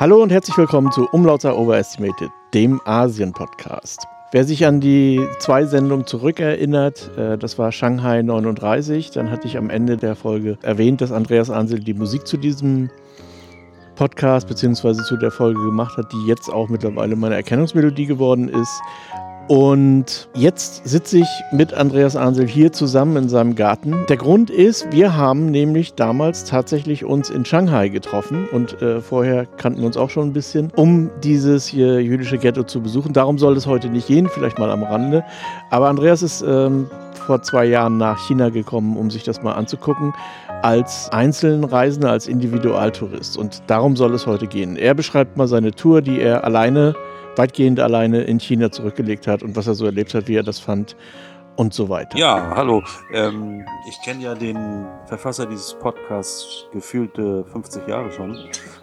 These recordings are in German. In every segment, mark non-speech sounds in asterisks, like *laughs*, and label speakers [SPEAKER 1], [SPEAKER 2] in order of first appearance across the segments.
[SPEAKER 1] Hallo und herzlich willkommen zu Umlauter Overestimated, dem Asien-Podcast. Wer sich an die zwei Sendungen zurückerinnert, äh, das war Shanghai 39. Dann hatte ich am Ende der Folge erwähnt, dass Andreas Ansel die Musik zu diesem Podcast bzw. zu der Folge gemacht hat, die jetzt auch mittlerweile meine Erkennungsmelodie geworden ist. Und jetzt sitze ich mit Andreas Ansel hier zusammen in seinem Garten. Der Grund ist, wir haben nämlich damals tatsächlich uns in Shanghai getroffen und äh, vorher kannten wir uns auch schon ein bisschen, um dieses hier jüdische Ghetto zu besuchen. Darum soll es heute nicht gehen, vielleicht mal am Rande. Aber Andreas ist ähm, vor zwei Jahren nach China gekommen, um sich das mal anzugucken, als Einzelreisender, als Individualtourist. Und darum soll es heute gehen. Er beschreibt mal seine Tour, die er alleine weitgehend alleine in China zurückgelegt hat und was er so erlebt hat, wie er das fand und so weiter.
[SPEAKER 2] Ja, hallo. Ähm, ich kenne ja den Verfasser dieses Podcasts gefühlte 50 Jahre schon,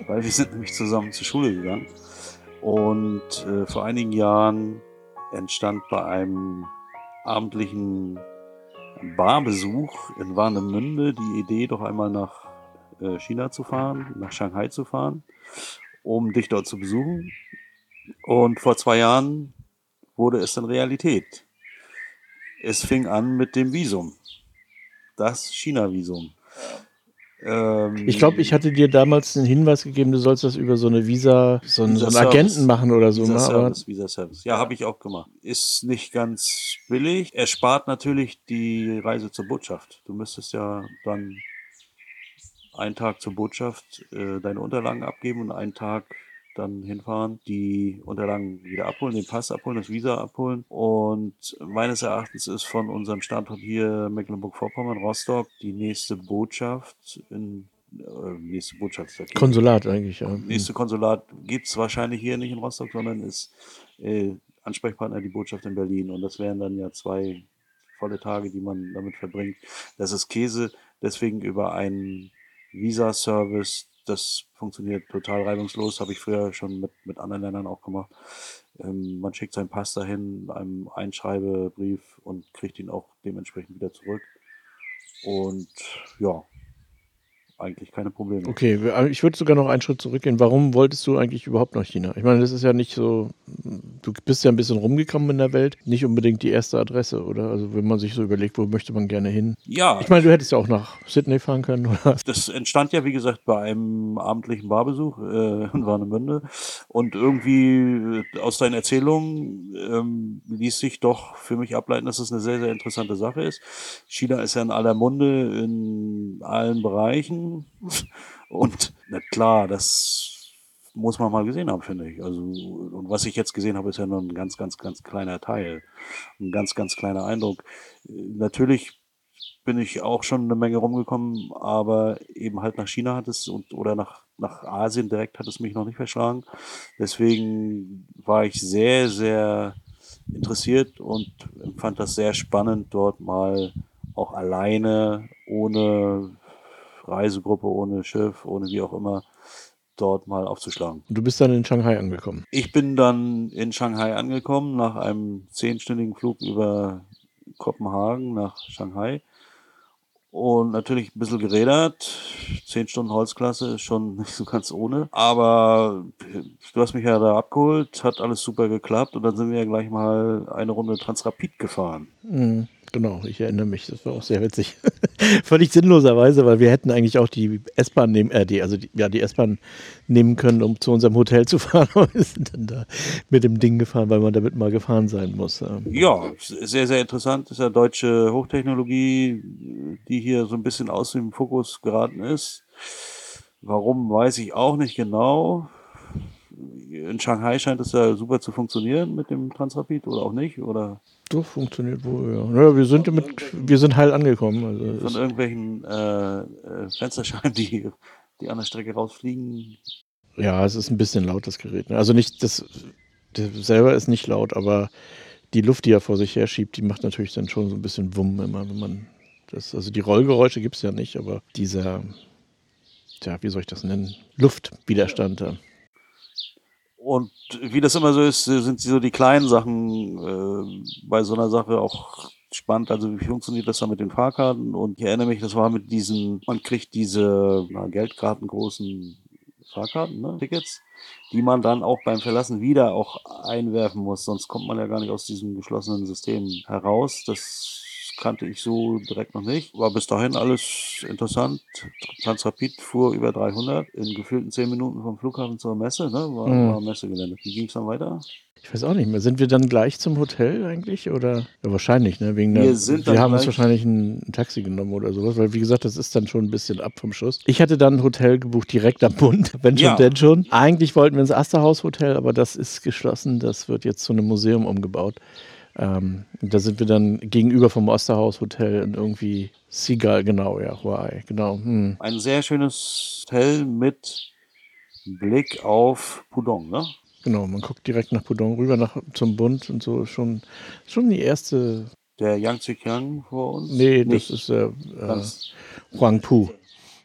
[SPEAKER 2] weil wir sind nämlich zusammen zur Schule gegangen. Und äh, vor einigen Jahren entstand bei einem abendlichen Barbesuch in Warnemünde die Idee, doch einmal nach äh, China zu fahren, nach Shanghai zu fahren, um dich dort zu besuchen. Und vor zwei Jahren wurde es dann Realität. Es fing an mit dem Visum. Das China-Visum.
[SPEAKER 1] Ähm, ich glaube, ich hatte dir damals einen Hinweis gegeben, du sollst das über so eine Visa, so einen, Visa so einen Agenten machen oder so.
[SPEAKER 2] Visa ne? Service, Visa Service. Ja, habe ich auch gemacht. Ist nicht ganz billig. Er spart natürlich die Reise zur Botschaft. Du müsstest ja dann einen Tag zur Botschaft äh, deine Unterlagen abgeben und einen Tag dann hinfahren, die Unterlagen wieder abholen, den Pass abholen, das Visa abholen. Und meines Erachtens ist von unserem Standort hier Mecklenburg-Vorpommern, Rostock, die nächste Botschaft in äh, nächste Botschaft.
[SPEAKER 1] Konsulat eigentlich, ja.
[SPEAKER 2] Nächste Konsulat gibt es wahrscheinlich hier nicht in Rostock, sondern ist äh, Ansprechpartner die Botschaft in Berlin. Und das wären dann ja zwei volle Tage, die man damit verbringt. Das ist Käse, deswegen über einen Visa-Service das funktioniert total reibungslos, habe ich früher schon mit, mit anderen Ländern auch gemacht. Ähm, man schickt seinen Pass dahin, einem Einschreibebrief und kriegt ihn auch dementsprechend wieder zurück. Und ja, eigentlich keine Probleme.
[SPEAKER 1] Okay, äh, ich würde sogar noch einen Schritt zurückgehen. Warum wolltest du eigentlich überhaupt nach China? Ich meine, das ist ja nicht so, du bist ja ein bisschen rumgekommen in der Welt, nicht unbedingt die erste Adresse, oder? Also wenn man sich so überlegt, wo möchte man gerne hin?
[SPEAKER 2] Ja.
[SPEAKER 1] Ich meine, du hättest ja auch nach Sydney fahren können, *laughs* oder?
[SPEAKER 2] Das entstand ja, wie gesagt, bei einem abendlichen Barbesuch äh, in Warnemünde. Und irgendwie äh, aus deinen Erzählungen ähm, ließ sich doch für mich ableiten, dass es eine sehr, sehr interessante Sache ist. China ist ja in aller Munde in allen Bereichen und na klar, das muss man mal gesehen haben, finde ich. Also, und was ich jetzt gesehen habe, ist ja nur ein ganz, ganz, ganz kleiner Teil. Ein ganz, ganz kleiner Eindruck. Natürlich bin ich auch schon eine Menge rumgekommen, aber eben halt nach China hat es und oder nach, nach Asien direkt hat es mich noch nicht verschlagen. Deswegen war ich sehr, sehr interessiert und fand das sehr spannend, dort mal auch alleine, ohne Reisegruppe, ohne Schiff, ohne wie auch immer, dort mal aufzuschlagen.
[SPEAKER 1] Du bist dann in Shanghai angekommen?
[SPEAKER 2] Ich bin dann in Shanghai angekommen, nach einem zehnstündigen Flug über Kopenhagen nach Shanghai. Und natürlich ein bisschen gerädert. Zehn Stunden Holzklasse ist schon *laughs* nicht so ganz ohne. Aber du hast mich ja da abgeholt, hat alles super geklappt und dann sind wir ja gleich mal eine Runde Transrapid gefahren.
[SPEAKER 1] Mhm. Genau, ich erinnere mich, das war auch sehr witzig. *laughs* Völlig sinnloserweise, weil wir hätten eigentlich auch die S-Bahn nehmen, äh, die, also die, ja, die S-Bahn nehmen können, um zu unserem Hotel zu *laughs* fahren. Aber wir sind dann da mit dem Ding gefahren, weil man damit mal gefahren sein muss.
[SPEAKER 2] Ja, sehr, sehr interessant. Das ist ja deutsche Hochtechnologie, die hier so ein bisschen aus dem Fokus geraten ist. Warum, weiß ich auch nicht genau in Shanghai scheint es ja super zu funktionieren mit dem Transrapid oder auch nicht, oder?
[SPEAKER 1] Doch, funktioniert wohl, ja. ja wir, sind mit, wir sind heil angekommen.
[SPEAKER 2] Also Von irgendwelchen äh, äh, Fensterscheiben, die, die an der Strecke rausfliegen.
[SPEAKER 1] Ja, es ist ein bisschen laut, das Gerät. Ne? Also nicht, das, das selber ist nicht laut, aber die Luft, die er vor sich her schiebt, die macht natürlich dann schon so ein bisschen Wumm immer, wenn man das, also die Rollgeräusche gibt es ja nicht, aber dieser, tja, wie soll ich das nennen? Luftwiderstand. Ja.
[SPEAKER 2] Und wie das immer so ist, sind so die kleinen Sachen äh, bei so einer Sache auch spannend. Also wie funktioniert das dann mit den Fahrkarten? Und ich erinnere mich, das war mit diesen, man kriegt diese na, Geldkarten großen Fahrkarten, ne? Tickets, die man dann auch beim Verlassen wieder auch einwerfen muss. Sonst kommt man ja gar nicht aus diesem geschlossenen System heraus. Das kannte ich so direkt noch nicht. War bis dahin alles interessant. Transrapid fuhr über 300 in gefühlten 10 Minuten vom Flughafen zur Messe. Ne? War,
[SPEAKER 1] Mhm.
[SPEAKER 2] war Messegelände. Wie ging es dann weiter?
[SPEAKER 1] Ich weiß auch nicht mehr. Sind wir dann gleich zum Hotel eigentlich? Oder? Ja, wahrscheinlich, ne? Wegen
[SPEAKER 2] Wir
[SPEAKER 1] der,
[SPEAKER 2] sind
[SPEAKER 1] wir haben uns wahrscheinlich ein, ein Taxi genommen oder sowas, weil wie gesagt, das ist dann schon ein bisschen ab vom Schuss. Ich hatte dann ein Hotel gebucht direkt am Bund, *laughs* wenn schon,
[SPEAKER 2] Ja.
[SPEAKER 1] denn schon. Eigentlich wollten wir ins Asterhaus Hotel, aber das ist geschlossen. Das wird jetzt zu einem Museum umgebaut. Ähm, da sind wir dann gegenüber vom Osterhaus Hotel in irgendwie Seagull, genau, ja, Hawaii, genau. Hm.
[SPEAKER 2] Ein sehr schönes Hotel mit Blick auf Pudong, ne?
[SPEAKER 1] Genau, man guckt direkt nach Pudong rüber nach, zum Bund und so. Schon, schon die erste.
[SPEAKER 2] Der Yangtze Kiang vor uns?
[SPEAKER 1] Nee,
[SPEAKER 2] Nicht.
[SPEAKER 1] das ist äh, äh, Huangpu.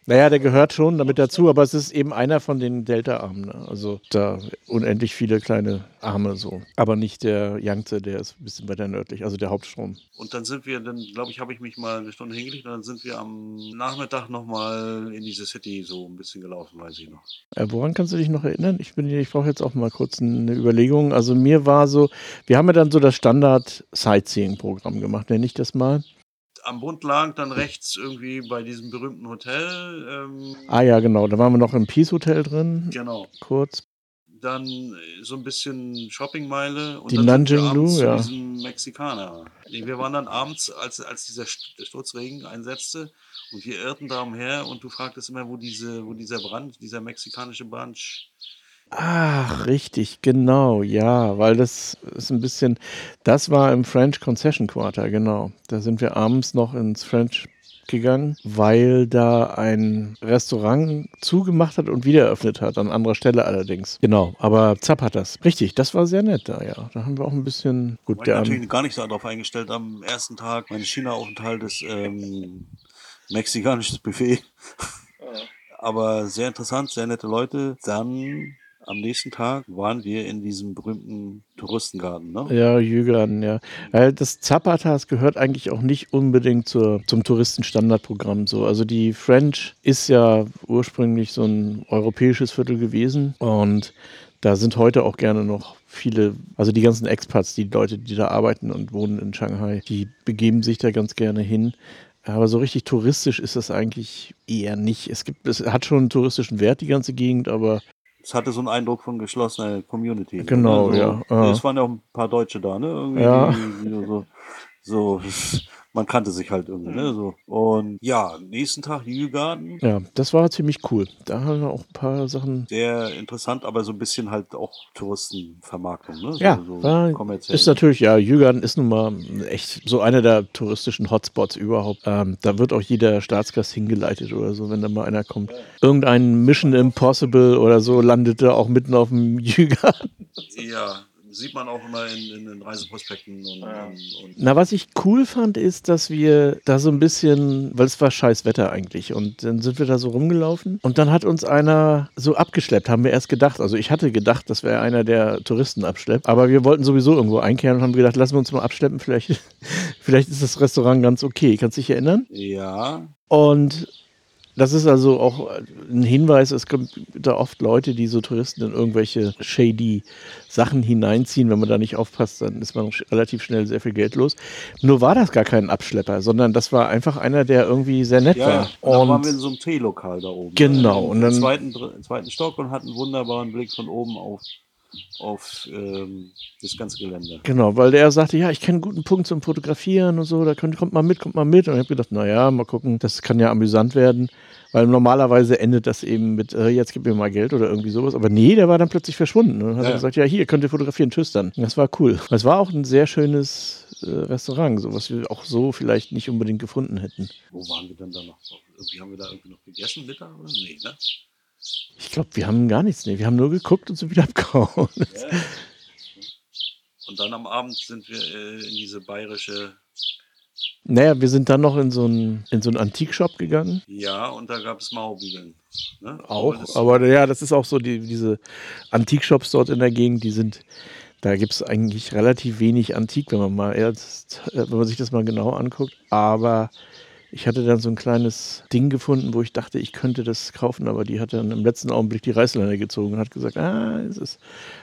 [SPEAKER 1] Naja, der gehört schon damit dazu, aber es ist eben einer von den Delta-Armen. Ne? Also da unendlich viele kleine Arme so. Aber nicht der Yangtze, der ist ein bisschen weiter nördlich, also der Hauptstrom.
[SPEAKER 2] Und dann sind wir, dann glaube ich, habe ich mich mal eine Stunde hingelegt und dann sind wir am Nachmittag nochmal in diese City so ein bisschen gelaufen, weiß ich noch.
[SPEAKER 1] Äh, woran kannst du dich noch erinnern? Ich bin, ich brauche jetzt auch mal kurz eine Überlegung. Also mir war so, wir haben ja dann so das Standard-Sightseeing-Programm gemacht, nenne ich das mal.
[SPEAKER 2] Am Bund lag dann rechts irgendwie bei diesem berühmten Hotel. Ähm,
[SPEAKER 1] Ah ja, genau, da waren wir noch im Peace Hotel drin,
[SPEAKER 2] Genau.
[SPEAKER 1] kurz.
[SPEAKER 2] Dann äh, so ein bisschen Shoppingmeile. Und
[SPEAKER 1] Die
[SPEAKER 2] dann
[SPEAKER 1] Nanjing Lu,
[SPEAKER 2] abends zu
[SPEAKER 1] ja.
[SPEAKER 2] diesem Mexikaner. Wir waren dann abends, als, als dieser Sturzregen einsetzte und wir irrten da umher und du fragtest immer, wo, diese, wo dieser Brand, dieser mexikanische Brand
[SPEAKER 1] Ach, richtig, genau, ja, weil das ist ein bisschen, das war im French Concession Quarter, genau. Da sind wir abends noch ins French gegangen, weil da ein Restaurant zugemacht hat und wieder eröffnet hat, an anderer Stelle allerdings. Genau, aber Zapp hat das. Richtig, das war sehr nett da, ja. Da haben wir auch ein bisschen, gut,
[SPEAKER 2] war ich
[SPEAKER 1] der
[SPEAKER 2] natürlich gar nicht so darauf eingestellt. Am ersten Tag meines China-Aufenthaltes ähm, mexikanisches Buffet. Aber sehr interessant, sehr nette Leute. Dann am nächsten Tag waren wir in diesem berühmten Touristengarten. Ne?
[SPEAKER 1] Ja, Jügern, ja. Das Zapatas gehört eigentlich auch nicht unbedingt zur, zum Touristenstandardprogramm so. Also die French ist ja ursprünglich so ein europäisches Viertel gewesen und da sind heute auch gerne noch viele, also die ganzen Expats, die Leute, die da arbeiten und wohnen in Shanghai, die begeben sich da ganz gerne hin. Aber so richtig touristisch ist das eigentlich eher nicht. Es gibt, es hat schon einen touristischen Wert, die ganze Gegend, aber
[SPEAKER 2] Es hatte so einen Eindruck von geschlossener Community.
[SPEAKER 1] Genau,
[SPEAKER 2] ne? so,
[SPEAKER 1] ja.
[SPEAKER 2] Es waren ja auch ein paar Deutsche da, ne? Irgendwie,
[SPEAKER 1] Ja.
[SPEAKER 2] die, die so, so, *laughs* man kannte sich halt irgendwie, ne? So. Und ja, nächsten Tag Jügarten.
[SPEAKER 1] ja, das war ziemlich cool. Da haben wir auch ein paar Sachen
[SPEAKER 2] Sehr interessant, aber so ein bisschen halt auch Touristenvermarktung, ne? So,
[SPEAKER 1] Ja,
[SPEAKER 2] so
[SPEAKER 1] war,
[SPEAKER 2] kommerziell.
[SPEAKER 1] ist natürlich, ja, Jügern ist nun mal echt so einer der touristischen Hotspots überhaupt. Ähm, da wird auch jeder Staatsgast hingeleitet oder so, wenn da mal einer kommt. Irgendein Mission Impossible oder so landet da auch mitten auf dem *laughs* Jügern.
[SPEAKER 2] Ja, sieht man auch immer in, in den Reiseprospekten und, und, und
[SPEAKER 1] Na, was ich cool fand, ist, dass wir da so ein bisschen, weil es war scheiß Wetter eigentlich, und dann sind wir da so rumgelaufen und dann hat uns einer so abgeschleppt, haben wir erst gedacht. Also ich hatte gedacht, das wäre einer der Touristen abschleppt, aber wir wollten sowieso irgendwo einkehren und haben gedacht, lassen wir uns mal abschleppen, vielleicht, *laughs* vielleicht ist das Restaurant ganz okay. Kannst du dich erinnern?
[SPEAKER 2] ja,
[SPEAKER 1] Und das ist also auch ein Hinweis, es gibt da oft Leute, die so Touristen in irgendwelche shady Sachen hineinziehen. Wenn man da nicht aufpasst, dann ist man relativ schnell sehr viel Geld los. Nur war das gar kein Abschlepper, sondern das war einfach einer, der irgendwie sehr nett
[SPEAKER 2] ja, ja.
[SPEAKER 1] war.
[SPEAKER 2] Und dann waren wir in so einem Teelokal da oben.
[SPEAKER 1] Genau,
[SPEAKER 2] Im,
[SPEAKER 1] und dann-
[SPEAKER 2] zweiten, zweiten Stock und hatten einen wunderbaren Blick von oben auf, auf ähm, das ganze Gelände.
[SPEAKER 1] genau, weil der sagte, ja, ich kenne einen guten Punkt zum Fotografieren und so, da könnt, kommt mal mit, kommt mal mit. Und ich habe gedacht, naja, mal gucken, das kann ja amüsant werden. Weil normalerweise endet das eben mit, äh, jetzt gib mir mal Geld oder irgendwie sowas. Aber nee, der war dann plötzlich verschwunden. Und hat
[SPEAKER 2] Ja.
[SPEAKER 1] gesagt, ja, hier, könnt ihr fotografieren, tschüss dann. Das war cool. Es war auch ein sehr schönes äh, Restaurant, so was wir auch so vielleicht nicht unbedingt gefunden hätten.
[SPEAKER 2] Wo waren wir denn da noch? Irgendwie haben wir da irgendwie noch gegessen, Mittag oder? Nee, ne?
[SPEAKER 1] Ich glaube, wir haben gar nichts, nee, wir haben nur geguckt und sind wieder *laughs* abgehauen.
[SPEAKER 2] Ja. Und dann am Abend sind wir äh, in diese bayerische,
[SPEAKER 1] Naja, wir sind dann noch in so einen, in so einen Antikshop gegangen.
[SPEAKER 2] ja, und da gab es Maubügeln. Ne?
[SPEAKER 1] Auch,
[SPEAKER 2] das-
[SPEAKER 1] aber ja, das ist auch so, die, diese Antikshops dort in der Gegend, die sind, da gibt es eigentlich relativ wenig Antik, wenn man mal erst, äh, wenn man sich das mal genau anguckt. Aber Ich hatte dann so ein kleines Ding gefunden, wo ich dachte, ich könnte das kaufen, aber die hat dann im letzten Augenblick die Reißleine gezogen und hat gesagt, ah, es ist.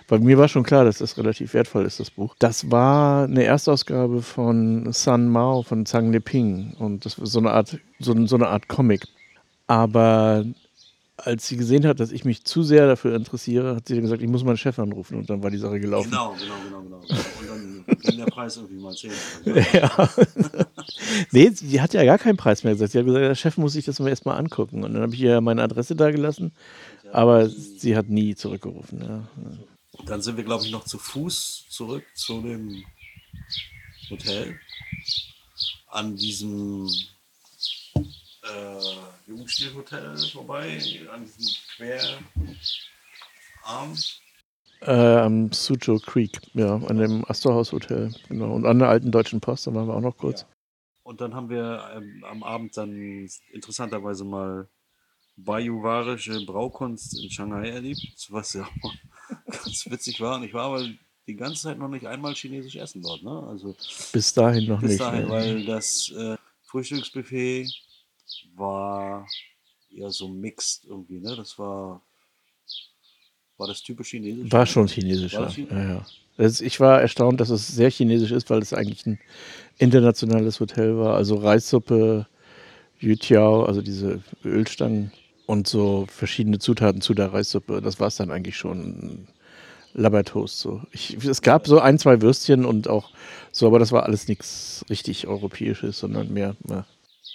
[SPEAKER 1] Bei mir war schon klar, dass das relativ wertvoll ist, das Buch. Das war eine Erstausgabe von Sun Mao von Zhang Leping und das war so eine Art, so, so eine Art Comic. Aber als sie gesehen hat, dass ich mich zu sehr dafür interessiere, hat sie gesagt, ich muss meinen Chef anrufen und dann war die Sache gelaufen.
[SPEAKER 2] Genau, genau, genau, genau. *laughs* Und dann ging der Preis irgendwie mal 10. *laughs* ja. *laughs*
[SPEAKER 1] nee, sie hat ja gar keinen Preis mehr gesagt. Sie hat gesagt, der Chef muss sich das mal erstmal angucken. Und dann habe ich ihr meine Adresse da gelassen, aber sie hat nie zurückgerufen. Ja.
[SPEAKER 2] Dann sind wir, glaube ich, noch zu Fuß zurück zu dem Hotel. An diesem äh, Jugendstilhotel vorbei, an diesem Querarm.
[SPEAKER 1] Äh, am Sujo Creek, ja, an dem Astorhaus Hotel, genau. Und an der alten Deutschen Post, da waren wir auch noch kurz. Ja.
[SPEAKER 2] Und dann haben wir ähm, am Abend dann interessanterweise mal bajuwarische Braukunst in Shanghai erlebt, was ja auch *laughs* ganz witzig war. Und ich war aber die ganze Zeit noch nicht einmal chinesisch essen dort. Ne? Also
[SPEAKER 1] bis dahin noch
[SPEAKER 2] bis
[SPEAKER 1] nicht.
[SPEAKER 2] Bis dahin, ja. weil das äh, Frühstücksbuffet war eher so mixed irgendwie, ne? Das war. War das typisch chinesisch?
[SPEAKER 1] War schon chinesisch, war ja. ja, ja. Ich war erstaunt, dass es sehr chinesisch ist, weil es eigentlich ein internationales Hotel war. Also Reissuppe, Yutiao, also diese Ölstangen und so verschiedene Zutaten zu der Reissuppe. Das war es dann eigentlich schon. Labertoast. So. Ich, es gab so ein, zwei Würstchen und auch so, aber das war alles nichts richtig Europäisches, sondern mehr, mehr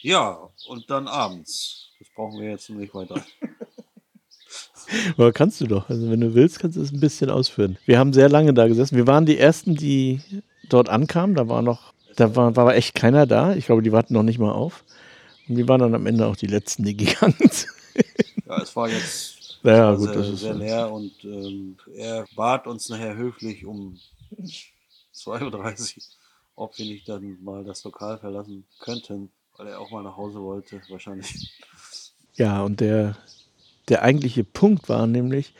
[SPEAKER 2] ja, und dann abends. Das brauchen wir jetzt nicht weiter. *laughs*
[SPEAKER 1] Aber kannst du doch. Also wenn du willst, kannst du es ein bisschen ausführen. Wir haben sehr lange da gesessen. Wir waren die Ersten, die dort ankamen. Da war noch, da war, war echt keiner da. Ich glaube, die warten noch nicht mal auf. Und wir waren dann am Ende auch die Letzten, die *laughs* gegangen sind.
[SPEAKER 2] Ja, es war jetzt
[SPEAKER 1] naja, war gut,
[SPEAKER 2] sehr, das ist sehr leer und ähm, er bat uns nachher höflich um *laughs* 2.30 Uhr, ob wir nicht dann mal das Lokal verlassen könnten weil er auch mal nach Hause wollte, wahrscheinlich.
[SPEAKER 1] Ja, und der, der eigentliche Punkt war nämlich,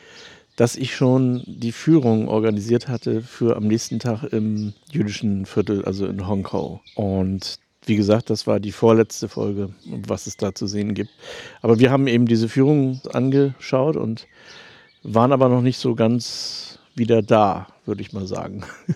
[SPEAKER 1] dass ich schon die Führung organisiert hatte für am nächsten Tag im jüdischen Viertel, also in Hongkong. Und wie gesagt, das war die vorletzte Folge, was es da zu sehen gibt. Aber wir haben eben diese Führung angeschaut und waren aber noch nicht so ganz wieder da, würde ich mal sagen. *laughs*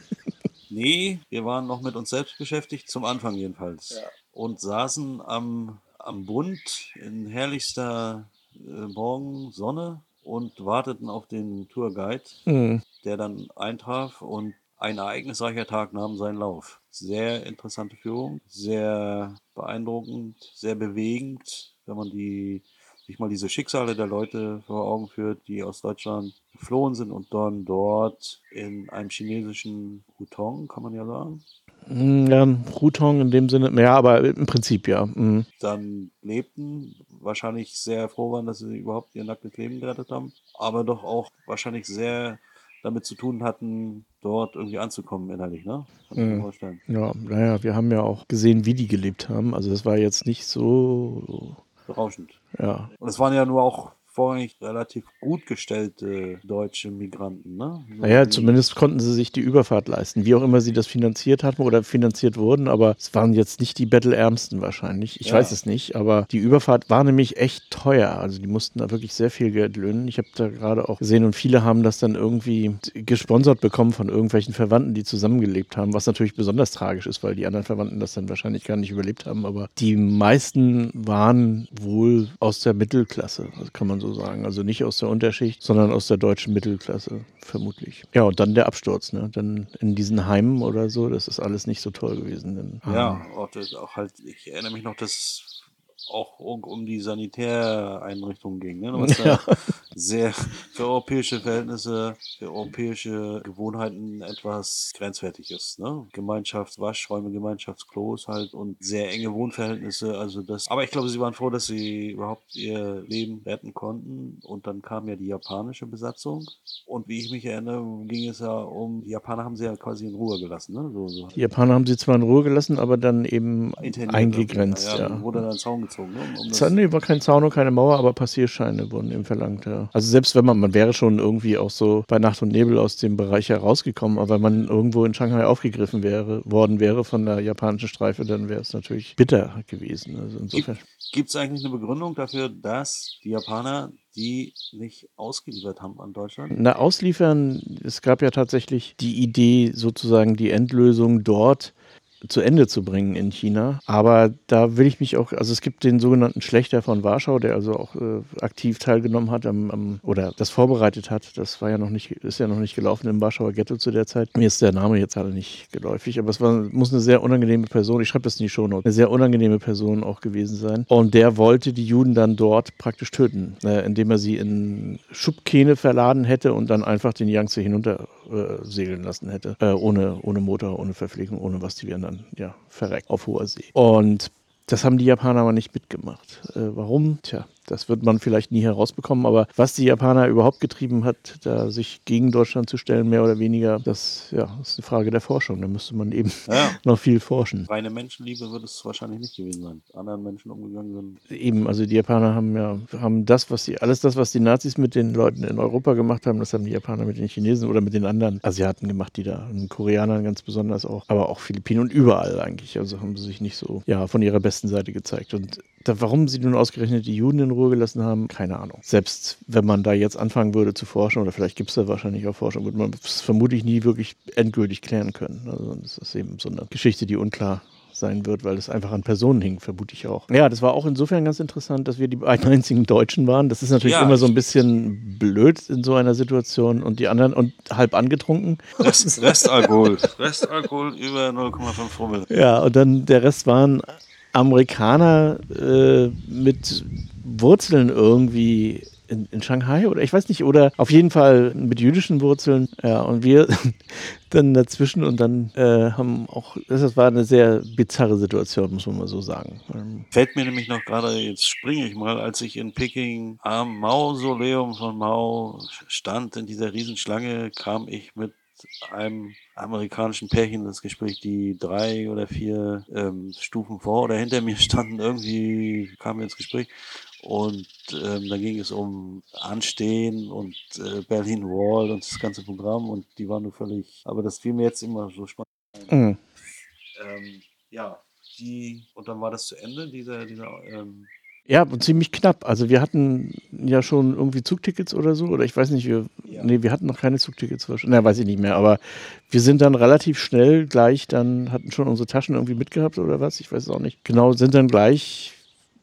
[SPEAKER 2] Nee, wir waren noch mit uns selbst beschäftigt, zum Anfang jedenfalls. Ja und saßen am, am Bund in herrlichster äh, Morgensonne und warteten auf den Tourguide, mhm. der dann eintraf und ein ereignisreicher Tag nahm seinen Lauf. Sehr interessante Führung, sehr beeindruckend, sehr bewegend, wenn man die, sich mal diese Schicksale der Leute vor Augen führt, die aus Deutschland geflohen sind und dann dort in einem chinesischen Hutong, kann man ja sagen,
[SPEAKER 1] hm, ja, Rutong in dem Sinne, ja, aber im Prinzip ja. Mhm.
[SPEAKER 2] Dann lebten, wahrscheinlich sehr froh waren, dass sie überhaupt ihr nacktes Leben gerettet haben, aber doch auch wahrscheinlich sehr damit zu tun hatten, dort irgendwie anzukommen innerlich, ne? Kann ich mir
[SPEAKER 1] mhm. vorstellen. Ja, naja, wir haben ja auch gesehen, wie die gelebt haben. Also das war jetzt nicht so
[SPEAKER 2] berauschend.
[SPEAKER 1] Ja.
[SPEAKER 2] Und es waren ja nur auch vorrangig relativ gut gestellte deutsche Migranten. Ne?
[SPEAKER 1] Naja, zumindest konnten sie sich die Überfahrt leisten, wie auch immer sie das finanziert hatten oder finanziert wurden, aber es waren jetzt nicht die Bettelärmsten wahrscheinlich. Ich ja. weiß es nicht, aber die Überfahrt war nämlich echt teuer. Also die mussten da wirklich sehr viel Geld löhnen. Ich habe da gerade auch gesehen und viele haben das dann irgendwie gesponsert bekommen von irgendwelchen Verwandten, die zusammengelebt haben, was natürlich besonders tragisch ist, weil die anderen Verwandten das dann wahrscheinlich gar nicht überlebt haben. Aber die meisten waren wohl aus der Mittelklasse, das kann man so so sagen. Also nicht aus der Unterschicht, sondern aus der deutschen Mittelklasse, vermutlich. Ja, und dann der Absturz, ne? Dann in diesen Heimen oder so, das ist alles nicht so toll gewesen. Denn,
[SPEAKER 2] ja, auch, das, auch halt, ich erinnere mich noch, dass auch um die Sanitäreinrichtungen ging. Ne? Was *laughs* ja. Sehr für europäische Verhältnisse, für europäische Gewohnheiten etwas grenzwertig ist. Ne? Gemeinschaftswaschräume, Gemeinschaftsklos halt und sehr enge Wohnverhältnisse. Also das. Aber ich glaube, sie waren froh, dass sie überhaupt ihr Leben retten konnten. Und dann kam ja die japanische Besatzung. Und wie ich mich erinnere, ging es ja um, die Japaner haben sie ja quasi in Ruhe gelassen. Ne? So, so.
[SPEAKER 1] Die Japaner haben sie zwar in Ruhe gelassen, aber dann eben Interniert eingegrenzt. Ja, ja.
[SPEAKER 2] Wurde dann Zaun gezogen. Ne?
[SPEAKER 1] Um, um nee, war kein Zaun und keine Mauer, aber Passierscheine wurden eben verlangt. Ja. Ja. Also selbst wenn man, man wäre schon irgendwie auch so bei Nacht und Nebel aus dem Bereich herausgekommen, aber wenn man irgendwo in Shanghai aufgegriffen wäre, worden wäre von der japanischen Streife, dann wäre es natürlich bitter gewesen. Also insofern.
[SPEAKER 2] Gibt es eigentlich eine Begründung dafür, dass die Japaner die nicht ausgeliefert haben an Deutschland?
[SPEAKER 1] Na, ausliefern, es gab ja tatsächlich die Idee, sozusagen die Endlösung dort zu Ende zu bringen in China. Aber da will ich mich auch, also es gibt den sogenannten Schlechter von Warschau, der also auch äh, aktiv teilgenommen hat am, am, oder das vorbereitet hat. Das war ja noch nicht, ist ja noch nicht gelaufen im Warschauer Ghetto zu der Zeit. Mir ist der Name jetzt alle nicht geläufig, aber es war, muss eine sehr unangenehme Person, ich schreibe das in die Shownotes, eine sehr unangenehme Person auch gewesen sein. Und der wollte die Juden dann dort praktisch töten, äh, indem er sie in Schubkähne verladen hätte und dann einfach den Yangtze hinunter äh, segeln lassen hätte. Äh, ohne, ohne Motor, ohne Verpflegung, ohne was. Die wären dann ja verreckt auf hoher See. Und das haben die Japaner aber nicht mitgemacht. Äh, warum? Tja, das wird man vielleicht nie herausbekommen, aber was die Japaner überhaupt getrieben hat, da sich gegen Deutschland zu stellen, mehr oder weniger, das ja, ist eine Frage der Forschung. Da müsste man eben ja. *laughs* noch viel forschen.
[SPEAKER 2] Reine Menschenliebe wird es wahrscheinlich nicht gewesen sein. Anderen Menschen umgegangen sind.
[SPEAKER 1] Eben, also die Japaner haben ja haben das, was sie, alles das, was die Nazis mit den Leuten in Europa gemacht haben, das haben die Japaner mit den Chinesen oder mit den anderen Asiaten gemacht, die da, den Koreanern ganz besonders auch, aber auch Philippinen und überall eigentlich. Also haben sie sich nicht so ja, von ihrer besten Seite gezeigt. Und da, warum sie nun ausgerechnet die Juden in Ruhe gelassen haben, keine Ahnung. Selbst wenn man da jetzt anfangen würde zu forschen, oder vielleicht gibt es da wahrscheinlich auch Forschung, würde man es vermutlich nie wirklich endgültig klären können. Also das ist eben so eine Geschichte, die unklar sein wird, weil es einfach an Personen hing, vermute ich auch. Ja, das war auch insofern ganz interessant, dass wir die beiden *laughs* einzigen Deutschen waren. Das ist natürlich ja, immer so ein bisschen blöd in so einer Situation und die anderen und halb angetrunken.
[SPEAKER 2] Rest, Restalkohol. Restalkohol über 0,5 Promille.
[SPEAKER 1] Ja, und dann der Rest waren Amerikaner äh, mit Wurzeln irgendwie in, in, Shanghai oder ich weiß nicht, oder auf jeden Fall mit jüdischen Wurzeln. Ja, und wir *laughs* dann dazwischen und dann äh, haben auch, das war eine sehr bizarre Situation, muss man mal so sagen.
[SPEAKER 2] Ähm, Fällt mir nämlich noch gerade, jetzt springe ich mal, als ich in Peking am Mausoleum von Mao stand, in dieser Riesenschlange, kam ich mit einem amerikanischen Pärchen das Gespräch, die drei oder vier ähm, Stufen vor oder hinter mir standen, irgendwie kamen wir ins Gespräch. Und ähm, dann ging es um Anstehen und äh, Berlin Wall und das ganze Programm und die waren nur völlig, aber das fiel mir jetzt immer so spannend. Mhm. Ähm, ja, die, und dann war das zu Ende, dieser, dieser ähm,
[SPEAKER 1] ja, ziemlich knapp. Also wir hatten ja schon irgendwie Zugtickets oder so, oder ich weiß nicht, wir, ja. nee, wir hatten noch keine Zugtickets. Na, weiß ich nicht mehr, aber wir sind dann relativ schnell gleich, dann hatten schon unsere Taschen irgendwie mitgehabt oder was, ich weiß es auch nicht. Genau, sind dann gleich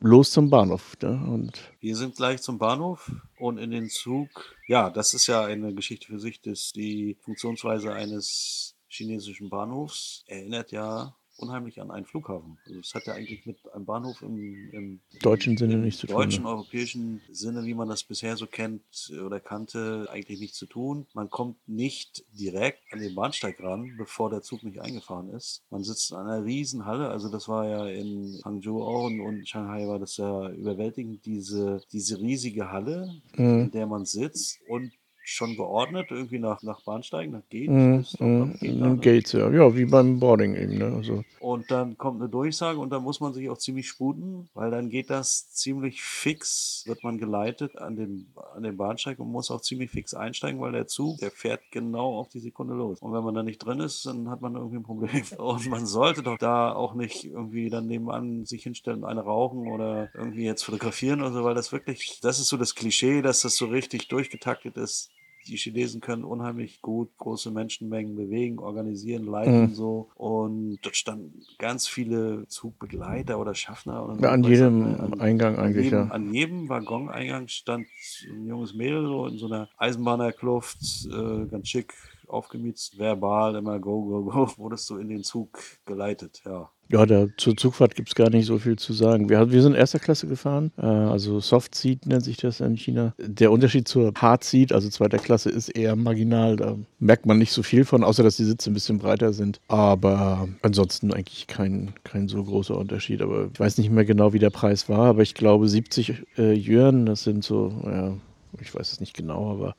[SPEAKER 1] los zum Bahnhof. Ne? Und
[SPEAKER 2] wir sind gleich zum Bahnhof und in den Zug. Ja, das ist ja eine Geschichte für sich, dass die Funktionsweise eines chinesischen Bahnhofs erinnert ja unheimlich an einen Flughafen. Also es hat ja eigentlich mit einem Bahnhof im, im
[SPEAKER 1] deutschen Sinne nichts zu
[SPEAKER 2] tun. Deutschen, ne? europäischen Sinne, wie man das bisher so kennt oder kannte, eigentlich nichts zu tun. Man kommt nicht direkt an den Bahnsteig ran, bevor der Zug nicht eingefahren ist. Man sitzt in einer riesen Halle, also das war ja in Hangzhou auch und, und Shanghai war das ja überwältigend, diese, diese riesige Halle, mhm. in der man sitzt und schon geordnet, irgendwie nach, nach Bahnsteigen, nach Gates?
[SPEAKER 1] Mm, mm, Gate? Gates, ja. ja, wie beim Boarding eben. Ne? Also.
[SPEAKER 2] Und dann kommt eine Durchsage und dann muss man sich auch ziemlich sputen, weil dann geht das ziemlich fix, wird man geleitet an den, an den Bahnsteig und muss auch ziemlich fix einsteigen, weil der Zug, der fährt genau auf die Sekunde los. Und wenn man da nicht drin ist, dann hat man irgendwie ein Problem. *laughs* Und man sollte doch da auch nicht irgendwie dann nebenan sich hinstellen und eine rauchen oder irgendwie jetzt fotografieren oder so, weil das wirklich, das ist so das Klischee, dass das so richtig durchgetaktet ist die Chinesen können unheimlich gut große Menschenmengen bewegen, organisieren, leiten mhm. so. Und dort standen ganz viele Zugbegleiter oder Schaffner. Oder
[SPEAKER 1] ja, an jedem an, Eingang eigentlich,
[SPEAKER 2] jedem,
[SPEAKER 1] ja.
[SPEAKER 2] An jedem Waggoneingang stand ein junges Mädel so in so einer Eisenbahnerkluft, äh, ganz schick aufgemiezt, verbal immer go, go, go, *laughs* wurdest du in den Zug geleitet, ja.
[SPEAKER 1] Ja, da, zur Zugfahrt gibt es gar nicht so viel zu sagen. Wir, wir sind erster Klasse gefahren, äh, also Soft Seat nennt sich das in China. Der Unterschied zur Hard Seat, also zweiter Klasse, ist eher marginal. Da merkt man nicht so viel von, außer dass die Sitze ein bisschen breiter sind. Aber ansonsten eigentlich kein, kein so großer Unterschied. Aber ich weiß nicht mehr genau, wie der Preis war, aber ich glaube 70 äh, Yuan, das sind so ja, Ich weiß es nicht genau, aber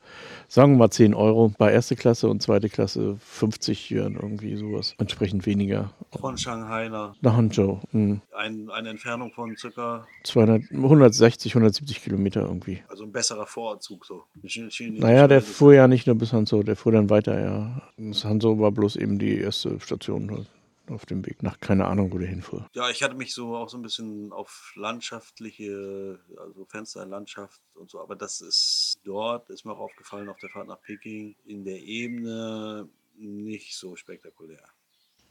[SPEAKER 1] sagen wir mal 10 Euro bei erste Klasse und zweite Klasse 50 Yuan, irgendwie sowas. Entsprechend weniger.
[SPEAKER 2] Von Shanghai nach,
[SPEAKER 1] Nach Hangzhou. Hm.
[SPEAKER 2] ein, eine Entfernung von circa,
[SPEAKER 1] 200, 160, 170 Kilometer irgendwie.
[SPEAKER 2] also ein besserer Vorortzug so.
[SPEAKER 1] Naja, der fuhr ja nicht nur bis Hangzhou, der fuhr dann weiter, ja. Das Hangzhou war bloß eben die erste Station halt auf dem Weg nach keine Ahnung, wo der hinfuhr.
[SPEAKER 2] Ja, ich hatte mich so auch so ein bisschen auf landschaftliche, also Fenster in Landschaft und so, aber das ist dort, ist mir auch aufgefallen auf der Fahrt nach Peking, in der Ebene nicht so spektakulär.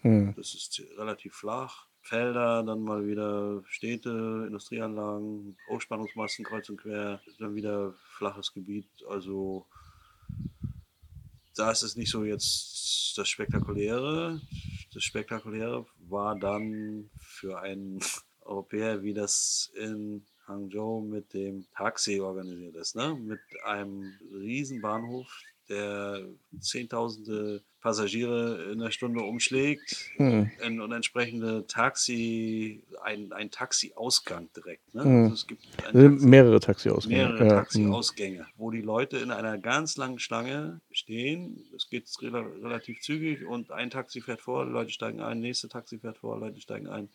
[SPEAKER 1] Hm.
[SPEAKER 2] Das ist relativ flach. Felder, dann mal wieder Städte, Industrieanlagen, Hochspannungsmasten kreuz und quer, dann wieder flaches Gebiet. Also da ist es nicht so jetzt das Spektakuläre. Das Spektakuläre war dann für einen *laughs* Europäer, wie das in Hangzhou mit dem Taxi organisiert ist. Ne? Mit einem riesen Bahnhof, der Zehntausende Passagiere in der Stunde umschlägt
[SPEAKER 1] Hm.
[SPEAKER 2] ein, und entsprechende Taxi, ein, ein Taxi-Ausgang direkt. Ne?
[SPEAKER 1] Mhm.
[SPEAKER 2] Also es gibt
[SPEAKER 1] sind
[SPEAKER 2] Taxi,
[SPEAKER 1] mehrere Taxiausgänge.
[SPEAKER 2] mehrere
[SPEAKER 1] ja. hm.
[SPEAKER 2] Taxi-Ausgänge, wo die Leute in einer ganz langen Schlange stehen. Es geht rela relativ zügig und ein Taxi fährt vor, Leute steigen ein, nächste Taxi fährt vor, Leute steigen ein.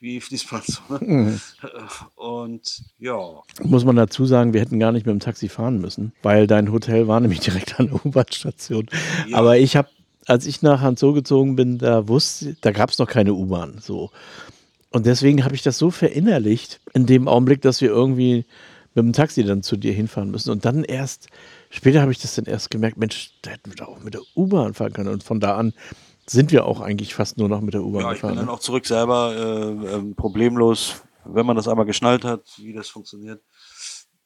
[SPEAKER 2] Wie *laughs* Fließband. so, ne?
[SPEAKER 1] Mhm.
[SPEAKER 2] Und ja,
[SPEAKER 1] Muss man dazu sagen, wir hätten gar nicht mit dem Taxi fahren müssen, weil dein Hotel war nämlich *laughs* direkt an der U-Bahn-Station.
[SPEAKER 2] Ja.
[SPEAKER 1] Aber ich habe, als ich nach Hanzhou gezogen bin, da wusste, da gab es noch keine U-Bahn. So. Und deswegen habe ich das so verinnerlicht in dem Augenblick, dass wir irgendwie mit dem Taxi dann zu dir hinfahren müssen. Und dann erst, später habe ich das dann erst gemerkt, Mensch, da hätten wir doch auch mit der U-Bahn fahren können. Und von da an sind wir auch eigentlich fast nur noch mit der U-Bahn
[SPEAKER 2] ja, ich bin
[SPEAKER 1] gefahren.
[SPEAKER 2] dann
[SPEAKER 1] ne?
[SPEAKER 2] auch zurück selber äh, ähm, problemlos, wenn man das einmal geschnallt hat, wie das funktioniert.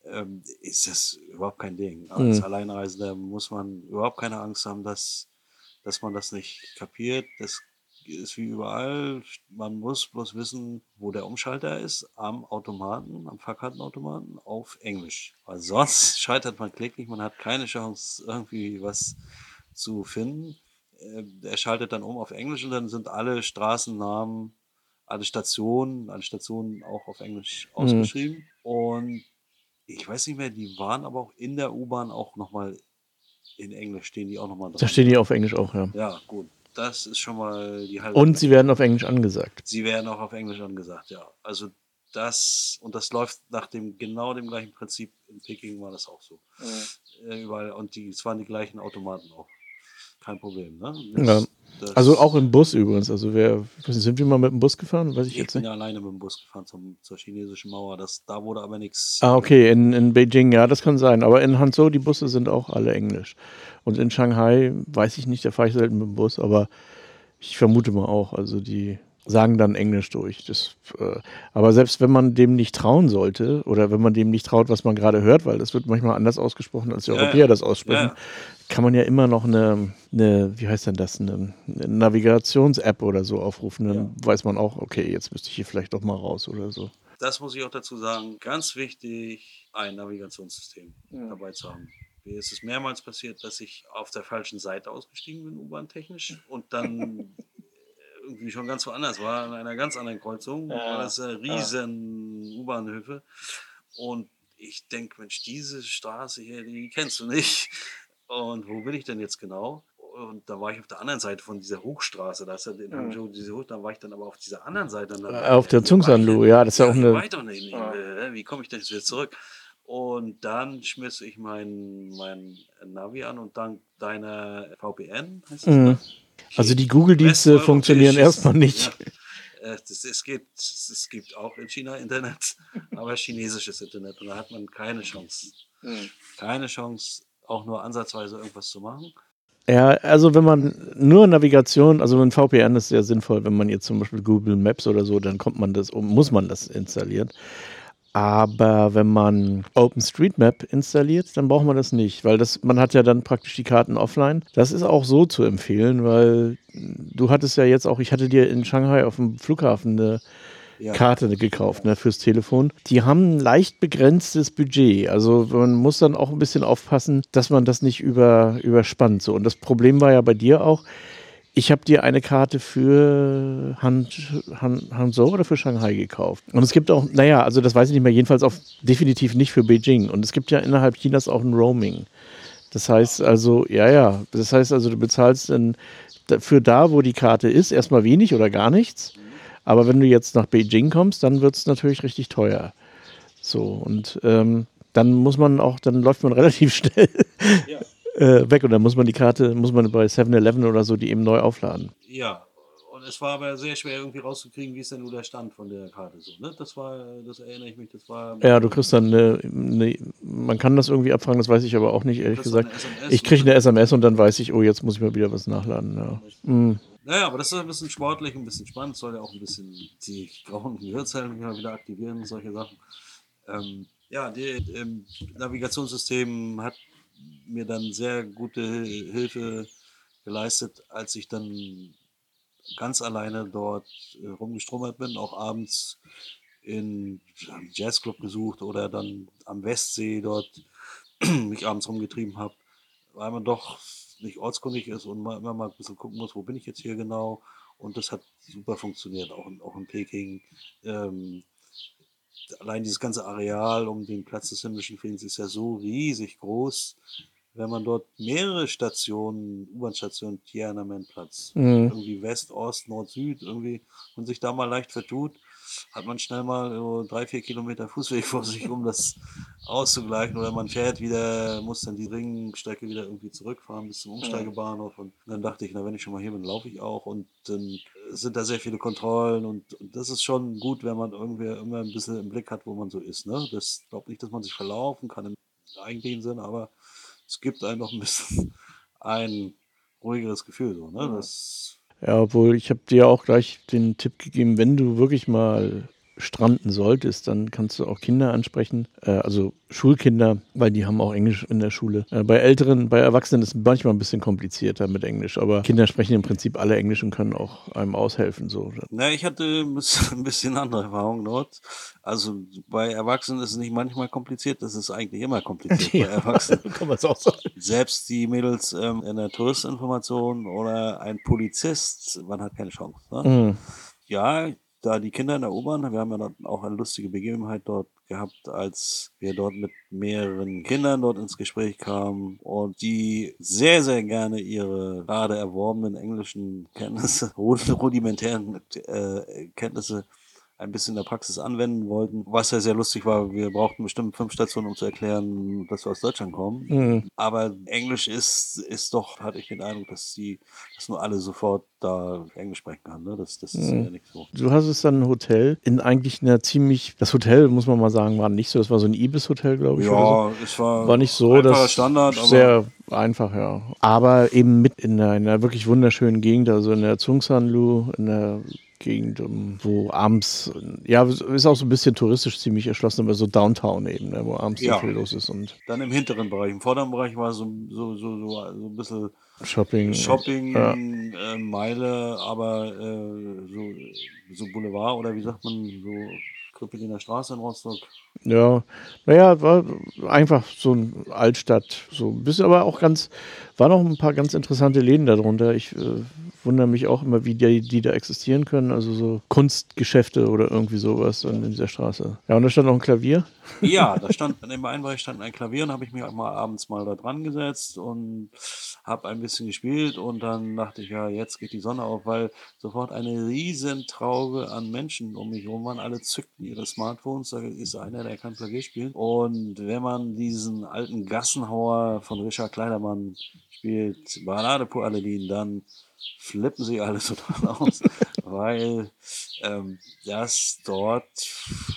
[SPEAKER 2] Ähm, ist das überhaupt kein Ding. Als
[SPEAKER 1] Mhm.
[SPEAKER 2] Alleinreisender muss man überhaupt keine Angst haben, dass, dass man das nicht kapiert. Das ist wie überall. Man muss bloß wissen, wo der Umschalter ist, am Automaten, am Fahrkartenautomaten auf Englisch. Weil sonst *laughs* scheitert man kläglich, man hat keine Chance, irgendwie was zu finden. Äh, Er schaltet dann um auf Englisch und dann sind alle Straßennamen, alle Stationen, alle Stationen auch auf Englisch
[SPEAKER 1] Mhm.
[SPEAKER 2] ausgeschrieben. Und ich weiß nicht mehr, die waren aber auch in der U-Bahn auch nochmal in Englisch, stehen die auch nochmal
[SPEAKER 1] Da stehen die auf Englisch auch, ja.
[SPEAKER 2] Ja, gut. Das ist schon mal die halbe.
[SPEAKER 1] Und sie werden auf Englisch angesagt.
[SPEAKER 2] sie werden auch auf Englisch angesagt, ja. Also das, und das läuft nach dem genau dem gleichen Prinzip. In Peking war das auch so. Äh, überall, und die, es waren die gleichen Automaten auch. Kein Problem, ne?
[SPEAKER 1] Ja.
[SPEAKER 2] das-
[SPEAKER 1] Also auch im Bus übrigens. Also wer, sind wir mal mit dem Bus gefahren? Weiß ich
[SPEAKER 2] Ich
[SPEAKER 1] jetzt
[SPEAKER 2] bin
[SPEAKER 1] nicht.
[SPEAKER 2] ja alleine mit dem Bus gefahren zum, zur chinesischen Mauer. Das, da wurde aber nichts.
[SPEAKER 1] Ah, okay, in, in Beijing, ja, das kann sein. Aber in Hangzhou, die Busse sind auch alle Englisch. Und in Shanghai, weiß ich nicht, da fahre ich selten mit dem Bus, aber ich vermute mal auch. Also die sagen dann Englisch durch. Das, äh, aber selbst wenn man dem nicht trauen sollte oder wenn man dem nicht traut, was man gerade hört, weil das wird manchmal anders ausgesprochen, als die
[SPEAKER 2] Ja,
[SPEAKER 1] Europäer
[SPEAKER 2] ja.
[SPEAKER 1] das aussprechen,
[SPEAKER 2] Ja.
[SPEAKER 1] kann man ja immer noch eine, eine wie heißt denn das, eine, eine Navigations-App oder so aufrufen. Dann weiß man auch, okay, jetzt müsste ich hier vielleicht doch mal raus oder so.
[SPEAKER 2] Das muss ich auch dazu sagen. Ganz wichtig, ein Navigationssystem dabei zu haben. Mir ist es mehrmals passiert, dass ich auf der falschen Seite ausgestiegen bin, U-Bahn-technisch, und dann *laughs* irgendwie schon ganz woanders war, an einer ganz anderen Kreuzung. War das äh, riesen U-Bahnhöfe. Und ich denke, Mensch, diese Straße hier, die kennst du nicht. Und wo bin ich denn jetzt genau? Und da war ich auf der anderen Seite von dieser Hochstraße. Da ist ja in Hangzhou diese Hoch, da war ich dann aber auf dieser anderen Seite. Dann-
[SPEAKER 1] Äh, auf der Zungsanlu, ja, das ist ja auch eine-
[SPEAKER 2] doch nicht. Äh, Wie komme ich denn jetzt wieder zurück? Und dann schmiss ich mein, mein Navi an und dank deiner VPN, heißt das,
[SPEAKER 1] Mhm. Also die Google-Dienste funktionieren erstmal nicht.
[SPEAKER 2] Ja, äh, das, es, gibt, es, es gibt auch in China Internet, *laughs* aber chinesisches Internet. Und da hat man keine Chance. Keine Chance, auch nur ansatzweise irgendwas zu machen.
[SPEAKER 1] Ja, also wenn man nur Navigation, also ein VPN ist sehr sinnvoll, wenn man jetzt zum Beispiel Google Maps oder so, dann kommt man das, muss man das installieren. Aber wenn man OpenStreetMap installiert, dann braucht man das nicht, weil das, man hat ja dann praktisch die Karten offline. Das ist auch so zu empfehlen, weil du hattest ja jetzt auch, ich hatte dir in Shanghai auf dem Flughafen eine
[SPEAKER 2] Ja.
[SPEAKER 1] Karte gekauft ne, fürs Telefon. Die haben ein leicht begrenztes Budget. Also man muss dann auch ein bisschen aufpassen, dass man das nicht über, überspannt. So. Und das Problem war ja bei dir auch, Ich habe dir eine Karte für Han, Han, Hangzhou oder für Shanghai gekauft. Und es gibt auch, naja, also das weiß ich nicht mehr, jedenfalls auch definitiv nicht für Beijing. Und es gibt ja innerhalb Chinas auch ein Roaming. Das heißt also, ja, ja, das heißt also, du bezahlst dann für da, wo die Karte ist, erstmal wenig oder gar nichts. Aber wenn du jetzt nach Beijing kommst, dann wird es natürlich richtig teuer. So, und ähm, dann muss man auch, dann läuft man *laughs* relativ schnell. Ja äh, weg und dann muss man die Karte, muss man bei 7-Eleven oder so die eben neu aufladen.
[SPEAKER 2] Ja, und es war aber sehr schwer irgendwie rauszukriegen, wie ist denn nur der Stand von der Karte so. Ne? Das war, das erinnere ich mich, das war.
[SPEAKER 1] Ja, du kriegst dann eine, eine man kann das irgendwie abfragen, das weiß ich aber auch nicht, ehrlich gesagt. Ich kriege eine SMS und dann weiß ich, oh, jetzt muss ich mal wieder was nachladen. Ja. Mhm.
[SPEAKER 2] Naja, aber das ist ein bisschen sportlich, ein bisschen spannend, soll ja auch ein bisschen die grauen Gehirnzellen wieder aktivieren, solche Sachen. Ähm, ja, das ähm, Navigationssystem hat mir dann sehr gute Hilfe geleistet, als ich dann ganz alleine dort äh, rumgestromert bin, auch abends in Jazzclub gesucht oder dann am Westsee dort *clears throat* mich abends rumgetrieben habe, weil man doch nicht ortskundig ist und man immer mal ein bisschen gucken muss, wo bin ich jetzt hier genau. Und das hat super funktioniert, auch in, auch in Peking. Ähm, allein dieses ganze Areal um den Platz des himmlischen Friedens ist ja so riesig groß. Wenn man dort mehrere Stationen, U-Bahn-Stationen, Tiananmen-Platz, mhm. irgendwie West, Ost, Nord, Süd, irgendwie und sich da mal leicht vertut, hat man schnell mal so drei, vier Kilometer Fußweg *laughs* vor sich, um das auszugleichen. Oder man fährt wieder, muss dann die Ringstrecke wieder irgendwie zurückfahren bis zum Umsteigebahnhof. Und dann dachte ich, na, wenn ich schon mal hier bin, laufe ich auch. Und dann sind da sehr viele Kontrollen. Und, und das ist schon gut, wenn man irgendwie immer ein bisschen im Blick hat, wo man so ist. Ne? Das glaube nicht, dass man sich verlaufen kann im eigentlichen Sinn, aber es gibt einem noch ein bisschen *laughs* ein ruhigeres Gefühl. So, ne? Das
[SPEAKER 1] ja, obwohl ich habe dir auch gleich den Tipp gegeben, wenn du wirklich mal stranden solltest, dann kannst du auch Kinder ansprechen, äh, also Schulkinder, weil die haben auch Englisch in der Schule. Äh, bei Älteren, bei Erwachsenen ist es manchmal ein bisschen komplizierter mit Englisch, aber Kinder sprechen im Prinzip alle Englisch und können auch einem aushelfen. So.
[SPEAKER 2] Na, ich hatte ein bisschen *laughs* andere Erfahrungen dort. Also bei Erwachsenen ist es nicht manchmal kompliziert, das ist eigentlich immer kompliziert *laughs* ja, bei Erwachsenen. kann man es auch sagen. Selbst die Mädels ähm, in der Touristinformation oder ein Polizist, man hat keine Chance. Ne? Mhm. Ja, da die Kinder in der U-Bahn, wir haben ja dann auch eine lustige Begebenheit dort gehabt, als wir dort mit mehreren Kindern dort ins Gespräch kamen und die sehr, sehr gerne ihre gerade erworbenen englischen Kenntnisse, *laughs* rudimentären äh, Kenntnisse ein bisschen in der Praxis anwenden wollten. Was ja sehr lustig war, wir brauchten bestimmt fünf Stationen, um zu erklären, dass wir aus Deutschland kommen. Mhm. Aber Englisch ist, ist doch, hatte ich den Eindruck, dass die, dass nur alle sofort da Englisch sprechen kann. Ne? Das, das ist mhm. ja nicht so.
[SPEAKER 1] Du hast es dann ein Hotel in eigentlich einer ziemlich, das Hotel, muss man mal sagen, war nicht so, das war so ein Ibis-Hotel, glaube ich.
[SPEAKER 2] Ja, so. es war,
[SPEAKER 1] war nicht so, das Standard, sehr einfach, ja. Aber eben mit in einer, in einer wirklich wunderschönen Gegend, also in der Zungsanlu, in der Gegend, wo abends, ja, ist auch so ein bisschen touristisch ziemlich erschlossen, aber so Downtown eben, ne, wo abends ja. viel los ist. Und
[SPEAKER 2] Dann im hinteren Bereich. Im vorderen Bereich war so, so, so, so, so ein bisschen
[SPEAKER 1] Shopping,
[SPEAKER 2] Shopping ja. äh, Meile, aber äh, so, so Boulevard oder wie sagt man, so Krüppeliner Straße in Rostock.
[SPEAKER 1] Ja, naja, war einfach so ein Altstadt, so ein bisschen, aber auch ganz, war noch ein paar ganz interessante Läden darunter. Ich äh, wundere mich auch immer, wie die, die da existieren können. Also so Kunstgeschäfte oder irgendwie sowas in dieser Straße. Ja, und da stand noch ein Klavier. *laughs*
[SPEAKER 2] Ja, da stand, in dem einen Bereich stand ein Klavier und habe ich mich auch mal abends mal da dran gesetzt und habe ein bisschen gespielt und dann dachte ich, ja, jetzt geht die Sonne auf, weil sofort eine riesen Traube an Menschen um mich herum waren. Alle zückten ihre Smartphones. Da ist einer, der kann Klavier spielen. Und wenn man diesen alten Gassenhauer von Richard Kleidermann spielt, Ballade pour Aladdin, dann flippen sie alle total *laughs* aus, weil ähm, das dort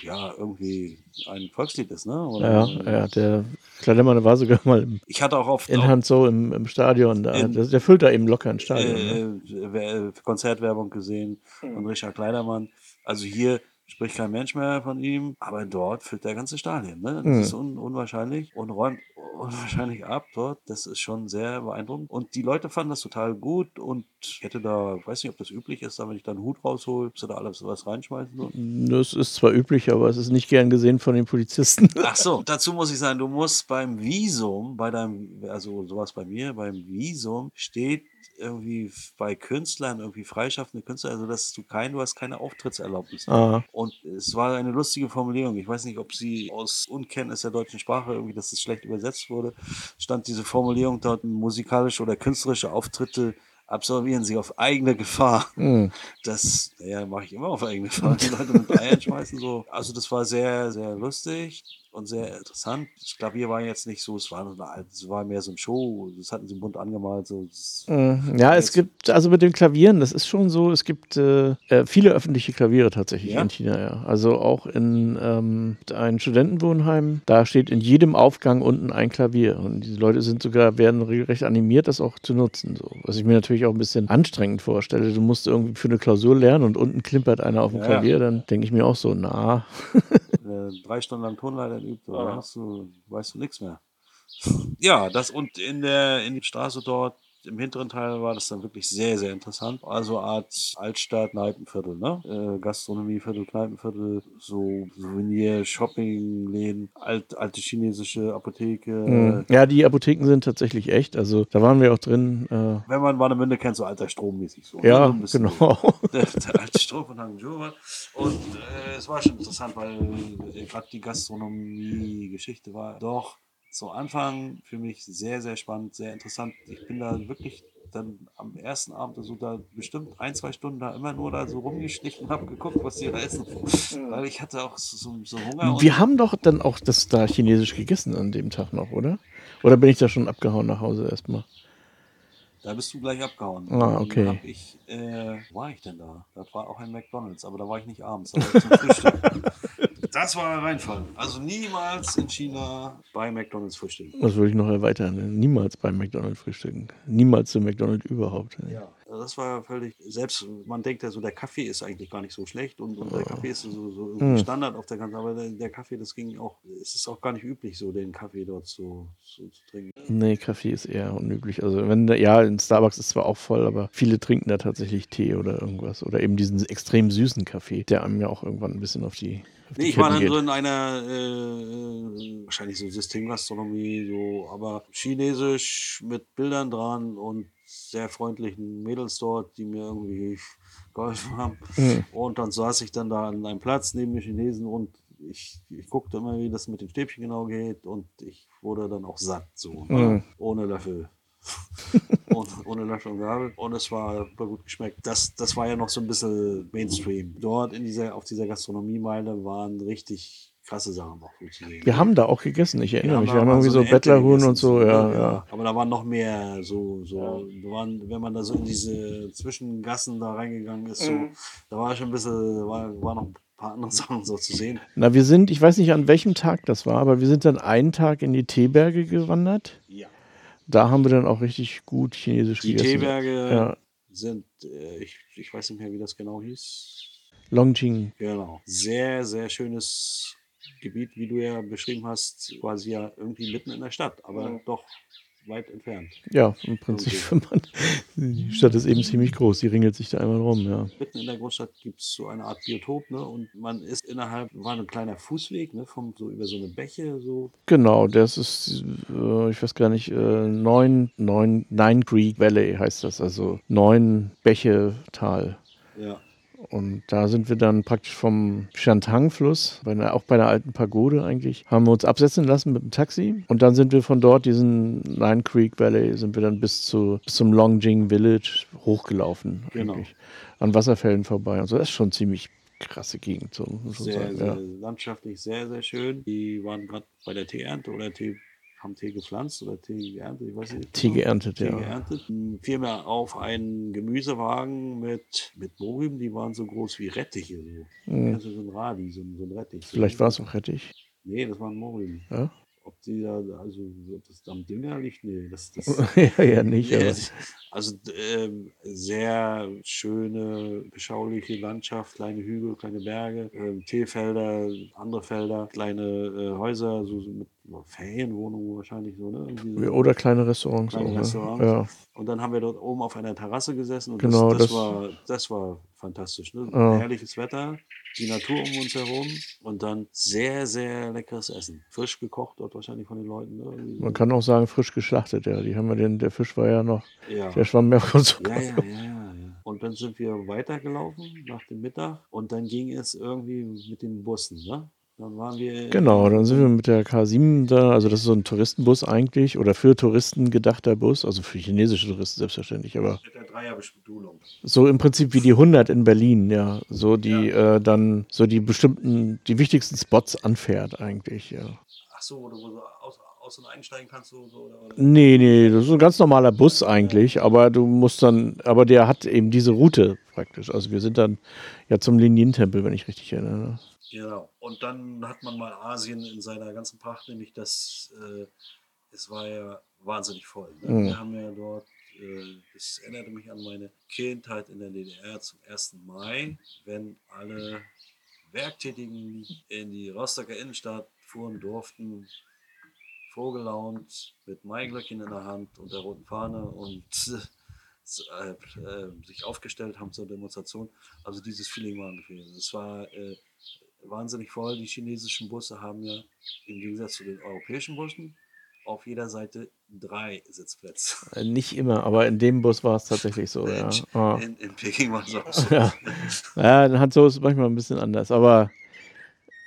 [SPEAKER 2] ja irgendwie ein Volkslied ist, ne?
[SPEAKER 1] Oder, ja, ja, der Kleidermann war sogar mal im,
[SPEAKER 2] ich hatte auch oft
[SPEAKER 1] in Hanzo im, im Stadion, da, in, der, der, füllt da eben locker ein Stadion.
[SPEAKER 2] Äh, ne? Konzertwerbung gesehen von Richard Kleidermann. Also hier spricht kein Mensch mehr von ihm, aber dort füllt der ganze Stadion. Ne? Das mhm. ist un unwahrscheinlich und räumt *laughs* unwahrscheinlich ab dort. Das ist schon sehr beeindruckend. Und die Leute fanden das total gut und ich hätte da, weiß nicht, ob das üblich ist, da wenn ich da einen Hut raushole, du da alles was reinschmeißen soll.
[SPEAKER 1] Das ist zwar üblich, aber es ist nicht gern gesehen von den Polizisten. *laughs*
[SPEAKER 2] Ach so, dazu muss ich sagen, du musst beim Visum, bei deinem, also sowas bei mir, beim Visum steht irgendwie bei Künstlern, irgendwie freischaffende Künstler, also dass du kein, du hast keine Auftrittserlaubnis.
[SPEAKER 1] Ah,
[SPEAKER 2] Und es war eine lustige Formulierung. Ich weiß nicht, ob sie aus Unkenntnis der deutschen Sprache, irgendwie, dass es schlecht übersetzt wurde, stand diese Formulierung dort, musikalische oder künstlerische Auftritte absolvieren sie auf eigene Gefahr.
[SPEAKER 1] hm.
[SPEAKER 2] Das, ja, mache ich immer auf eigene Gefahr. Die Leute mit Eiern schmeißen so. Also das war sehr, sehr lustig und sehr interessant. Das Klavier war jetzt nicht so, es war, eine, es war mehr so ein Show. Das hatten sie bunt angemalt. So.
[SPEAKER 1] Mm, Ja, es gibt, also mit den Klavieren, das ist schon so, es gibt äh, äh, viele öffentliche Klaviere tatsächlich
[SPEAKER 2] Ja?
[SPEAKER 1] in China, ja. Also auch in ähm, ein Studentenwohnheim, da steht in jedem Aufgang unten ein Klavier. Und diese Leute sind sogar, werden regelrecht animiert, das auch zu nutzen. So. Was ich mir natürlich auch ein bisschen anstrengend vorstelle. Du musst irgendwie für eine Klausur lernen und unten klimpert einer auf dem
[SPEAKER 2] Ja, ja.
[SPEAKER 1] Klavier, dann denke ich mir auch so, na,
[SPEAKER 2] äh, drei Stunden lang Tonleiter übt,
[SPEAKER 1] Ja.
[SPEAKER 2] da hast du, weißt du nichts mehr. Ja, das und in der in die Straße dort im hinteren Teil war das dann wirklich sehr, sehr interessant. Also Art Altstadt, Kneipenviertel, ne? Äh, Gastronomieviertel, Kneipenviertel, so Souvenir, Shoppingläden, alt, alte chinesische Apotheke.
[SPEAKER 1] mm. ja, die Apotheken sind tatsächlich echt. Also da waren wir auch drin. Äh,
[SPEAKER 2] Wenn man Warnemünde kennt, so alter Strommäßig so. ne? So
[SPEAKER 1] ja,
[SPEAKER 2] ein bisschen
[SPEAKER 1] genau. *laughs*
[SPEAKER 2] der, der alte Strom von Hangzhou war. Und äh, es war schon interessant, weil äh, gerade die Gastronomie-Geschichte war doch zu Anfang für mich sehr, sehr spannend, sehr interessant. Ich bin da wirklich dann am ersten Abend so da bestimmt ein, zwei Stunden da immer nur da so rumgeschlichen und habe geguckt, was die da essen. Weil ich hatte auch so, so Hunger.
[SPEAKER 1] Wir haben doch dann auch das da chinesisch gegessen an dem Tag noch, oder? Oder bin ich da schon abgehauen nach Hause erstmal?
[SPEAKER 2] Da bist du gleich abgehauen.
[SPEAKER 1] Ah, okay.
[SPEAKER 2] Hab ich, äh, wo war ich denn da? Das war auch ein McDonalds, aber da war ich nicht abends, da war ich zum Frühstück. *laughs* Das war ein Reinfall. Also niemals in China bei McDonalds frühstücken.
[SPEAKER 1] Das würde ich noch erweitern. Niemals beim McDonald's frühstücken. Niemals zum McDonald's überhaupt.
[SPEAKER 2] Ja, also das war völlig, selbst man denkt ja so, der Kaffee ist eigentlich gar nicht so schlecht und, und der Kaffee ist so, so
[SPEAKER 1] Hm.
[SPEAKER 2] Standard auf der ganzen, aber der, der Kaffee, das ging auch, es ist auch gar nicht üblich, so den Kaffee dort so, so zu trinken.
[SPEAKER 1] Nee, Kaffee ist eher unüblich. Also wenn ja, in Starbucks ist zwar auch voll, aber viele trinken da tatsächlich Tee oder irgendwas. Oder eben diesen extrem süßen Kaffee, der einem ja auch irgendwann ein bisschen auf die
[SPEAKER 2] Nee, ich war dann
[SPEAKER 1] geht.
[SPEAKER 2] so in einer, äh, wahrscheinlich so Systemgastronomie, so, aber chinesisch mit Bildern dran und sehr freundlichen Mädels dort, die mir irgendwie geholfen haben.
[SPEAKER 1] Mhm.
[SPEAKER 2] Und dann saß ich dann da an einem Platz neben den Chinesen und ich, ich guckte immer, wie das mit den Stäbchen genau geht und ich wurde dann auch satt, so?
[SPEAKER 1] Mhm.
[SPEAKER 2] ohne Löffel. *laughs* ohne, ohne Löffel und Gabel. Und es war super gut geschmeckt. Das, das war ja noch so ein bisschen Mainstream. Dort in dieser, auf dieser Gastronomiemeile waren richtig krasse Sachen noch gut zu sehen.
[SPEAKER 1] Wir haben da auch gegessen, ich erinnere mich. Wir haben irgendwie so
[SPEAKER 2] Ente
[SPEAKER 1] Bettlerhuhn und so, ja, ja.
[SPEAKER 2] Aber da waren noch mehr so, so, da waren, wenn man da so in diese Zwischengassen da reingegangen ist, so,
[SPEAKER 1] Mhm.
[SPEAKER 2] da war schon ein bisschen, war, war noch ein paar andere *laughs* Sachen so zu sehen.
[SPEAKER 1] Na, wir sind, ich weiß nicht an welchem Tag das war, aber wir sind dann einen Tag in die Teeberge gewandert.
[SPEAKER 2] Ja.
[SPEAKER 1] Da haben wir dann auch richtig gut Chinesisch
[SPEAKER 2] Die
[SPEAKER 1] gegessen.
[SPEAKER 2] Teeberge
[SPEAKER 1] Ja,
[SPEAKER 2] sind, äh, ich, ich weiß nicht mehr, wie das genau hieß.
[SPEAKER 1] Longjing.
[SPEAKER 2] Genau. Sehr, sehr schönes Gebiet, wie du ja beschrieben hast, quasi ja irgendwie mitten in der Stadt, aber doch weit entfernt.
[SPEAKER 1] Ja, im Prinzip, wenn *laughs* man, die Stadt ist eben ziemlich groß, die ringelt sich da einmal rum, ja.
[SPEAKER 2] Mitten in der Großstadt gibt es so eine Art Biotop, ne? Und man ist innerhalb, war ein kleiner Fußweg, ne? Vom, so über so eine Bäche, so.
[SPEAKER 1] Genau, das ist, äh, ich weiß gar nicht, äh, neun, neun, Nine Creek Valley heißt das, also neun Bäche Tal.
[SPEAKER 2] Ja.
[SPEAKER 1] Und da sind wir dann praktisch vom einer, auch bei einer alten Pagode eigentlich, haben wir uns absetzen lassen mit dem Taxi. Und dann sind wir von dort, diesen Nine Creek Valley, sind wir dann bis, zu, bis zum Longjing Village hochgelaufen.
[SPEAKER 2] Genau.
[SPEAKER 1] Eigentlich. An Wasserfällen vorbei. Und so, das ist schon ziemlich krasse Gegend, so
[SPEAKER 2] Sehr,
[SPEAKER 1] sagen.
[SPEAKER 2] sehr
[SPEAKER 1] Ja.
[SPEAKER 2] landschaftlich sehr, sehr schön. Die waren gerade bei der Teeernte oder Tee, haben Tee gepflanzt oder Tee geerntet, ich weiß nicht.
[SPEAKER 1] Tee
[SPEAKER 2] genau.
[SPEAKER 1] geerntet,
[SPEAKER 2] Tee
[SPEAKER 1] ja.
[SPEAKER 2] geerntet. Vielmehr auf einen Gemüsewagen mit, mit Mohrrüben, die waren so groß wie Rettiche. So.
[SPEAKER 1] Hm.
[SPEAKER 2] Kennst du so ein Radi, so, ein- so ein Rettich. So.
[SPEAKER 1] Vielleicht war es auch Rettich.
[SPEAKER 2] Nee, das waren Mohrrüben.
[SPEAKER 1] Ja?
[SPEAKER 2] Ob die da, also ob das am Dünger liegt? Nee, das, das *laughs*
[SPEAKER 1] ja, ja, nicht. Aber,
[SPEAKER 2] also ähm, sehr schöne, beschauliche Landschaft, kleine Hügel, kleine Berge, ähm, Teefelder, andere Felder, kleine äh, Häuser, so, so mit Ferienwohnungen wahrscheinlich so, ne? So
[SPEAKER 1] Oder kleine Restaurants.
[SPEAKER 2] kleine
[SPEAKER 1] auch, ne?
[SPEAKER 2] Restaurants.
[SPEAKER 1] Ja.
[SPEAKER 2] Und dann haben wir dort oben auf einer Terrasse gesessen und
[SPEAKER 1] Genau,
[SPEAKER 2] das, das,
[SPEAKER 1] das-
[SPEAKER 2] war, das war fantastisch. Ne?
[SPEAKER 1] Ja.
[SPEAKER 2] Herrliches Wetter, die Natur um uns herum und dann sehr, sehr leckeres Essen. Frisch gekocht dort wahrscheinlich von den Leuten. Ne? So.
[SPEAKER 1] Man kann auch sagen, frisch geschlachtet, ja. Die haben ja den, der Fisch war ja noch,
[SPEAKER 2] ja.
[SPEAKER 1] der schwamm mehr von.
[SPEAKER 2] Ja, ja, ja, ja, ja. Und dann sind wir weitergelaufen nach dem Mittag und dann ging es irgendwie mit den Bussen, ne? Dann waren wir.
[SPEAKER 1] Genau, dann sind wir mit der K7 da, also das ist so ein Touristenbus eigentlich oder für Touristen gedachter Bus, also für chinesische Touristen selbstverständlich, aber
[SPEAKER 2] Mit der Dreierbestuhlung.
[SPEAKER 1] so im Prinzip wie die 100 in Berlin, ja, so die äh, dann so die bestimmten, die wichtigsten Spots anfährt eigentlich, ja.
[SPEAKER 2] Ach so, du wo du aus, aus und einsteigen kannst, so, so oder, oder?
[SPEAKER 1] Nee, nee, das ist ein ganz normaler Bus eigentlich, aber du musst dann, aber der hat eben diese Route praktisch. Also wir sind dann ja zum Linientempel, wenn ich richtig erinnere.
[SPEAKER 2] Genau. Und dann hat man mal Asien in seiner ganzen Pracht, nämlich das, äh, es war ja wahnsinnig voll. Ne?
[SPEAKER 1] Mhm.
[SPEAKER 2] Wir haben ja dort, äh, das erinnerte mich an meine Kindheit in der DDR zum 1. Mai, wenn alle Werktätigen in die Rostocker Innenstadt fuhren durften, vorgelaunt, mit Maiglöckchen in der Hand und der roten Fahne und äh, äh, sich aufgestellt haben zur Demonstration. Also dieses Feeling war ungefähr. Es war äh, wahnsinnig voll. Die chinesischen Busse haben ja im Gegensatz zu den europäischen Bussen auf jeder Seite drei Sitzplätze.
[SPEAKER 1] Äh, Nicht immer, aber in dem Bus war es tatsächlich so, ja. Ah.
[SPEAKER 2] In, in Peking war es auch so.
[SPEAKER 1] Ja. Ja, in Hanzhou ist es manchmal ein bisschen anders, aber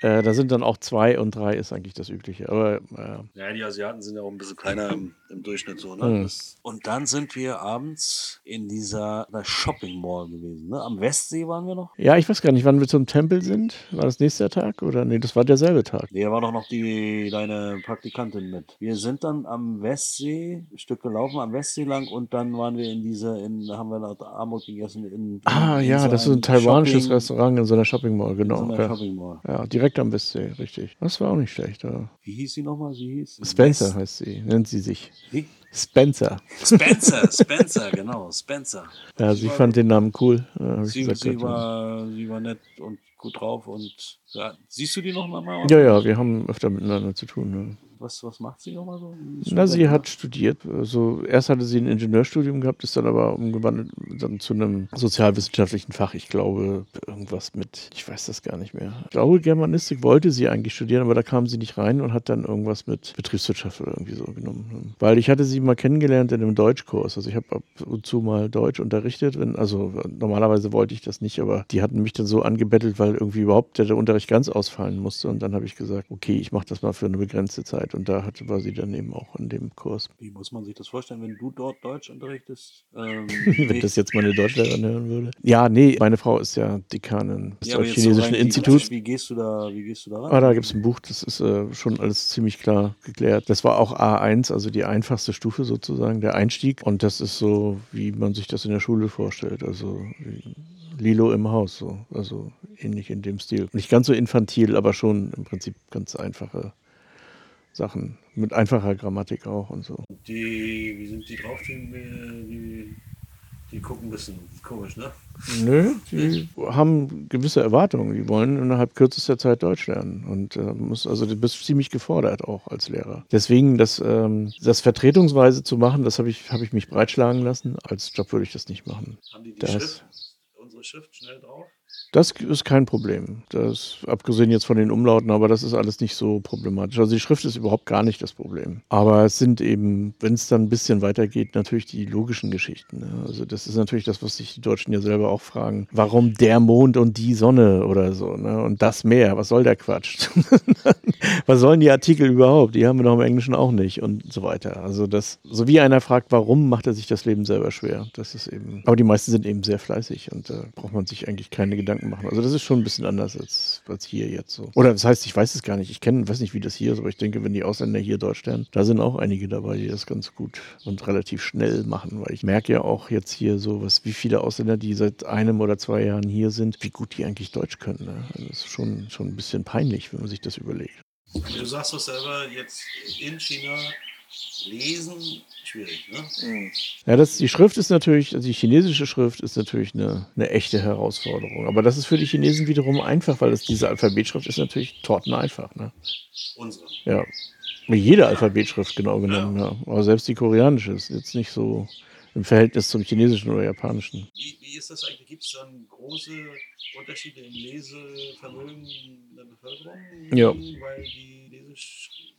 [SPEAKER 1] äh, da sind dann auch zwei und drei ist eigentlich das Übliche. Aber äh,
[SPEAKER 2] Ja, die Asiaten sind ja auch ein bisschen kleiner im, im Durchschnitt so. Ne?
[SPEAKER 1] Mhm.
[SPEAKER 2] Das, und dann sind wir abends in dieser Shopping Mall gewesen. Ne? Am Westsee waren wir noch.
[SPEAKER 1] ja, ich weiß gar nicht, wann wir zum Tempel sind. War das nächster Tag oder? Nee, das war derselbe Tag.
[SPEAKER 2] Nee, da war doch noch die, deine Praktikantin mit. Wir sind dann am Westsee, ein Stück gelaufen, am Westsee lang und dann waren wir in dieser, in, da haben wir noch Armut gegessen. In,
[SPEAKER 1] Ah,
[SPEAKER 2] in
[SPEAKER 1] ja,
[SPEAKER 2] so
[SPEAKER 1] das ist ein taiwanisches
[SPEAKER 2] Shopping-
[SPEAKER 1] Restaurant in so einer Shopping Mall,
[SPEAKER 2] In so
[SPEAKER 1] genau.
[SPEAKER 2] einer
[SPEAKER 1] Ja.
[SPEAKER 2] Shopping Mall.
[SPEAKER 1] ja, direkt am Westsee, richtig. Das war auch nicht schlecht. Ja.
[SPEAKER 2] Wie hieß sie nochmal? Sie hieß?
[SPEAKER 1] Spencer
[SPEAKER 2] West-
[SPEAKER 1] heißt sie, nennt sie sich.
[SPEAKER 2] Wie?
[SPEAKER 1] Spencer.
[SPEAKER 2] Spencer, Spencer, genau, Spencer.
[SPEAKER 1] Ja, sie fand den Namen cool.
[SPEAKER 2] Sie,
[SPEAKER 1] gesagt,
[SPEAKER 2] sie, war, sie war nett und gut drauf und ja, siehst du die noch mal?
[SPEAKER 1] ja, ja, wir haben öfter miteinander zu tun. Ne?
[SPEAKER 2] Was, was macht sie nochmal so?
[SPEAKER 1] Na, sie hat studiert. Also erst hatte sie ein Ingenieurstudium gehabt, ist dann aber umgewandelt dann zu einem sozialwissenschaftlichen Fach. Ich glaube, irgendwas mit, ich weiß das gar nicht mehr. Ich glaube, Germanistik wollte sie eigentlich studieren, aber da kam sie nicht rein und hat dann irgendwas mit Betriebswirtschaft oder irgendwie so genommen. Weil ich hatte sie mal kennengelernt in einem Deutschkurs. Also ich habe ab und zu mal Deutsch unterrichtet. Wenn, also normalerweise wollte ich das nicht, aber die hatten mich dann so angebettelt, weil irgendwie überhaupt der Unterricht ganz ausfallen musste. Und dann habe ich gesagt, okay, ich mache das mal für eine begrenzte Zeit. Und da hatte, war sie dann eben auch in dem Kurs.
[SPEAKER 2] Wie muss man sich das vorstellen, wenn du dort Deutsch unterrichtest? Ähm, *laughs*
[SPEAKER 1] Wenn das jetzt meine Deutschlehrerin *laughs* hören würde. Ja, nee, meine Frau ist ja Dekanin des
[SPEAKER 2] Ja, so
[SPEAKER 1] Deutsch-Chinesischen
[SPEAKER 2] rein
[SPEAKER 1] Instituts.
[SPEAKER 2] Wie gehst du da, wie gehst du da ran?
[SPEAKER 1] Ah, da gibt es ein Buch, das ist äh, schon alles ziemlich klar geklärt. Das war auch A1, also die einfachste Stufe sozusagen, der Einstieg. Und das ist so, wie man sich das in der Schule vorstellt. Also wie Lilo im Haus, so. also ähnlich in dem Stil. Nicht ganz so infantil, aber schon im Prinzip ganz einfache Sachen. Mit einfacher Grammatik auch und so.
[SPEAKER 2] Die, wie sind die drauf? Die, die, gucken ein bisschen komisch, ne?
[SPEAKER 1] Nö, die haben gewisse Erwartungen. Die wollen innerhalb kürzester Zeit Deutsch lernen. Und äh, muss, also du bist ziemlich gefordert auch als Lehrer. Deswegen, das, ähm, das vertretungsweise zu machen, das habe ich, hab ich mich breitschlagen lassen. Als Job würde ich das nicht machen.
[SPEAKER 2] Haben die die
[SPEAKER 1] Das-
[SPEAKER 2] Schrift, unsere Schrift schnell drauf?
[SPEAKER 1] Das ist kein Problem. Das, abgesehen jetzt von den Umlauten, aber das ist alles nicht so problematisch. Also die Schrift ist überhaupt gar nicht das Problem. Aber es sind eben, wenn es dann ein bisschen weitergeht, natürlich die logischen Geschichten. Ne? Also das ist natürlich das, was sich die Deutschen ja selber auch fragen. Warum der Mond und die Sonne oder so? Ne? Und das Meer, was soll der Quatsch? *laughs* was sollen die Artikel überhaupt? Die haben wir doch im Englischen auch nicht und so weiter. Also das, so wie einer fragt, warum macht er sich das Leben selber schwer? Das ist eben, aber die meisten sind eben sehr fleißig und da braucht man sich eigentlich keine Gedanken machen. Also das ist schon ein bisschen anders als, als hier jetzt so. Oder das heißt, ich weiß es gar nicht. Ich kenne, weiß nicht, wie das hier ist, aber ich denke, wenn die Ausländer hier Deutsch lernen, da sind auch einige dabei, die das ganz gut und relativ schnell machen, weil ich merke ja auch jetzt hier so, was, wie viele Ausländer, die seit einem oder zwei Jahren hier sind, wie gut die eigentlich Deutsch können. Ne? Also das ist schon, schon ein bisschen peinlich, wenn man sich das überlegt.
[SPEAKER 2] Du sagst doch selber, jetzt in China lesen, schwierig, ne?
[SPEAKER 1] Ja, das, die Schrift ist natürlich, also die chinesische Schrift ist natürlich eine, eine echte Herausforderung. Aber das ist für die Chinesen wiederum einfach, weil das, diese Alphabetschrift ist natürlich torteneinfach. Ne?
[SPEAKER 2] Unsere.
[SPEAKER 1] Ja. Jede Alphabetschrift genau genommen, ja. Aber selbst die koreanische ist jetzt nicht so im Verhältnis zum chinesischen oder japanischen.
[SPEAKER 2] Wie, wie ist das eigentlich? Gibt es dann große Unterschiede im Lesevermögen der Bevölkerung?
[SPEAKER 1] Ja.
[SPEAKER 2] Weil die Leseschrift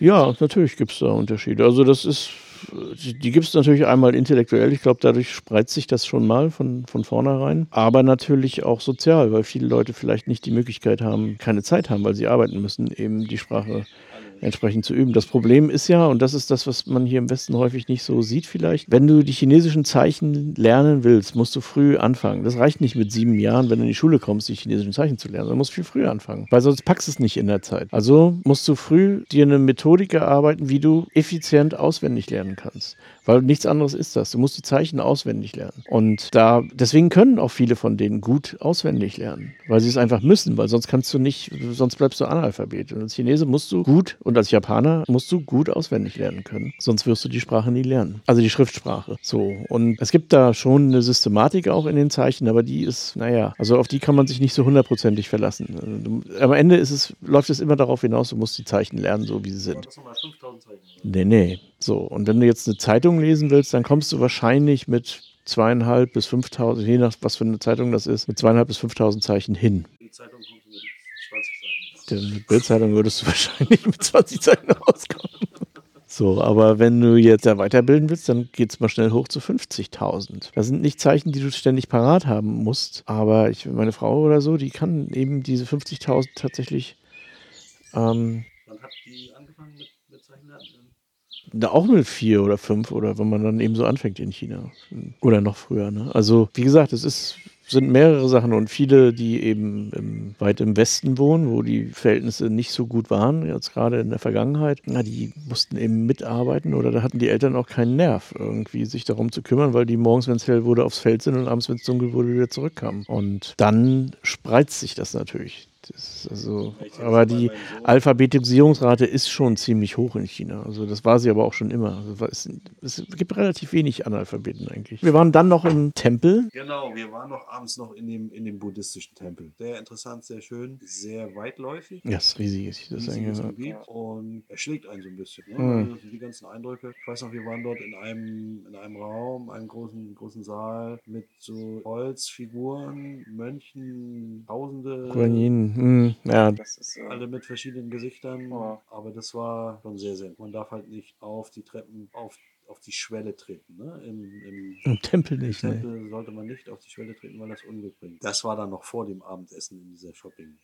[SPEAKER 1] Ja, natürlich gibt es da Unterschiede. Also das ist, die, die gibt es natürlich einmal intellektuell. Ich glaube, dadurch spreizt sich das schon mal von, von vornherein. Aber natürlich auch sozial, weil viele Leute vielleicht nicht die Möglichkeit haben, keine Zeit haben, weil sie arbeiten müssen, eben die Sprache entsprechend zu üben. Das Problem ist ja, und das ist das, was man hier im Westen häufig nicht so sieht vielleicht, wenn du die chinesischen Zeichen lernen willst, musst du früh anfangen. Das reicht nicht mit sieben Jahren, wenn du in die Schule kommst, die chinesischen Zeichen zu lernen. Du musst viel früher anfangen, weil sonst packst du es nicht in der Zeit. Also musst du früh dir eine Methodik erarbeiten, wie du effizient auswendig lernen kannst. Weil nichts anderes ist das. Du musst die Zeichen auswendig lernen. Und da, deswegen können auch viele von denen gut auswendig lernen, weil sie es einfach müssen, weil sonst kannst du nicht, sonst bleibst du Analphabet. Und als Chinese musst du gut und als Japaner musst du gut auswendig lernen können. Sonst wirst du die Sprache nie lernen. Also die Schriftsprache. So. Und es gibt da schon eine Systematik auch in den Zeichen, aber die ist, naja, also auf die kann man sich nicht so hundertprozentig verlassen. Am Ende ist es, läuft es immer darauf hinaus, du musst die Zeichen lernen, so wie sie sind.
[SPEAKER 2] Das sind mal 5000 Zeichen.
[SPEAKER 1] Nee, nee. So, und wenn du jetzt eine Zeitung lesen willst, dann kommst du wahrscheinlich mit zweieinhalb bis 5000, je nach was für eine Zeitung das ist, mit zweieinhalb bis 5000 Zeichen hin.
[SPEAKER 2] Die Zeitung kommt mit 20 Zeichen.
[SPEAKER 1] Der mit Bildzeitung würdest du *laughs* wahrscheinlich mit 20 Zeichen rauskommen. So, aber wenn du jetzt da weiterbilden willst, dann geht es mal schnell hoch zu 50.000. Das sind nicht Zeichen, die du ständig parat haben musst, aber ich, meine Frau oder so, die kann eben diese 50.000 tatsächlich ähm,
[SPEAKER 2] Wann hat die angefangen mit, mit Zeichenlernen?
[SPEAKER 1] Da auch mit vier oder fünf oder wenn man dann eben so anfängt in China. Oder noch früher. Ne? Also, wie gesagt, es ist, sind mehrere Sachen und viele, die eben im, weit im Westen wohnen, wo die Verhältnisse nicht so gut waren, jetzt gerade in der Vergangenheit, na, die mussten eben mitarbeiten oder da hatten die Eltern auch keinen Nerv, irgendwie sich darum zu kümmern, weil die morgens, wenn es hell wurde, aufs Feld sind und abends, wenn es dunkel wurde, wieder zurückkamen. Und dann spreizt sich das natürlich. Ist also, aber die Alphabetisierungsrate ist schon ziemlich hoch in China. Also das war sie aber auch schon immer. Also es, es gibt relativ wenig Analphabeten eigentlich. Wir waren dann noch im Tempel.
[SPEAKER 2] Genau, wir waren noch abends noch in dem, in dem buddhistischen Tempel. Sehr interessant, sehr schön, sehr weitläufig.
[SPEAKER 1] Ja, ist riesig. Ist das
[SPEAKER 2] riesiges
[SPEAKER 1] eigentlich.
[SPEAKER 2] Gebiet und er schlägt einen so ein bisschen. Ne?
[SPEAKER 1] Mhm.
[SPEAKER 2] Also die ganzen Eindrücke. Ich weiß noch, wir waren dort in einem, in einem Raum, einem großen, großen Saal mit so Holzfiguren, Mönchen, Tausende.
[SPEAKER 1] Guanyin. Hm, ja,
[SPEAKER 2] Das ist alle mit verschiedenen Gesichtern,
[SPEAKER 3] Ja.
[SPEAKER 2] aber das war schon sehr, sehr. Man darf halt nicht auf die Treppen, auf, auf die Schwelle treten. Ne? Im, im
[SPEAKER 1] im Tempel nicht. Ne?
[SPEAKER 2] Tempel sollte man nicht auf die Schwelle treten, weil das Unglück bringt. Das war dann noch vor dem Abendessen in dieser Shopping.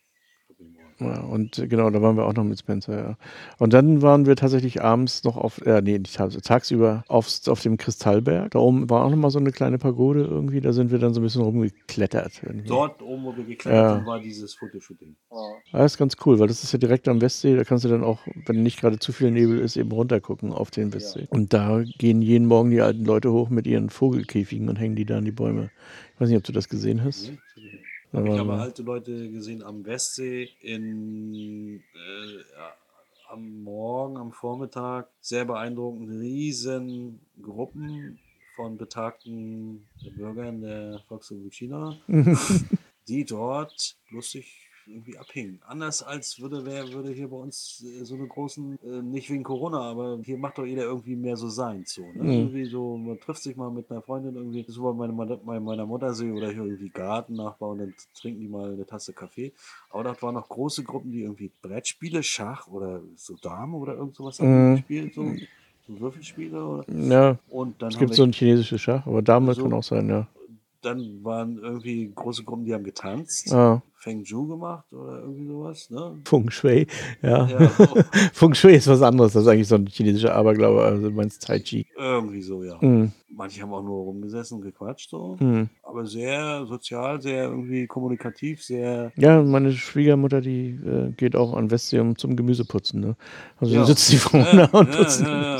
[SPEAKER 1] Ja, und äh, genau, da waren wir auch noch mit Spencer, ja. Und dann waren wir tatsächlich abends noch auf, äh, nee, nicht tags, tagsüber aufs, auf dem Kristallberg. Da oben war auch noch mal so eine kleine Pagode irgendwie. Da sind wir dann so ein bisschen rumgeklettert. irgendwie.
[SPEAKER 2] Dort oben, wo wir geklettert
[SPEAKER 1] Ja.
[SPEAKER 2] sind, war dieses Fotoshooting.
[SPEAKER 1] Ja, das ist ganz cool, weil das ist ja direkt am Westsee. Da kannst du dann auch, wenn nicht gerade zu viel Nebel ist, eben runtergucken auf den Westsee. Und da gehen jeden Morgen die alten Leute hoch mit ihren Vogelkäfigen und hängen die da an die Bäume. Ich weiß nicht, ob du das gesehen hast.
[SPEAKER 2] Ne?
[SPEAKER 1] Da
[SPEAKER 2] Habe ich
[SPEAKER 1] wir-
[SPEAKER 2] alte Leute gesehen am Westsee in äh, am Morgen, am Vormittag. Sehr beeindruckend, riesen Gruppen von betagten Bürgern der Volksrepublik China, *laughs* die dort lustig irgendwie abhingen. Anders als würde wer würde hier bei uns äh, so eine großen, äh, nicht wegen Corona, aber hier macht doch jeder irgendwie mehr so sein so. Ne?
[SPEAKER 1] Mhm.
[SPEAKER 2] Irgendwie so, man trifft sich mal mit einer Freundin irgendwie, so bei meiner, Mutter- bei meiner Mutter sehe oder hier irgendwie Gartennachbar und dann trinken die mal eine Tasse Kaffee. Aber dort waren noch große Gruppen, die irgendwie Brettspiele, Schach oder so Dame oder irgend sowas haben
[SPEAKER 1] Mhm.
[SPEAKER 2] gespielt, so, so Würfelspiele oder
[SPEAKER 1] Ja,
[SPEAKER 2] und dann
[SPEAKER 1] es gibt so ein chinesisches Schach, aber Dame
[SPEAKER 2] So.
[SPEAKER 1] kann auch sein, ja.
[SPEAKER 2] dann waren irgendwie große Gruppen, die haben getanzt,
[SPEAKER 1] Ah,
[SPEAKER 2] Feng Shui gemacht oder irgendwie sowas, ne?
[SPEAKER 1] Feng Shui, ja.
[SPEAKER 2] Ja, so, *laughs*
[SPEAKER 1] Feng Shui ist was anderes, das ist eigentlich so ein chinesischer Aberglaube, also du meinst Tai Chi.
[SPEAKER 2] irgendwie so, ja.
[SPEAKER 1] Mhm.
[SPEAKER 2] Manche haben auch nur rumgesessen und gequatscht so,
[SPEAKER 1] Mhm.
[SPEAKER 2] aber sehr sozial, sehr irgendwie kommunikativ, sehr
[SPEAKER 1] Ja, meine Schwiegermutter, die äh, geht auch an Westsee um zum Gemüseputzen. Ne? Also
[SPEAKER 2] Ja.
[SPEAKER 1] sitzt die Frau
[SPEAKER 2] Ja,
[SPEAKER 1] da *laughs* und putzt
[SPEAKER 2] ja.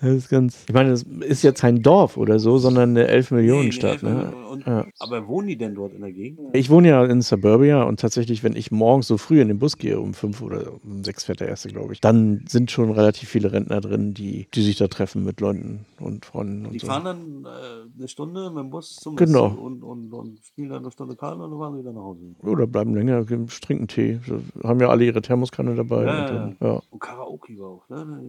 [SPEAKER 1] Das ist ganz. Ich meine, das ist jetzt kein Dorf oder so, sondern eine 11 Millionen Stadt.
[SPEAKER 2] nee,
[SPEAKER 1] Ne?
[SPEAKER 2] und. Aber wohnen die denn dort in der Gegend?
[SPEAKER 1] Ich wohne ja in Suburbia und tatsächlich, wenn ich morgens so früh in den Bus gehe, um fünf oder um sechs fährt der erste, glaube ich, dann sind schon relativ viele Rentner drin, die, die sich da treffen mit Leuten und Freunden und
[SPEAKER 2] Die
[SPEAKER 1] so.
[SPEAKER 2] fahren dann äh, eine Stunde mit dem Bus zum
[SPEAKER 1] Genau,
[SPEAKER 2] Und, und, und spielen dann eine Stunde Karten und dann fahren sie wieder nach Hause.
[SPEAKER 1] Oder bleiben länger, trinken Tee. So, haben ja alle ihre Thermoskanne dabei.
[SPEAKER 2] Ja,
[SPEAKER 1] und, dann,
[SPEAKER 2] ja.
[SPEAKER 1] ja.
[SPEAKER 2] Und Karaoke war auch, ne?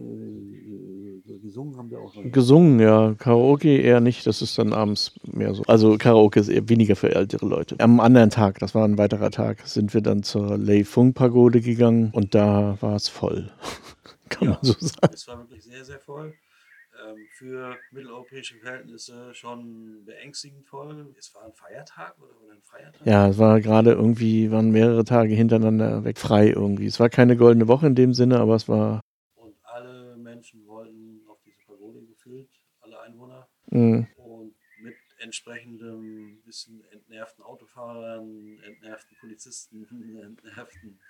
[SPEAKER 2] Gesungen haben wir auch noch.
[SPEAKER 1] Gesungen, ja. Karaoke eher nicht. Das ist dann abends mehr so. Also Karaoke ist eher weniger für ältere Leute. Am anderen Tag, das war ein weiterer Tag, sind wir dann zur Lei Fung Pagode gegangen und da war es voll. *laughs* Kann
[SPEAKER 2] Ja.
[SPEAKER 1] man so sagen.
[SPEAKER 2] Es war wirklich sehr, sehr voll. Ähm, für mitteleuropäische Verhältnisse schon beängstigend voll. Es war ein Feiertag oder, ein Feiertag?
[SPEAKER 1] Ja, es war gerade irgendwie, waren mehrere Tage hintereinander weg frei irgendwie. Es war keine goldene Woche in dem Sinne, aber es war.
[SPEAKER 2] Und alle Menschen wollten auf diese Pagode gefühlt, alle Einwohner.
[SPEAKER 1] Mh,
[SPEAKER 2] Und mit entsprechendem bisschen entnervten Autofahrern, entnervten Polizisten, *laughs* entnervten,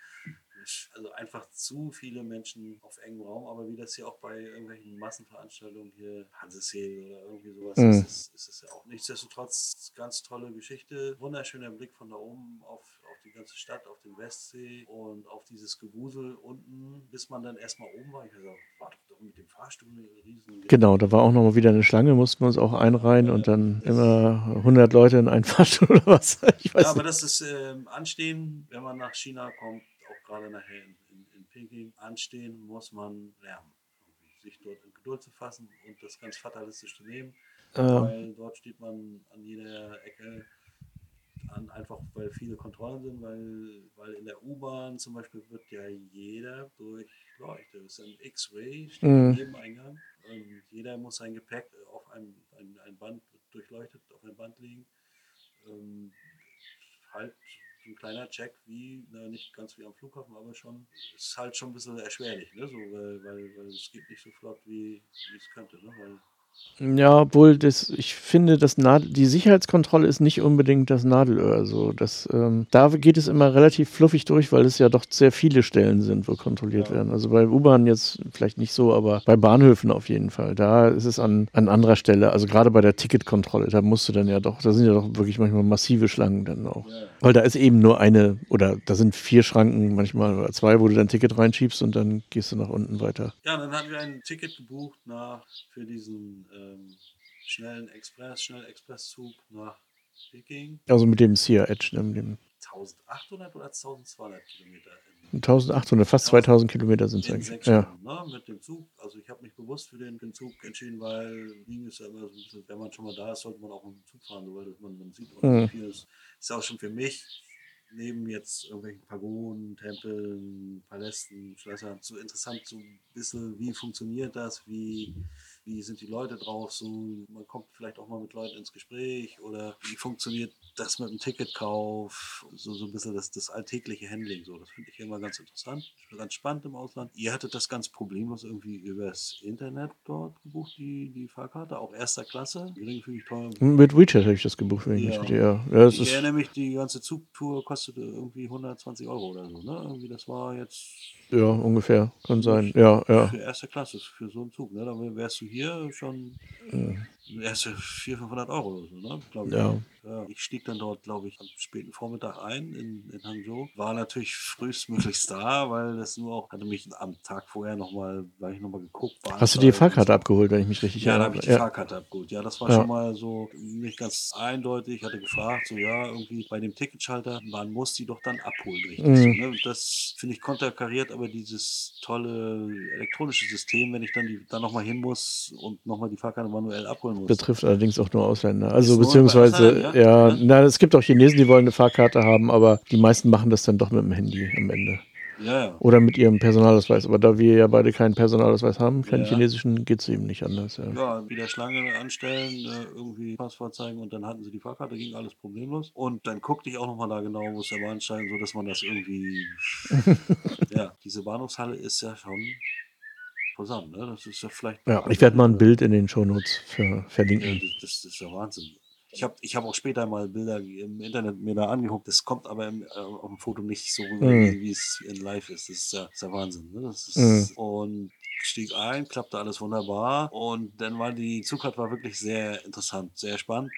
[SPEAKER 2] also einfach zu viele Menschen auf engem Raum, aber wie das hier auch bei irgendwelchen Massenveranstaltungen hier, Hansesee oder irgendwie sowas,
[SPEAKER 1] Mhm.
[SPEAKER 2] ist, es, ist es ja auch. Nichtsdestotrotz ganz tolle Geschichte, wunderschöner Blick von da oben auf, auf die ganze Stadt, auf den Westsee und auf dieses Gewusel unten, bis man dann erstmal oben war. Ich habe gesagt, war doch mit dem Fahrstuhl eine riesen
[SPEAKER 1] genau, da war auch nochmal wieder eine Schlange, mussten wir uns auch einreihen und dann immer 100 Leute in einen *laughs* Fahrstuhl oder was. Ich weiß
[SPEAKER 2] Ja, aber
[SPEAKER 1] nicht.
[SPEAKER 2] das ist ähm, Anstehen, wenn man nach China kommt, gerade nachher in, in, in Peking. Anstehen muss man lernen, sich dort in Geduld zu fassen und das ganz fatalistisch zu nehmen,
[SPEAKER 1] Ja.
[SPEAKER 2] weil dort steht man an jeder Ecke an, einfach weil viele Kontrollen sind, weil, weil in der U-Bahn zum Beispiel wird ja jeder durchleuchtet. Es ist ein X-Ray, steht
[SPEAKER 1] Mhm.
[SPEAKER 2] jedem Eingang. Und jeder muss sein Gepäck auf ein, ein, ein Band durchleuchtet, auf ein Band legen. Ähm, halt ein kleiner Check, wie, na, nicht ganz wie am Flughafen, aber schon, ist halt schon ein bisschen erschwerlich, ne? so, weil, weil, weil es geht nicht so flott, wie, wie es könnte. Ne? Weil,
[SPEAKER 1] Ja, obwohl das, ich finde, das Nadel, die Sicherheitskontrolle ist nicht unbedingt das Nadelöhr. So, das, ähm, da geht es immer relativ fluffig durch, weil es ja doch sehr viele Stellen sind, wo kontrolliert
[SPEAKER 2] Ja.
[SPEAKER 1] werden. Also bei U-Bahn jetzt vielleicht nicht so, aber bei Bahnhöfen auf jeden Fall. Da ist es an, an anderer Stelle. Also gerade bei der Ticketkontrolle, da musst du dann ja doch, da sind ja doch wirklich manchmal massive Schlangen dann auch.
[SPEAKER 2] ja,
[SPEAKER 1] Weil da ist eben nur eine, oder da sind vier Schranken manchmal oder zwei, wo du dein Ticket reinschiebst und dann gehst du nach unten weiter.
[SPEAKER 2] Ja, dann hatten wir ein Ticket gebucht nach, für diesen ähm, schnellen Express, Schnell-Expresszug nach Peking.
[SPEAKER 1] Also mit dem Sia Edge, ne, mit dem
[SPEAKER 2] 1800 oder 1200 Kilometer in,
[SPEAKER 1] 1800, fast 2000 Kilometer sind es eigentlich. Ja.
[SPEAKER 2] Ne, mit dem Zug. Also ich habe mich bewusst für den, den Zug entschieden, weil Wien ist ja immer so wenn man schon mal da ist, sollte man auch mit dem Zug fahren, weil man, man sieht auch
[SPEAKER 1] Mhm.
[SPEAKER 2] viel. Ist, ist auch schon für mich neben jetzt irgendwelchen Pagoden, Tempeln, Palästen, Schlössern, so interessant, so ein bisschen, wie funktioniert das, wie, wie sind die Leute drauf, so, man kommt vielleicht auch mal mit Leuten ins Gespräch oder wie funktioniert das mit dem Ticketkauf, so, so ein bisschen das, das alltägliche Handling, so, das finde ich immer ganz interessant, ganz spannend im Ausland. Ihr hattet das ganz problemlos irgendwie übers Internet dort gebucht, die, die Fahrkarte, auch erster Klasse, geringfügig teuer.
[SPEAKER 1] Mit WeChat habe ich das gebucht, wenn ich
[SPEAKER 2] Ja.
[SPEAKER 1] mich ja. ja das
[SPEAKER 2] Ich erinnere mich, die ganze Zugtour kostete irgendwie 120 Euro oder so, ne? Irgendwie, das war jetzt
[SPEAKER 1] ja, ungefähr. Kann sein. Ja, ja.
[SPEAKER 2] für erste Klasse, für so einen Zug, ne? Da wärst du hier schon erste 400, 500 Euro oder so, ne? Glaub ich.
[SPEAKER 1] Ja.
[SPEAKER 2] Ja, ich stieg dann dort, glaube ich, am späten Vormittag ein in, in Hangzhou. War natürlich frühestmöglichst *laughs* da, weil das nur auch, hatte mich am Tag vorher nochmal, weil ich nochmal geguckt
[SPEAKER 1] Hast du die Fahrkarte abgeholt, wenn ich mich richtig
[SPEAKER 2] Ja, da habe ich die
[SPEAKER 1] Ja.
[SPEAKER 2] Fahrkarte abgeholt. Ja, das war
[SPEAKER 1] Ja.
[SPEAKER 2] schon mal so nicht ganz eindeutig. Ich hatte gefragt, so ja, irgendwie bei dem Ticketschalter, man muss die doch dann abholen, richtig.
[SPEAKER 1] Mhm.
[SPEAKER 2] So, ne? Das finde ich konterkariert, aber dieses tolle elektronische System, wenn ich dann, die, dann nochmal hin muss und nochmal die Fahrkarte manuell abholen muss.
[SPEAKER 1] Betrifft allerdings auch nur Ausländer. Also
[SPEAKER 2] nur
[SPEAKER 1] beziehungsweise,
[SPEAKER 2] Ausländern,
[SPEAKER 1] ja,
[SPEAKER 2] ja?
[SPEAKER 1] na, es gibt auch Chinesen, die wollen eine Fahrkarte haben, aber die meisten machen das dann doch mit dem Handy am Ende.
[SPEAKER 2] ja, ja.
[SPEAKER 1] Oder mit ihrem Personalausweis. Aber da wir ja beide keinen Personalausweis haben, keinen
[SPEAKER 2] Ja.
[SPEAKER 1] chinesischen, geht es eben nicht anders. Ja.
[SPEAKER 2] Wieder Schlange anstellen, äh, irgendwie Passwort zeigen und dann hatten sie die Fahrkarte, ging alles problemlos. Und dann guckte ich auch nochmal da genau, wo ist der Bahnsteig, so dass man das irgendwie. *laughs* ja, diese Bahnhofshalle ist ja schon imposant, ne? Das ist ja vielleicht.
[SPEAKER 1] Ja, ich werde mal ein Bild in den Shownotes für, verlinken.
[SPEAKER 2] das, das, ist ja Wahnsinn. Ich habe ich hab auch später mal Bilder im Internet mir da angeguckt. Das kommt aber im, äh, auf dem Foto nicht so rüber,
[SPEAKER 1] Mhm.
[SPEAKER 2] wie wie es in live ist. Das ist ja, das ist ja Wahnsinn. Ne? Ist,
[SPEAKER 1] Mhm.
[SPEAKER 2] Und stieg ein, klappte alles wunderbar. Und dann war die Zugfahrt war wirklich sehr interessant, sehr spannend.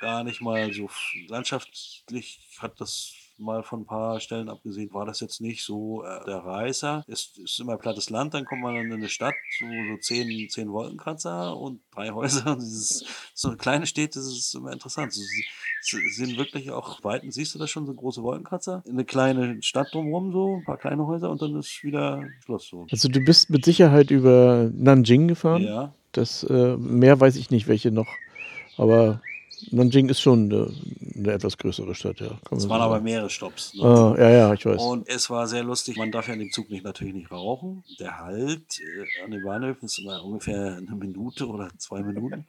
[SPEAKER 2] Gar nicht mal so landschaftlich hat das mal von ein paar Stellen abgesehen, war das jetzt nicht so äh, der Reißer. Es ist immer plattes Land, dann kommt man in eine Stadt, so, so zehn, zehn Wolkenkratzer und drei Häuser. Und dieses, so kleine Städte, das ist immer interessant. So, sind wirklich auch Weiten, siehst du das schon, so große Wolkenkratzer? Eine kleine Stadt drumherum, so, ein paar kleine Häuser und dann ist wieder Schluss. So.
[SPEAKER 1] Also du bist mit Sicherheit über Nanjing gefahren.
[SPEAKER 2] Ja.
[SPEAKER 1] Das äh, mehr weiß ich nicht, welche noch. Aber Nanjing ist schon eine, eine etwas größere Stadt, ja. kann
[SPEAKER 2] Es waren aber mehrere Stops. Ne?
[SPEAKER 1] Ah, ja, ja, ich weiß.
[SPEAKER 2] Und es war sehr lustig. Man darf ja in dem Zug nicht, natürlich nicht rauchen. Der Halt äh, an den Bahnhöfen ist immer ungefähr eine Minute oder zwei Minuten.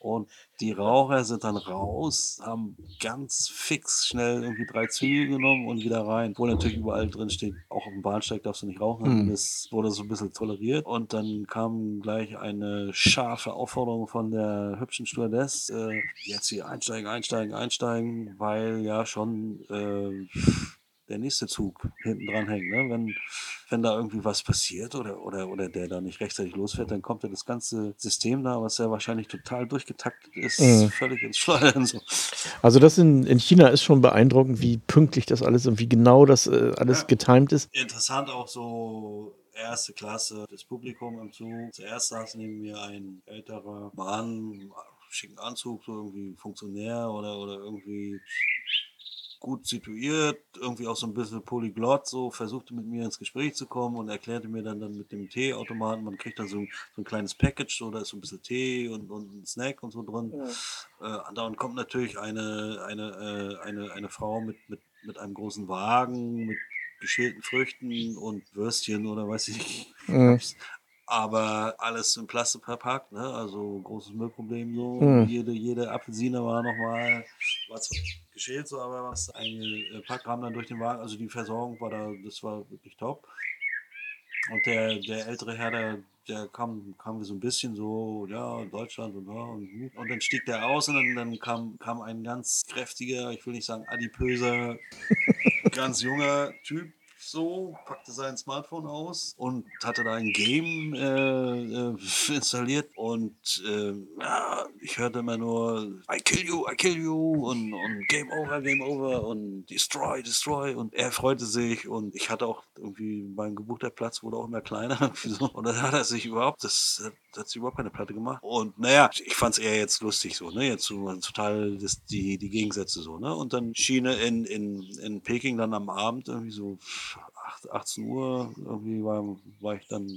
[SPEAKER 2] Und die Raucher sind dann raus, haben ganz fix schnell irgendwie drei Züge genommen und wieder rein. Wo natürlich überall drin steht, auch auf dem Bahnsteig darfst du nicht rauchen.
[SPEAKER 1] Hm.
[SPEAKER 2] Das wurde so ein bisschen toleriert. Und dann kam gleich eine scharfe Aufforderung von der hübschen Stewardess. Äh, jetzt hier einsteigen, einsteigen, einsteigen, weil ja schon äh, der nächste Zug hinten dran hängt. Ne? Wenn, wenn da irgendwie was passiert oder, oder, oder der da nicht rechtzeitig losfährt, dann kommt ja das ganze System da, was ja wahrscheinlich total durchgetaktet ist,
[SPEAKER 1] Mhm.
[SPEAKER 2] völlig ins Schleudern. So.
[SPEAKER 1] Also das in, in China ist schon beeindruckend, wie pünktlich das alles und wie genau das äh, alles
[SPEAKER 2] Ja.
[SPEAKER 1] getimt ist.
[SPEAKER 2] Interessant auch so erste Klasse, das Publikum im Zug. Zuerst saß neben mir ein älterer Mann, schicken Anzug, so irgendwie Funktionär oder, oder irgendwie gut situiert, irgendwie auch so ein bisschen polyglott, so versuchte mit mir ins Gespräch zu kommen und erklärte mir dann, dann mit dem Teeautomaten, man kriegt dann so, ein- so ein kleines Package, so da ist so ein bisschen Tee und, und ein Snack und so drin. Äh, andauernd kommt natürlich eine, eine, äh, eine, eine Frau mit, mit, mit einem großen Wagen, mit geschälten Früchten und Würstchen oder weiß ich nicht.
[SPEAKER 1] Mhm.
[SPEAKER 2] Aber alles in Plastik verpackt, ne? also großes Müllproblem so.
[SPEAKER 1] Mhm.
[SPEAKER 2] Jede, jede Apfelsine war nochmal, war zwar geschält so, aber was eingepackt kam dann durch den Wagen. Also die Versorgung war da, das war wirklich top. Und der, der ältere Herr, der, der kam, kam so ein bisschen so, ja, Deutschland und ja, und, hm. und dann stieg der aus und dann, dann kam, kam ein ganz kräftiger, ich will nicht sagen adipöser, *laughs* ganz junger Typ so, packte sein Smartphone aus und hatte da ein Game äh, äh, installiert und äh, ich hörte immer nur I kill you, I kill you und, und Game over, Game over und Destroy, Destroy und er freute sich und ich hatte auch irgendwie, mein gebuchter Platz wurde auch immer kleiner. *laughs* Und dann hat er sich überhaupt, das hat, hat sich überhaupt keine Platte gemacht und naja, ich fand es eher jetzt lustig so, ne, jetzt so total das, die, die Gegensätze so, ne, und dann schien er in, in, in Peking dann am Abend irgendwie so 8, 18 Uhr irgendwie war, war ich dann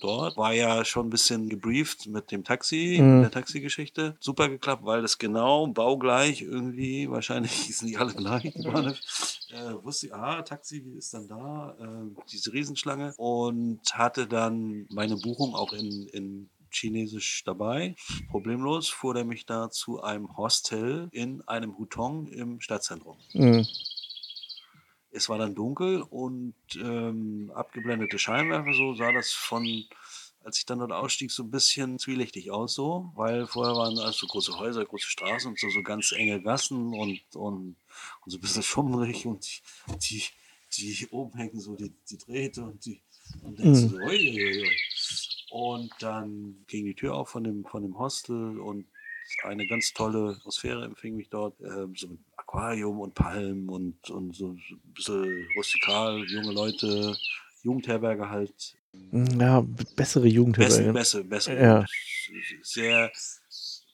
[SPEAKER 2] dort. War ja schon ein bisschen gebrieft mit dem Taxi,
[SPEAKER 1] Mhm.
[SPEAKER 2] mit der Taxigeschichte. Super geklappt, weil das genau baugleich irgendwie, wahrscheinlich *laughs* sind die alle gleich, die. *laughs* Äh, wusste ich, ah, Taxi ist dann da, äh, diese Riesenschlange. Und hatte dann meine Buchung auch in, in Chinesisch dabei. Problemlos fuhr er mich da zu einem Hostel in einem Hutong im Stadtzentrum.
[SPEAKER 1] Mhm.
[SPEAKER 2] Es war dann dunkel und ähm, abgeblendete Scheinwerfer, so sah das von, als ich dann dort ausstieg, so ein bisschen zwielichtig aus, so, weil vorher waren alles so große Häuser, große Straßen und so, so ganz enge Gassen und, und, und so ein bisschen schummrig und die, die, die oben hängen so die, die Drähte und die und denkst du so, ui, ui, ui. Und dann ging die Tür auf von dem, von dem Hostel und eine ganz tolle Atmosphäre empfing mich dort. ähm, so mit Aquarium und Palmen und, und so ein bisschen rustikal, junge Leute, Jugendherberge halt.
[SPEAKER 1] Ja, bessere Jugendherberge.
[SPEAKER 2] Besser, besser, besser.
[SPEAKER 1] Ja.
[SPEAKER 2] Sehr,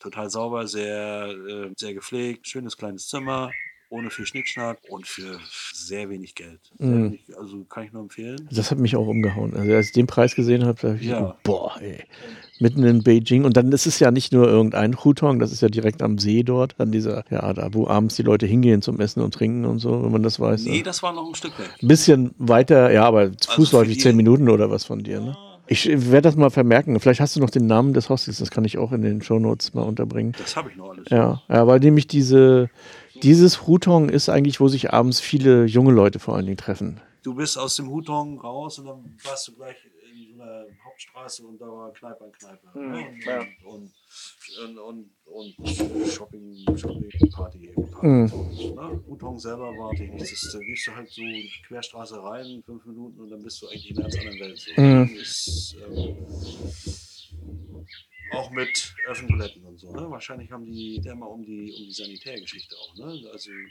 [SPEAKER 2] total sauber, sehr, äh, sehr gepflegt, schönes kleines Zimmer, ohne viel Schnickschnack und für sehr wenig Geld. Sehr
[SPEAKER 1] Mhm.
[SPEAKER 2] wenig, also kann ich nur empfehlen.
[SPEAKER 1] Das hat mich auch umgehauen. Also als ich den Preis gesehen habe, da habe ich
[SPEAKER 2] Ja.
[SPEAKER 1] gedacht, boah, ey. Mitten in Beijing. Und dann ist es ja nicht nur irgendein Hutong, das ist ja direkt am See dort, an dieser, ja, da wo abends die Leute hingehen zum Essen und Trinken und so, wenn man das weiß.
[SPEAKER 2] Nee,
[SPEAKER 1] ne?
[SPEAKER 2] das war noch ein Stück weg.
[SPEAKER 1] Ein bisschen weiter, ja, aber fußläufig
[SPEAKER 2] für die-
[SPEAKER 1] zehn Minuten oder was von dir, ne? Ich werde das mal vermerken. Vielleicht hast du noch den Namen des Hostels, das kann ich auch in den Shownotes mal unterbringen.
[SPEAKER 2] Das habe ich noch alles.
[SPEAKER 1] Ja, ja, weil nämlich diese, dieses Hutong ist eigentlich, wo sich abends viele junge Leute vor allen Dingen treffen.
[SPEAKER 2] Du bist aus dem Hutong raus und dann warst du gleich einer Hauptstraße und da war Kneipe an Kneipe.
[SPEAKER 1] Mhm,
[SPEAKER 2] ne?
[SPEAKER 1] ja.
[SPEAKER 2] und, und, und, und, und Shopping, Shopping, Party. Party
[SPEAKER 1] Mhm.
[SPEAKER 2] ne? Selber war nichts. Das- Da gehst du halt so Querstraße rein, fünf Minuten und dann bist du eigentlich in einer ganz anderen Welt. So.
[SPEAKER 1] Mhm.
[SPEAKER 2] Ist, ähm, auch mit Öffentlichen und so. Ne? Wahrscheinlich haben die da mal um die, um die Sanitärgeschichte auch. Ne? Also äh,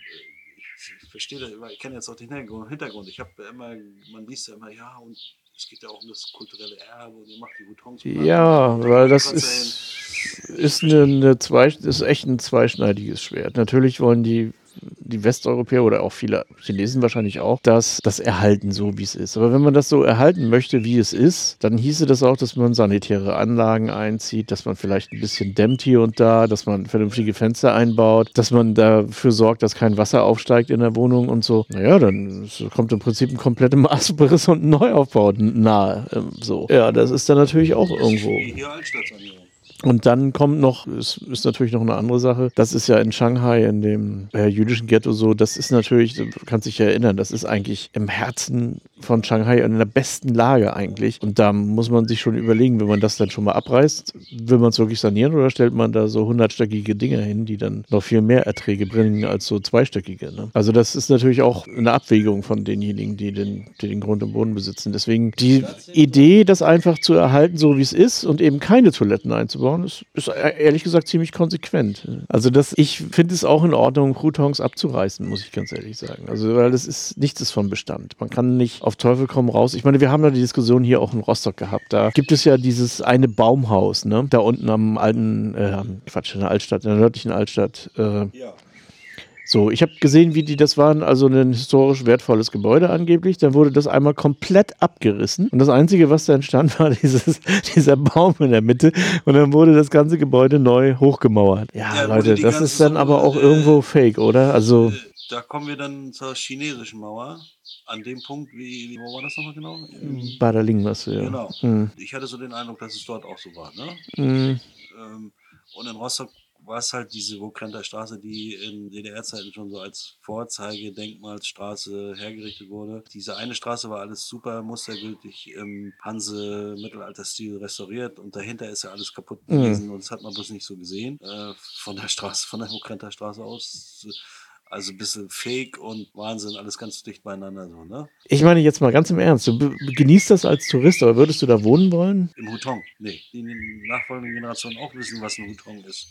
[SPEAKER 2] ich, verstehe das ich kenne jetzt auch den Hintergrund. Hintergrund. Ich habe immer, man liest ja immer, ja, und es geht ja auch um das kulturelle Erbe und ihr macht die Hutongs.
[SPEAKER 1] Ja, weil das ist, ist, eine, eine zwei, ist echt ein zweischneidiges Schwert. Natürlich wollen die die Westeuropäer oder auch viele Chinesen wahrscheinlich auch, dass das erhalten so, wie es ist. Aber wenn man das so erhalten möchte, wie es ist, dann hieße das auch, dass man sanitäre Anlagen einzieht, dass man vielleicht ein bisschen dämmt hier und da, dass man vernünftige Fenster einbaut, dass man dafür sorgt, dass kein Wasser aufsteigt in der Wohnung und so. Naja, dann kommt im Prinzip ein kompletter *laughs* Maßberiss und ein Neuaufbau nahe. Ähm, so. Ja, das ist dann natürlich auch irgendwo. Hier Altstadtsanierung. Und dann kommt noch, es ist natürlich noch eine andere Sache, das ist ja in Shanghai, in dem äh, jüdischen Ghetto so, das ist natürlich, du kannst dich erinnern, das ist eigentlich im Herzen von Shanghai in der besten Lage eigentlich. Und da muss man sich schon überlegen, wenn man das dann schon mal abreißt, will man es wirklich sanieren oder stellt man da so hundertstöckige Dinger hin, die dann noch viel mehr Erträge bringen als so zweistöckige. Ne? Also das ist natürlich auch eine Abwägung von denjenigen, die den, die den Grund und Boden besitzen. Deswegen die Idee, das einfach zu erhalten, so wie es ist und eben keine Toiletten einzubauen, Frauen ist, ist ehrlich gesagt ziemlich konsequent. Also das, ich finde es auch in Ordnung, Croutons abzureißen, muss ich ganz ehrlich sagen. Also weil das ist nichts ist von Bestand. Man kann nicht auf Teufel komm raus. Ich meine, wir haben ja die Diskussion hier auch in Rostock gehabt. Da gibt es ja dieses eine Baumhaus, ne? Da unten am alten, äh, Quatsch, in der Altstadt, in der nördlichen Altstadt. Äh, ja. So, ich habe gesehen, wie die das waren, also ein historisch wertvolles Gebäude angeblich. Dann wurde das einmal komplett abgerissen und das Einzige, was da entstand, war dieses, *laughs* dieser Baum in der Mitte und dann wurde das ganze Gebäude neu hochgemauert. Ja, ja Leute, das ist dann aber auch äh, irgendwo fake, oder? Also. Äh,
[SPEAKER 2] da kommen wir dann zur chinesischen Mauer. An dem Punkt, wie, wo war das nochmal genau?
[SPEAKER 1] Badaling, was
[SPEAKER 2] ja. Genau. Hm. Ich hatte so den Eindruck, dass es dort auch so war, ne? Hm. Ähm, und in Rostock war es halt diese Wokrenter Straße, die in DDR-Zeiten schon so als Vorzeigedenkmalsstraße hergerichtet wurde. Diese eine Straße war alles super mustergültig im Hanse-Mittelalter-Stil restauriert und dahinter ist ja alles kaputt mhm. gewesen mhm. und das hat man bloß nicht so gesehen. Äh, von der Straße, von der Wokrenter Straße aus. Also ein bisschen Fake und Wahnsinn, alles ganz dicht beieinander so, ne?
[SPEAKER 1] Ich meine jetzt mal ganz im Ernst, du genießt das als Tourist, aber würdest du da wohnen wollen?
[SPEAKER 2] Im Hutong, nee. Die nachfolgenden Generationen auch wissen, was ein Hutong ist.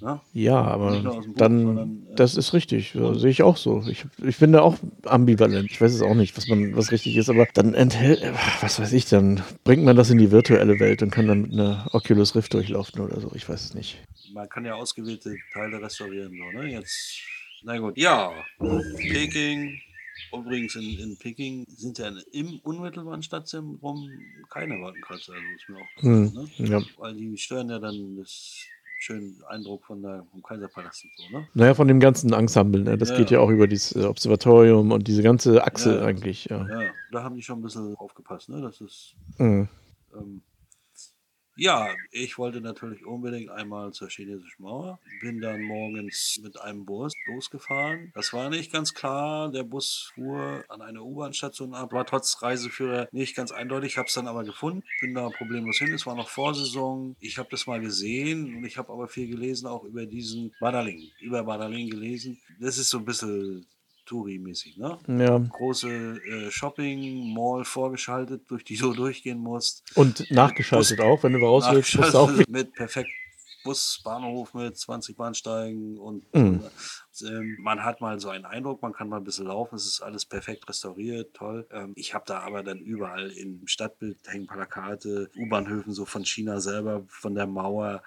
[SPEAKER 1] Ne? Ja, aber Buch, dann, äh, das ist richtig. Ja, sehe ich auch so. Ich, ich bin da auch ambivalent. Ich weiß es auch nicht, was man, was richtig ist, aber dann enthält, was weiß ich, dann bringt man das in die virtuelle Welt und kann dann mit einer Oculus Rift durchlaufen oder so. Ich weiß es nicht.
[SPEAKER 2] Man kann ja ausgewählte Teile restaurieren, so, ne? Jetzt, na gut. Ja, Peking. Übrigens in, in Peking sind ja im unmittelbaren Stadtzentrum keine Wolkenkratzer. Also ist mir auch hm, ne? ja. Weil die stören ja dann das schönen Eindruck von der, vom Kaiserpalast und so, ne?
[SPEAKER 1] Naja, von dem ganzen Ensemble, ne? Das ja, geht ja auch über dieses Observatorium und diese ganze Achse ja, eigentlich, ja.
[SPEAKER 2] Ja, da haben die schon ein bisschen aufgepasst, ne? Das ist. Mhm. Ähm, ja, ich wollte natürlich unbedingt einmal zur chinesischen Mauer. Bin dann morgens mit einem Bus losgefahren. Das war nicht ganz klar. Der Bus fuhr an eine U-Bahn-Station ab. War trotz Reiseführer nicht ganz eindeutig. Habe es dann aber gefunden. Bin da problemlos hin. Es war noch Vorsaison. Ich habe das mal gesehen und ich habe aber viel gelesen, auch über diesen Badaling. Über Badaling gelesen. Das ist so ein bisschen Touri-mäßig, ne? Ja. Große äh, Shopping-Mall vorgeschaltet, durch die du *laughs* durchgehen musst.
[SPEAKER 1] Und nachgeschaltet Bus, auch, wenn du raus willst, musst du auch.
[SPEAKER 2] Mit perfekt Busbahnhof mit 20 Bahnsteigen und mhm. ähm, man hat mal so einen Eindruck, man kann mal ein bisschen laufen, es ist alles perfekt restauriert, toll. Ähm, ich habe da aber dann überall im Stadtbild hängen Plakate, U-Bahnhöfen so von China selber, von der Mauer,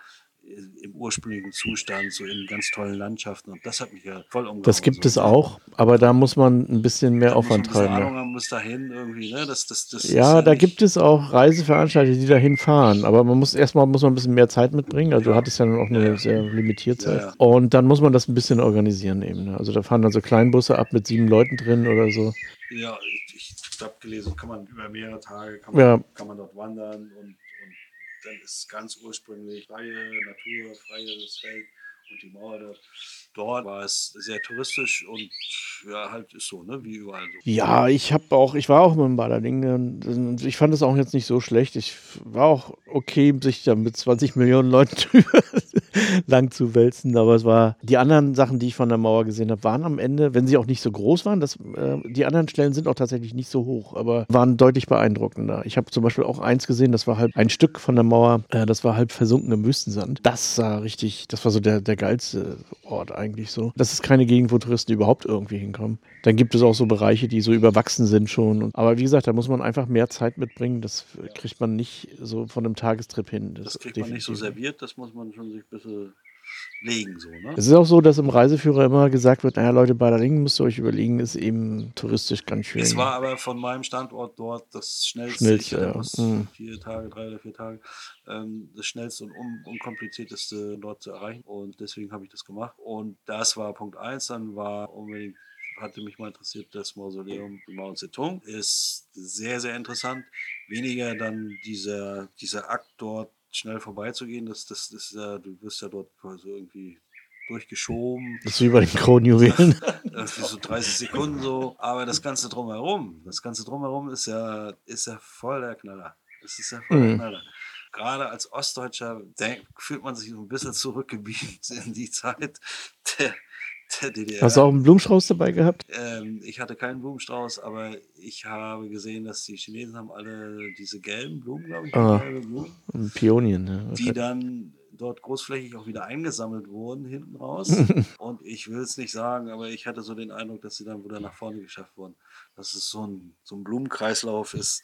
[SPEAKER 2] im ursprünglichen Zustand, so in ganz tollen Landschaften. Und das hat mich ja voll umgehauen.
[SPEAKER 1] Das gibt so. es auch, aber da muss man ein bisschen mehr da Aufwand treiben. Ahnung
[SPEAKER 2] haben bis dahin irgendwie, ne? Das, das, das
[SPEAKER 1] ja, ja da gibt es auch Reiseveranstalter, die dahin fahren, aber man muss erstmal muss man ein bisschen mehr Zeit mitbringen. Also ja. du hattest ja dann auch eine ja. sehr limitierte Zeit. Ja, Und dann muss man das ein bisschen organisieren eben. Ne? Also da fahren dann so Kleinbusse ab mit sieben Leuten drin oder so.
[SPEAKER 2] Ja, ich, ich habe gelesen, kann man über mehrere Tage kann man, kann man dort wandern und dann ist ganz ursprünglich freie Natur, freies Feld und die Mauer dort. Dort war es sehr touristisch und ja, halt ist so, ne, wie überall so.
[SPEAKER 1] Ja, ich habe auch, ich war auch mit dem Baderding. Ich fand es auch jetzt nicht so schlecht. Ich war auch okay, sich da mit 20 Millionen Leuten *laughs* drüber *laughs* lang zu wälzen. Aber es war, die anderen Sachen, die ich von der Mauer gesehen habe, waren am Ende, wenn sie auch nicht so groß waren, das, äh, die anderen Stellen sind auch tatsächlich nicht so hoch, aber waren deutlich beeindruckender. Ich habe zum Beispiel auch eins gesehen, das war halt ein Stück von der Mauer, äh, das war halb versunken im Wüstensand. Das sah richtig, das war so der, der geilste Ort eigentlich so. Das ist keine Gegend, wo Touristen überhaupt irgendwie hinkommen. Dann gibt es auch so Bereiche, die so überwachsen sind schon. Aber wie gesagt, da muss man einfach mehr Zeit mitbringen. Das kriegt man nicht so von einem Tagestrip hin.
[SPEAKER 2] Das, das kriegt man nicht so serviert, das muss man schon sich ein bisschen legen. So, ne?
[SPEAKER 1] Es ist auch so, dass im Reiseführer immer gesagt wird, naja Leute, Baderlingen müsst ihr euch überlegen, ist eben touristisch ganz schön.
[SPEAKER 2] Es war aber von meinem Standort dort das schnellste,
[SPEAKER 1] schnellste ja.
[SPEAKER 2] Mhm. vier Tage, drei oder vier Tage, ähm, das schnellste und un unkomplizierteste dort zu erreichen und deswegen habe ich das gemacht und das war Punkt 1, dann war unbedingt hatte mich mal interessiert, das Mausoleum Mao Zedong ist sehr, sehr interessant. Weniger dann dieser, dieser Akt dort schnell vorbeizugehen, das, das, das ist ja, du wirst ja dort so irgendwie durchgeschoben.
[SPEAKER 1] Das ist wie bei den Kronjuwelen. *laughs*
[SPEAKER 2] so 30 Sekunden so. Aber das Ganze drumherum, das Ganze drumherum ist ja, ist ja voll der Knaller. Das ist ja voll der mhm. Knaller. Gerade als Ostdeutscher denk, fühlt man sich so ein bisschen zurückgebeamt in die Zeit der, *laughs*
[SPEAKER 1] der DDR. Hast du auch einen Blumenstrauß dabei gehabt?
[SPEAKER 2] Ähm, ich hatte keinen Blumenstrauß, aber ich habe gesehen, dass die Chinesen haben alle diese gelben Blumen, glaube ich, ah,
[SPEAKER 1] Blumen, Pionien, ja,
[SPEAKER 2] die dann dort großflächig auch wieder eingesammelt wurden hinten raus. *laughs* und ich will es nicht sagen, aber ich hatte so den Eindruck, dass sie dann wieder nach vorne geschafft wurden. Dass es so ein, so ein Blumenkreislauf ist.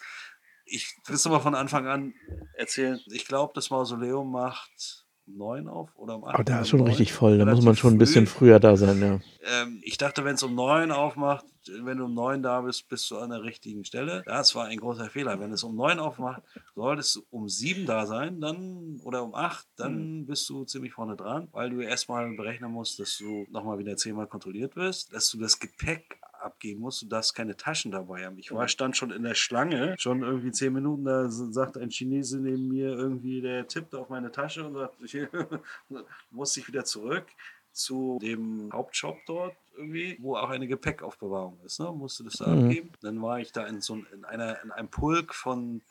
[SPEAKER 2] Ich will es mal von Anfang an erzählen. Ich glaube, das Mausoleum macht um neun auf oder um
[SPEAKER 1] acht. Aber der ist schon richtig voll, da muss man schon ein bisschen früher da sein, ja.
[SPEAKER 2] Ähm, ich dachte, wenn es um neun aufmacht, wenn du um neun da bist, bist du an der richtigen Stelle. Das war ein großer Fehler. Wenn es um neun aufmacht, solltest du um sieben da sein, dann oder um acht, dann mhm. bist du ziemlich vorne dran, weil du erstmal berechnen musst, dass du nochmal wieder zehnmal kontrolliert wirst, dass du das Gepäck abgeben musst. Du darfst keine Taschen dabei haben. Ich war, stand schon in der Schlange, schon irgendwie zehn Minuten, da sagt ein Chinese neben mir irgendwie, der tippt auf meine Tasche und sagt, ich *laughs* muss ich wieder zurück zu dem Hauptshop dort irgendwie, wo auch eine Gepäckaufbewahrung ist. Ne? Musste das da mhm. abgeben. Dann war ich da in so in einer in einem Pulk von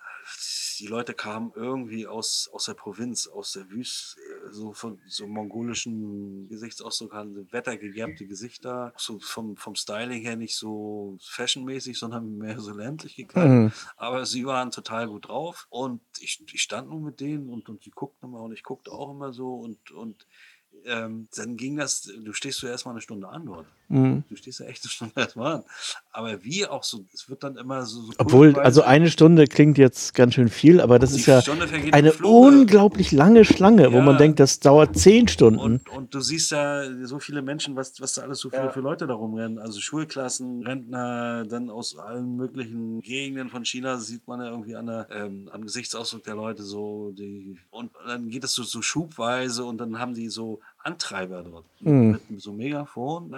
[SPEAKER 2] die Leute kamen irgendwie aus, aus der Provinz, aus der Wüste, so von so mongolischen Gesichtsausdruck hatten, wettergegerbte Gesichter, so vom, vom Styling her nicht so fashionmäßig, sondern mehr so ländlich gekleidet. Mhm. Aber sie waren total gut drauf und ich, ich stand nun mit denen und, und die guckten immer und ich guckte auch immer so und, und ähm, dann ging das, du stehst du erstmal eine Stunde an dort. Mhm. Du stehst ja echt eine Stunde *laughs* erstmal an. Aber wie auch so, es wird dann immer so. so
[SPEAKER 1] Obwohl, also eine Stunde klingt jetzt ganz schön viel, aber das ist ja eine unglaublich lange Schlange, ja. wo man denkt, das dauert zehn Stunden.
[SPEAKER 2] Und, und, du siehst ja so viele Menschen, was, was da alles so viele ja. für Leute da rumrennen. Also Schulklassen, Rentner, dann aus allen möglichen Gegenden von China sieht man ja irgendwie an der, ähm, am Gesichtsausdruck der Leute so, die, und dann geht es so, so schubweise und dann haben die so Antreiber dort. Mhm. Mit so Megafon.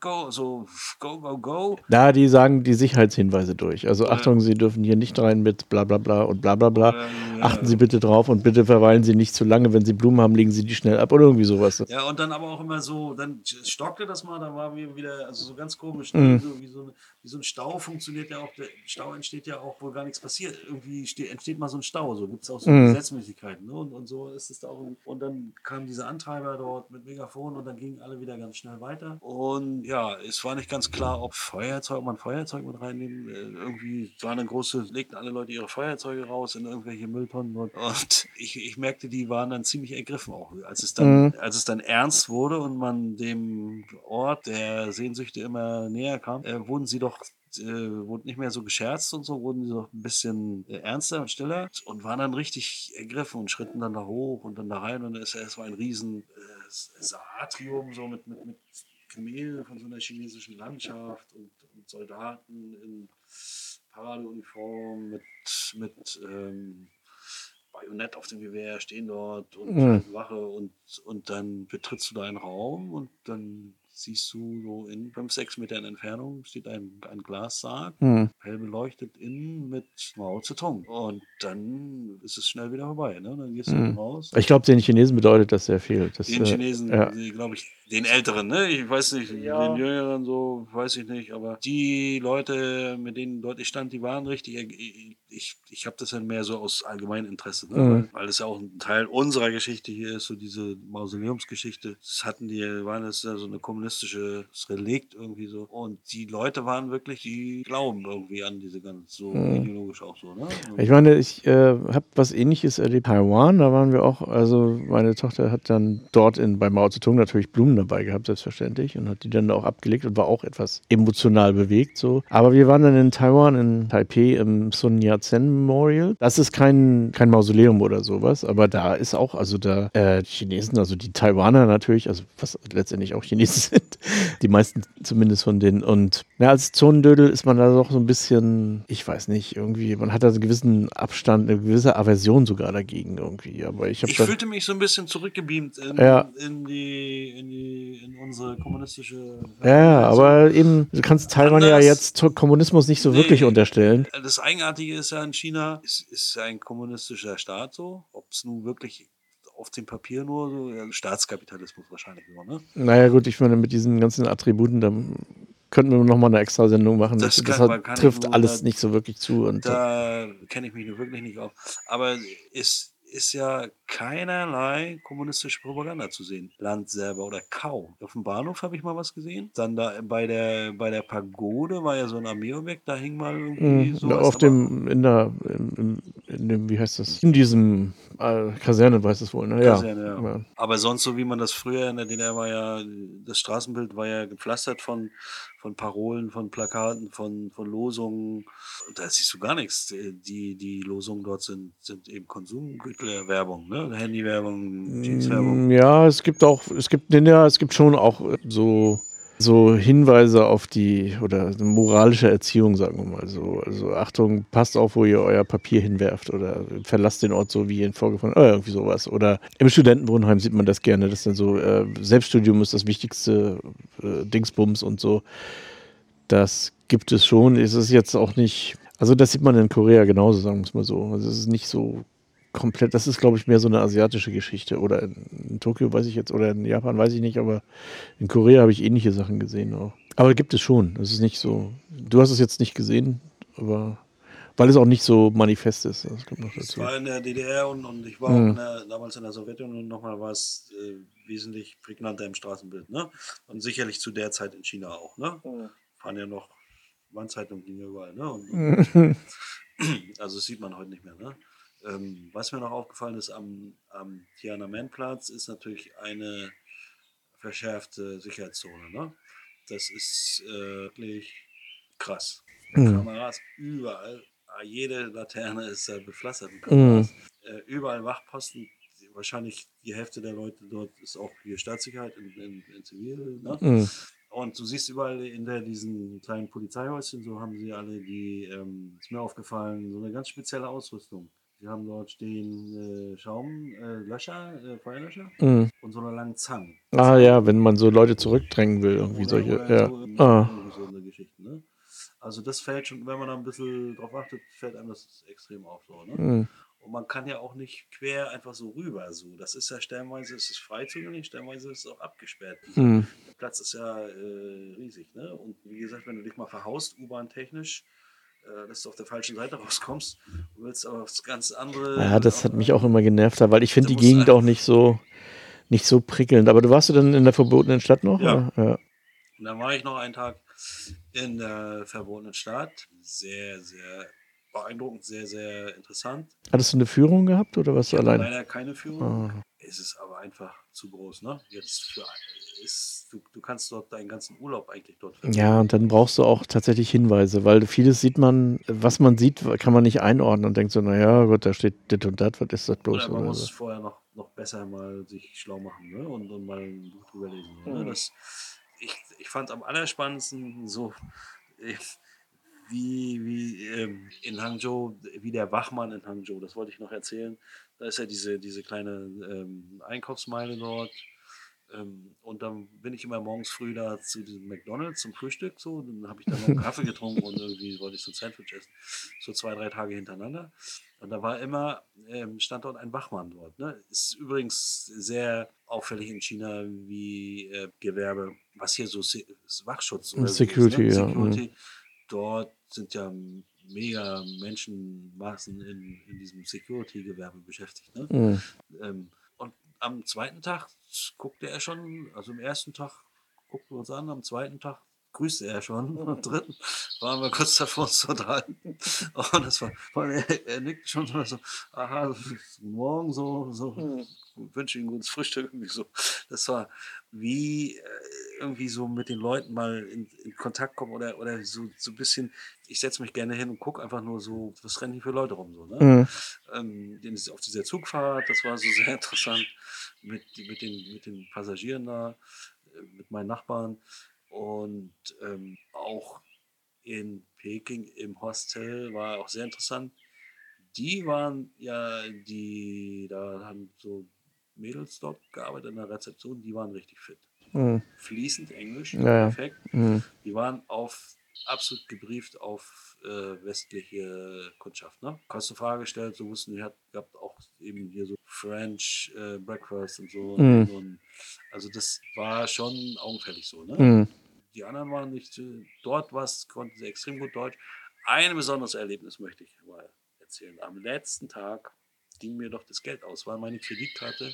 [SPEAKER 2] Go, so go, go, go.
[SPEAKER 1] Da, die sagen die Sicherheitshinweise durch. Also Achtung, Sie dürfen hier nicht rein mit bla bla bla und bla bla bla. Ja, Achten Sie bitte drauf und bitte verweilen Sie nicht zu lange. Wenn Sie Blumen haben, legen Sie die schnell ab oder irgendwie sowas.
[SPEAKER 2] Ja, und dann aber auch immer so, dann stockte das mal, dann war wieder, also so ganz komisch, mhm. so, wie, so eine, wie so ein Stau funktioniert ja auch, der Stau entsteht ja auch, wo gar nichts passiert. Irgendwie steht, entsteht mal so ein Stau, so gibt es auch so mhm. Gesetzmäßigkeiten. Ne? Und, und so ist es da auch. Und dann kam dieser Antreiber dort mit Megafon und dann gingen alle wieder ganz schnell weiter. Und ja, es war nicht ganz klar, ob Feuerzeug, ob man Feuerzeug mit reinnehmen. Äh, irgendwie waren dann große, legten alle Leute ihre Feuerzeuge raus in irgendwelche Mülltonnen und, und ich, ich merkte, die waren dann ziemlich ergriffen auch. Als es dann, mhm. als es dann ernst wurde und man dem Ort der Sehnsüchte immer näher kam, äh, wurden sie doch äh, wurde nicht mehr so gescherzt und so, wurden sie doch ein bisschen äh, ernster und stiller und waren dann richtig ergriffen und schritten dann da hoch und dann da rein und es, es war ein riesen äh, Atrium, so mit, mit, mit Kamelen von so einer chinesischen Landschaft und, und Soldaten in Paradeuniform mit, mit ähm, Bajonett auf dem Gewehr stehen dort und mhm. Wache und, und dann betrittst du da einen Raum und dann siehst du so in 5, 6 Metern Entfernung steht ein, ein Glassarg, mhm. hell beleuchtet innen mit Mao Zedong. Und dann ist es schnell wieder vorbei. Ne? Dann gehst du mhm. raus.
[SPEAKER 1] Ich glaube, den Chinesen bedeutet das sehr viel. Das,
[SPEAKER 2] den äh, Chinesen, ja. glaube ich, den Älteren, ne? Ich weiß nicht, ja. den Jüngeren so, weiß ich nicht, aber die Leute, mit denen dort ich stand, die waren richtig ich, ich habe das dann mehr so aus allgemeinem Interesse, ne?
[SPEAKER 1] Mhm.
[SPEAKER 2] weil, das ja auch ein Teil unserer Geschichte hier ist, so diese Mausoleumsgeschichte. Das hatten die, waren das ja so eine kommunistische Relikt irgendwie so. Und die Leute waren wirklich, die glauben irgendwie an diese ganz so
[SPEAKER 1] Mhm.
[SPEAKER 2] ideologisch auch so. Ne?
[SPEAKER 1] Ich meine, ich äh, habe was ähnliches erlebt. Taiwan, da waren wir auch, also meine Tochter hat dann dort in, bei Mao Zedong natürlich Blumen dabei gehabt, selbstverständlich, und hat die dann auch abgelegt und war auch etwas emotional bewegt so. Aber wir waren dann in Taiwan, in Taipei, im Sun Yat-sen Memorial. Das ist kein, kein Mausoleum oder sowas, aber da ist auch, also da äh, Chinesen, also die Taiwaner natürlich, also was letztendlich auch Chinesen sind, die meisten zumindest von denen. Und ja, als Zonendödel ist man da doch so ein bisschen, ich weiß nicht, irgendwie, man hat da so einen gewissen Abstand, eine gewisse Aversion sogar dagegen irgendwie. Aber ich
[SPEAKER 2] Ich fühlte mich so ein bisschen zurückgebeamt in,
[SPEAKER 1] Ja.
[SPEAKER 2] in, die, in, die, in unsere kommunistische.
[SPEAKER 1] Ja, ja,
[SPEAKER 2] Also,
[SPEAKER 1] aber eben, du kannst Taiwan ja jetzt Kommunismus nicht so
[SPEAKER 2] Nee.
[SPEAKER 1] wirklich unterstellen.
[SPEAKER 2] Das Eigenartige ist ja in China, es ist ja ein kommunistischer Staat so. Ob es nun wirklich auf dem Papier nur so, ja, Staatskapitalismus wahrscheinlich nur, ne?
[SPEAKER 1] Naja, gut, ich meine, mit diesen ganzen Attributen, da könnten wir nochmal eine extra Sendung machen.
[SPEAKER 2] Das
[SPEAKER 1] Das,
[SPEAKER 2] kann- kann
[SPEAKER 1] trifft
[SPEAKER 2] nur
[SPEAKER 1] alles
[SPEAKER 2] da-
[SPEAKER 1] nicht so wirklich zu. Und
[SPEAKER 2] Da kenne ich mich wirklich nicht auf. Aber es ist ja keinerlei kommunistische Propaganda zu sehen. Land selber oder kaum. Auf dem Bahnhof habe ich mal was gesehen. Dann da bei der, bei der Pagode war ja so ein Armeeobjekt, da hing mal irgendwie
[SPEAKER 1] Mhm,
[SPEAKER 2] sowas.
[SPEAKER 1] auf dem, in der, in, in, dem, wie heißt das? In diesem äh, Kaserne weiß es wohl, ne? Ja.
[SPEAKER 2] Kaserne, ja.
[SPEAKER 1] ja.
[SPEAKER 2] Aber sonst, so wie man das früher in der DDR war ja, das Straßenbild war ja gepflastert von, von Parolen, von Plakaten, von, von Losungen. Da siehst du gar nichts. Die, die Losungen dort sind, sind eben Konsumgüterwerbung, ne? Handywerbung, Jeanswerbung.
[SPEAKER 1] Mm, Ja, es gibt auch, es gibt, ja, es gibt schon auch so, so Hinweise auf die oder moralische Erziehung, sagen wir mal so. Also Achtung, passt auf, wo ihr euer Papier hinwerft oder verlasst den Ort so wie in vorgefunden, oder irgendwie sowas. Oder im Studentenwohnheim sieht man das gerne, dass dann so äh, Selbststudium ist das wichtigste äh, Dingsbums und so. Das gibt es schon. Es ist jetzt auch nicht, also das sieht man in Korea genauso, sagen wir es mal so. Also es ist nicht so komplett, das ist glaube ich mehr so eine asiatische Geschichte. Oder in, in Tokio weiß ich jetzt, oder in Japan weiß ich nicht, aber in Korea habe ich ähnliche Sachen gesehen auch. Aber gibt es schon. Es ist nicht so, du hast es jetzt nicht gesehen, aber weil es auch nicht so manifest ist. Das kommt noch
[SPEAKER 2] Ich
[SPEAKER 1] dazu.
[SPEAKER 2] war in der DDR und, und ich war
[SPEAKER 1] Mhm.
[SPEAKER 2] auch in der, damals in der Sowjetunion nochmal was äh, wesentlich prägnanter im Straßenbild. Ne? Und sicherlich zu der Zeit in China auch. Ne? Fahren ja noch Wandzeitungen ging überall. Ne? Und, und, *laughs* also das sieht man heute nicht mehr. Ne? Ähm, was mir noch aufgefallen ist am, am Tiananmen-Platz, ist natürlich eine verschärfte Sicherheitszone. Ne? Das ist äh, wirklich krass.
[SPEAKER 1] Mhm.
[SPEAKER 2] Kameras überall. Ah, Jede Laterne ist äh, bepflastert mit Kameras. Äh, überall Wachposten. Wahrscheinlich die Hälfte der Leute dort ist auch hier Staatssicherheit in, in, in Zivil. Ne?
[SPEAKER 1] Mhm.
[SPEAKER 2] Und du siehst überall in der, diesen kleinen Polizeihäuschen, so haben sie alle die, ähm, ist mir aufgefallen, so eine ganz spezielle Ausrüstung. Sie haben dort stehen äh, Schaum, äh, äh, Feuerlöscher
[SPEAKER 1] Mhm.
[SPEAKER 2] und so eine lange Zange.
[SPEAKER 1] Ah ja, wenn man so Leute zurückdrängen will, irgendwie solche. Ja.
[SPEAKER 2] so,
[SPEAKER 1] Ah.
[SPEAKER 2] so ne? Also das fällt schon, wenn man da ein bisschen drauf achtet, fällt einem das extrem auf. So, ne?
[SPEAKER 1] Mhm.
[SPEAKER 2] Und man kann ja auch nicht quer einfach so rüber. So. Das ist ja stellenweise ist es frei zugänglich, stellenweise ist es auch abgesperrt.
[SPEAKER 1] Mhm.
[SPEAKER 2] Der Platz ist ja äh, riesig. Ne? Und wie gesagt, wenn du dich mal verhaust, U-Bahn technisch, dass du auf der falschen Seite rauskommst, du willst aber aufs ganz andere.
[SPEAKER 1] Ja, das hat mich auch immer genervt, weil ich finde die Gegend auch nicht so, nicht so prickelnd. Aber du warst du dann in der verbotenen Stadt noch?
[SPEAKER 2] Ja.
[SPEAKER 1] ja.
[SPEAKER 2] Und dann war ich noch einen Tag in der verbotenen Stadt. Sehr, sehr beeindruckend, sehr, sehr interessant.
[SPEAKER 1] Hattest du eine Führung gehabt oder warst du
[SPEAKER 2] Ich hatte
[SPEAKER 1] alleine?
[SPEAKER 2] leider keine Führung.
[SPEAKER 1] Ah.
[SPEAKER 2] Es ist aber einfach zu groß, ne? Jetzt für ist, du, du kannst dort deinen ganzen Urlaub eigentlich dort verbringen.
[SPEAKER 1] Ja, und dann brauchst du auch tatsächlich Hinweise, weil vieles sieht man, was man sieht, kann man nicht einordnen und denkt so, naja, Gott, da steht das und das, was ist das bloß?
[SPEAKER 2] Oder man
[SPEAKER 1] Oder
[SPEAKER 2] muss
[SPEAKER 1] so.
[SPEAKER 2] vorher noch, noch besser mal sich schlau machen ne? und, und mal ein Buch drüber lesen. Ne?
[SPEAKER 1] Mhm.
[SPEAKER 2] Das, ich, ich fand am allerspannendsten so, äh, wie, wie ähm, in Hangzhou, wie der Wachmann in Hangzhou, das wollte ich noch erzählen. Da ist ja diese, diese kleine ähm, Einkaufsmeile dort. Ähm, und dann bin ich immer morgens früh da zu diesem McDonalds zum Frühstück so. Dann habe ich da noch einen Kaffee getrunken und irgendwie wollte ich so ein Sandwich essen. So zwei, drei Tage hintereinander. Und da war immer, ähm, stand dort ein Wachmann dort. Ne? Ist übrigens sehr auffällig in China wie äh, Gewerbe, was hier so Se- Wachschutz oder
[SPEAKER 1] Security,
[SPEAKER 2] ist,
[SPEAKER 1] ja,
[SPEAKER 2] ne? Security. Dort sind ja mega Menschenmassen in, in diesem Security-Gewerbe beschäftigt. Ne?
[SPEAKER 1] Mhm.
[SPEAKER 2] Ähm, und am zweiten Tag guckte er schon, also am ersten Tag guckten wir uns an, am zweiten Tag grüßte er schon. Am dritten waren wir kurz davor uns zu unterhalten. Und *laughs* das war, er, er nickte schon so, aha, morgen so, so,
[SPEAKER 1] Mhm.
[SPEAKER 2] wünsche Ihnen gutes Frühstück. Irgendwie so. Das war wie äh, irgendwie so mit den Leuten mal in, in Kontakt kommen oder, oder so, so ein bisschen, ich setze mich gerne hin und gucke einfach nur so, was rennen hier für Leute rum. So, ne?
[SPEAKER 1] Mhm.
[SPEAKER 2] ähm, auf dieser Zugfahrt, das war so sehr *laughs* interessant mit, mit, den, mit den Passagieren da, äh, mit meinen Nachbarn und ähm, auch in Peking im Hostel war auch sehr interessant. Die waren ja, die, da haben so Mädels dort gearbeitet in der Rezeption, die waren richtig fit.
[SPEAKER 1] Mhm.
[SPEAKER 2] Fließend Englisch,
[SPEAKER 1] Ja, ja.
[SPEAKER 2] perfekt.
[SPEAKER 1] Mhm.
[SPEAKER 2] Die waren auf absolut gebrieft auf äh, westliche Kundschaft. Ne? Hast du Frage gestellt, so wussten die, hat gehabt auch eben hier so French äh, Breakfast und so.
[SPEAKER 1] Mhm.
[SPEAKER 2] Und, also das war schon augenfällig so. Ne?
[SPEAKER 1] Mhm.
[SPEAKER 2] Die anderen waren nicht dort, was konnten sie extrem gut Deutsch. Ein besonderes Erlebnis möchte ich mal erzählen. Am letzten Tag ging mir doch das Geld aus, weil meine Kreditkarte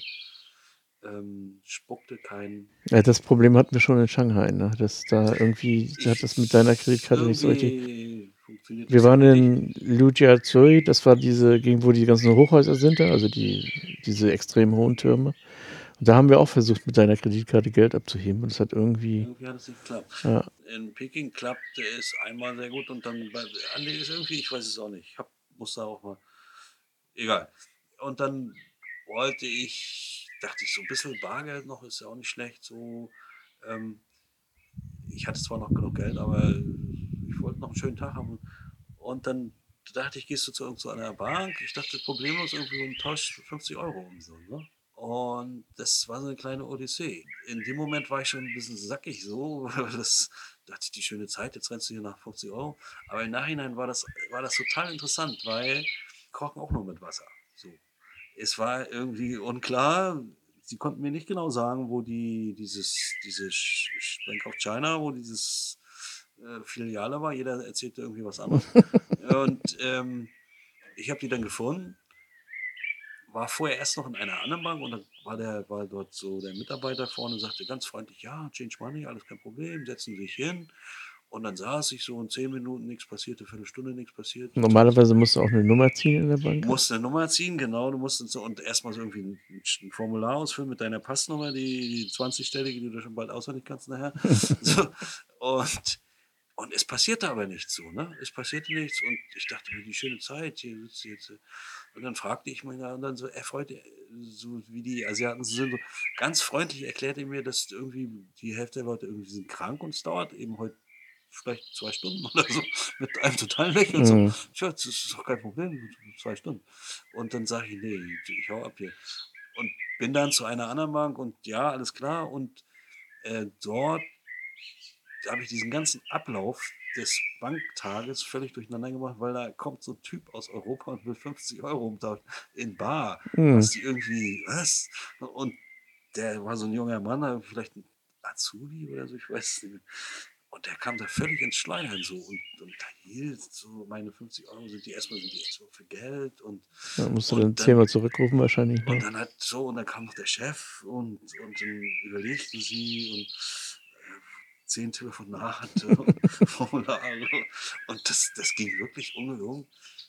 [SPEAKER 2] ähm, spuckte kein
[SPEAKER 1] Ja, das Problem hatten wir schon in Shanghai, ne? dass da *laughs* irgendwie hat das mit deiner Kreditkarte nicht so richtig.
[SPEAKER 2] Funktioniert
[SPEAKER 1] Wir waren in Lujiazui, das war diese Gegend, wo die ganzen Hochhäuser sind, also die, diese extrem hohen Türme. Und da haben wir auch versucht, mit deiner Kreditkarte Geld abzuheben und es hat irgendwie,
[SPEAKER 2] Irgendwie hat es nicht geklappt.
[SPEAKER 1] ja,
[SPEAKER 2] In Peking klappte es einmal sehr gut und dann bei Andi ist irgendwie, ich weiß es auch nicht. Ich hab, muss da auch mal. Egal. Und dann wollte ich, dachte ich, so ein bisschen Bargeld noch ist ja auch nicht schlecht. So, ähm, ich hatte zwar noch genug Geld, aber noch einen schönen Tag haben. Und dann dachte ich, gehst du zu irgendeiner Bank. Ich dachte, problemlos irgendwie um Tausch 50 Euro und so. Ne? Und das war so eine kleine Odyssee. In dem Moment war ich schon ein bisschen sackig so. *laughs* Das dachte ich, die schöne Zeit, jetzt rennst du hier nach 50 Euro. Aber im Nachhinein war das, war das total interessant, weil kochen auch nur mit Wasser. So. Es war irgendwie unklar. Sie konnten mir nicht genau sagen, wo die, dieses, dieses Bank of China, wo dieses äh, Filiale war. Jeder erzählte irgendwie was anderes. *laughs* Und ähm, ich habe die dann gefunden war vorher erst noch in einer anderen Bank und dann war der war dort so der Mitarbeiter vorne und sagte ganz freundlich, ja, Change Money, alles kein Problem, setzen Sie sich hin. Und dann saß ich so in zehn Minuten, nichts passierte, Viertelstunde, nichts passiert.
[SPEAKER 1] normalerweise musst du auch eine Nummer ziehen in der Bank.
[SPEAKER 2] Du musst eine Nummer ziehen, genau, du musst so und erstmal so irgendwie ein, ein Formular ausfüllen mit deiner Passnummer, die, die 20-stellige, die du schon bald auswendig kannst nachher. *laughs* so, und, und es passierte aber nichts so, ne? Es passierte nichts und ich dachte mir, die schöne Zeit, hier sitzt jetzt. äh, Und dann fragte ich mich und dann so erfreut, so wie die Asiaten sind, so ganz freundlich erklärte er mir, dass irgendwie die Hälfte der Leute irgendwie sind krank und es dauert eben heute vielleicht zwei Stunden *laughs* oder so mit einem totalen Lächeln. So,
[SPEAKER 1] Mhm.
[SPEAKER 2] Das ist doch kein Problem, zwei Stunden. Und dann sage ich, nee, ich hau ab hier. Und bin dann zu einer anderen Bank und ja, alles klar. Und äh, dort habe ich diesen ganzen Ablauf des Banktages völlig durcheinander gemacht, weil da kommt so ein Typ aus Europa und will 50 Euro umtauschen in Bar.
[SPEAKER 1] Mhm.
[SPEAKER 2] Was die irgendwie, was? Und der war so ein junger Mann, vielleicht ein Azubi oder so, ich weiß nicht. Und der kam da völlig ins Schleudern so und, und da hielt so meine 50 Euro sind die erstmal sind die so für Geld und
[SPEAKER 1] Da musst du
[SPEAKER 2] Und
[SPEAKER 1] dann zehnmal zurückrufen wahrscheinlich.
[SPEAKER 2] und
[SPEAKER 1] Ne?
[SPEAKER 2] dann hat so, und dann kam noch der Chef und, und dann überlegten sie und äh, zehn Telefonate und *laughs* Formulare. Und das, das ging wirklich ungelogen.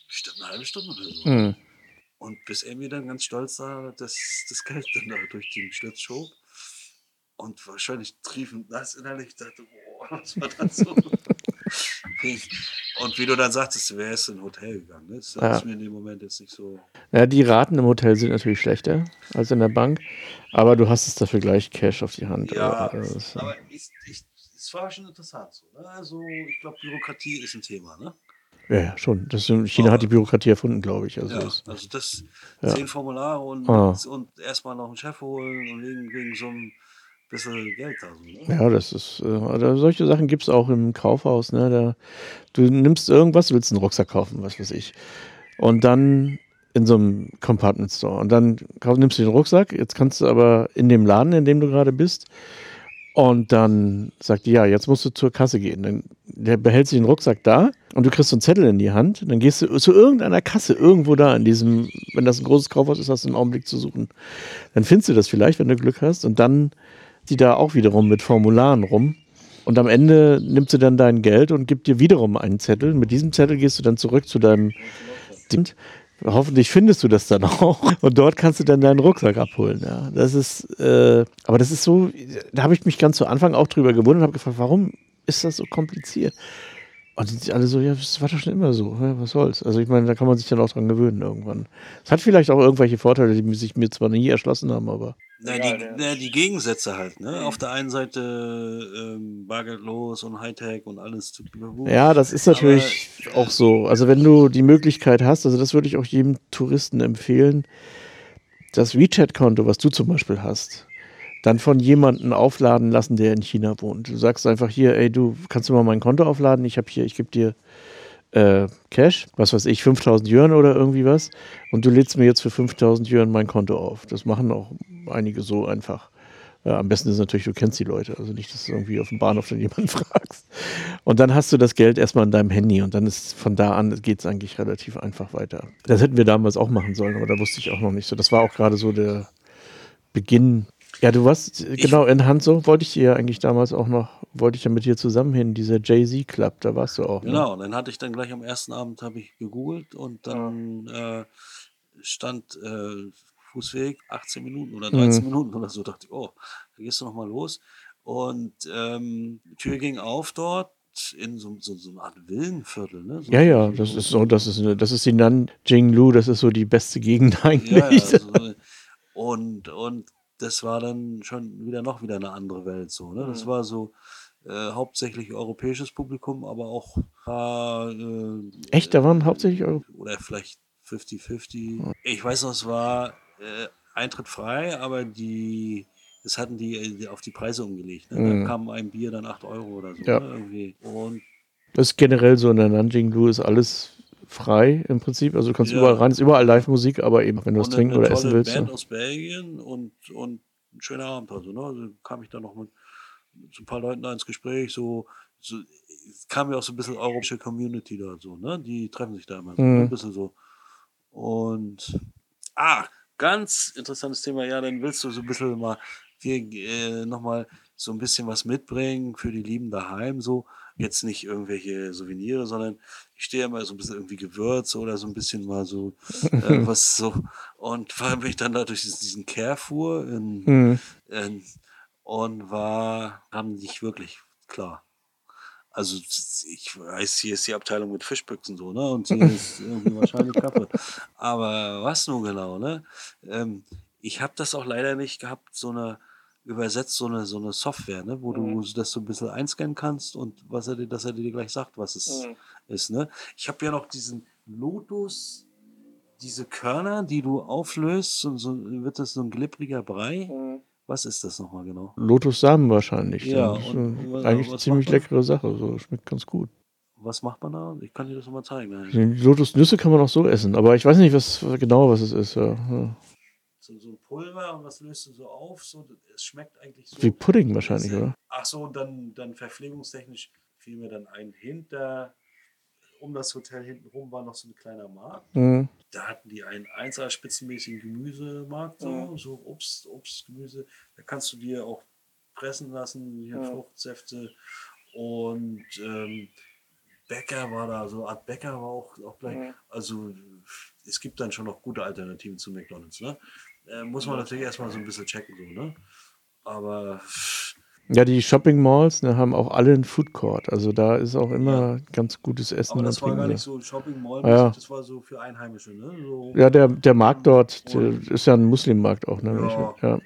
[SPEAKER 2] Bestimmt eine halbe Stunde oder so.
[SPEAKER 1] Mhm.
[SPEAKER 2] Und bis er mir dann ganz stolz da das, das Geld dann da durch den Schlitz schob. Und wahrscheinlich triefend nass innerlich Ich dachte, boah, was war das so? *laughs* und wie du dann sagtest, du wärst in ein Hotel gegangen. Ne? Das
[SPEAKER 1] Ja.
[SPEAKER 2] ist mir in dem Moment jetzt nicht so.
[SPEAKER 1] Ja, die Raten im Hotel sind natürlich schlechter als in der Bank, aber du hast es dafür gleich Cash auf die Hand.
[SPEAKER 2] Ja,
[SPEAKER 1] Also, das ist,
[SPEAKER 2] aber ich, ich, es war schon interessant so. Ne? Also, ich glaube, Bürokratie ist ein Thema. Ne?
[SPEAKER 1] ja, schon. Das, China hat die Bürokratie erfunden, glaube ich. Also
[SPEAKER 2] Ja,
[SPEAKER 1] das,
[SPEAKER 2] also das
[SPEAKER 1] Ja.
[SPEAKER 2] zehn Formulare und,
[SPEAKER 1] Ah.
[SPEAKER 2] und erstmal noch einen Chef holen und wegen, wegen so einem bisschen Geld da so. Ne?
[SPEAKER 1] ja, das ist, äh, oder solche Sachen gibt es auch im Kaufhaus. Ne? Da, du nimmst irgendwas, du willst einen Rucksack kaufen, was weiß ich. Und dann in so einem Compartment Store. Und dann kauf, nimmst du den Rucksack, jetzt kannst du aber in dem Laden, in dem du gerade bist, Und dann sagt die, ja, jetzt musst du zur Kasse gehen. Dann der behält sich den Rucksack da und du kriegst so einen Zettel in die Hand. Dann gehst du zu irgendeiner Kasse irgendwo da in diesem, wenn das ein großes Kaufhaus ist, hast du einen Augenblick zu suchen. Dann findest du das vielleicht, wenn du Glück hast. Und dann die da auch wiederum mit Formularen rum. Und am Ende nimmt sie dann dein Geld und gibt dir wiederum einen Zettel. Mit diesem Zettel gehst du dann zurück zu deinem Hoffentlich findest du das dann auch. *laughs* Und dort kannst du dann deinen Rucksack abholen. Ja, das ist, äh, aber das ist so, da habe ich mich ganz zu Anfang auch drüber gewundert und habe gefragt, warum ist das so kompliziert? Und die sind alle so, ja, das war doch schon immer so. Was soll's? Also ich meine, da kann man sich dann auch dran gewöhnen irgendwann. Es hat vielleicht auch irgendwelche Vorteile, die sich mir zwar nie erschlossen haben, aber.
[SPEAKER 2] Na, die, na, die Gegensätze halt, ne? Auf der einen Seite ähm, bargeldlos und Hightech und alles.
[SPEAKER 1] Ja, das ist natürlich aber, auch so. Also wenn du die Möglichkeit hast, also das würde ich auch jedem Touristen empfehlen, das WeChat-Konto, was du zum Beispiel hast, dann von jemandem aufladen lassen, der in China wohnt. Du sagst einfach hier, ey, du kannst du mal mein Konto aufladen? Ich habe hier, ich gebe dir äh, Cash, was weiß ich, 5000 Yuan oder irgendwie was. Und du lädst mir jetzt für 5000 Yuan mein Konto auf. Das machen auch einige so einfach. Ja, am besten ist natürlich, du kennst die Leute, also nicht, dass du irgendwie auf dem Bahnhof dann jemanden *laughs* fragst. Und dann hast du das Geld erstmal in deinem Handy und dann ist von da an geht es eigentlich relativ einfach weiter. Das hätten wir damals auch machen sollen, aber da wusste ich auch noch nicht so. Das war auch gerade so der Beginn ja, du warst, ich, genau, in Hanzo wollte ich dir eigentlich damals auch noch, wollte ich ja mit dir zusammen hin, dieser Jay-Z Club, da warst du auch.
[SPEAKER 2] Ne? Genau, ne? dann hatte ich dann gleich am ersten Abend, habe ich gegoogelt und dann ja. äh, stand äh, Fußweg 18 Minuten oder 13 mhm. Minuten oder so, dachte ich, oh, da gehst du nochmal los. Und ähm, die Tür ging auf dort in so, so, so eine Art Villenviertel, ne? So
[SPEAKER 1] ja, ja, das ist so, das ist, das ist die Nanjinglu, das ist so die beste Gegend *laughs* eigentlich. Ja,
[SPEAKER 2] also, und, und das war dann schon wieder noch wieder eine andere Welt so. Ne? Das mhm. war so äh, hauptsächlich europäisches Publikum, aber auch
[SPEAKER 1] äh, Echt, da waren hauptsächlich Euro
[SPEAKER 2] oder vielleicht 50-50. Ich weiß noch, es war äh, Eintritt frei, aber die das hatten die, die auf die Preise umgelegt. Ne? Mhm. Da kam ein Bier dann 8 Euro oder so. Ja. Ne? Und
[SPEAKER 1] das ist generell so in der Nanjing Lu ist alles frei im Prinzip. Also du kannst ja. überall rein, ist überall Live-Musik, aber eben, wenn du was trinken oder essen willst.
[SPEAKER 2] Band ja. aus Belgien und, und ein schöner Abend. Also, ne? also kam ich dann noch mit, so ein paar Leuten da ins Gespräch, so, so kam ja auch so ein bisschen europäische Community da so, ne? Die treffen sich da immer so, ne? mhm. ein bisschen so. Und ah, ganz interessantes Thema, ja, dann willst du so ein bisschen mal hier äh, nochmal so ein bisschen was mitbringen für die Lieben daheim, so jetzt nicht irgendwelche Souvenirs, sondern ich stehe immer so ein bisschen irgendwie Gewürze oder so ein bisschen mal so *laughs* äh, was so. Und vor allem bin ich dann da durch diesen Carrefour in, mhm. in, und war, haben nicht wirklich klar. Also ich weiß, hier ist die Abteilung mit Fischbüchsen so, ne? Und hier *laughs* ist irgendwie wahrscheinlich Kaffee. Aber was nun genau, ne? Ähm, ich habe das auch leider nicht gehabt, so eine übersetzt so eine, so eine Software, ne, wo mhm. du das so ein bisschen einscannen kannst und was er dir, dass er dir gleich sagt, was es mhm. Ist. Ne? Ich habe ja noch diesen Lotus, diese Körner, die du auflöst, und so wird das so ein glibbriger Brei. Mhm. Was ist das nochmal genau?
[SPEAKER 1] Lotussamen wahrscheinlich. Ja, und, und, eigentlich eine ziemlich leckere Sache. So schmeckt ganz gut.
[SPEAKER 2] Was macht man da? Ich kann dir das nochmal zeigen.
[SPEAKER 1] Die Lotusnüsse kann man auch so essen, aber ich weiß nicht, was genau was es ist. Ja. Ja
[SPEAKER 2] so, so ein Pulver und was löst du so auf? So, es schmeckt eigentlich so.
[SPEAKER 1] Wie Pudding wahrscheinlich, oder?
[SPEAKER 2] Ach so, und dann, dann verpflegungstechnisch fiel mir dann ein hinter, um das Hotel hinten rum war noch so ein kleiner Markt. Mhm. Da hatten die einen 1 spitzenmäßigen Gemüsemarkt, so, mhm. so Obst, Obst, Gemüse. Da kannst du dir auch pressen lassen, hier mhm. Fruchtsäfte und ähm, Bäcker war da, so eine Art Bäcker war auch, auch gleich. Mhm. Also es gibt dann schon noch gute Alternativen zu McDonalds. Ne? Äh, muss man natürlich erstmal so ein bisschen checken, so, ne? Aber.
[SPEAKER 1] Ja, die Shopping Malls ne, haben auch alle einen Food Court. Also da ist auch immer ja. ganz gutes Essen. Aber
[SPEAKER 2] das war gar nicht so ein Shopping Mall, ja. das war so für Einheimische. Ne? So
[SPEAKER 1] ja, der, der Markt dort der ist ja ein Muslimmarkt auch. Ne? Ja. ja.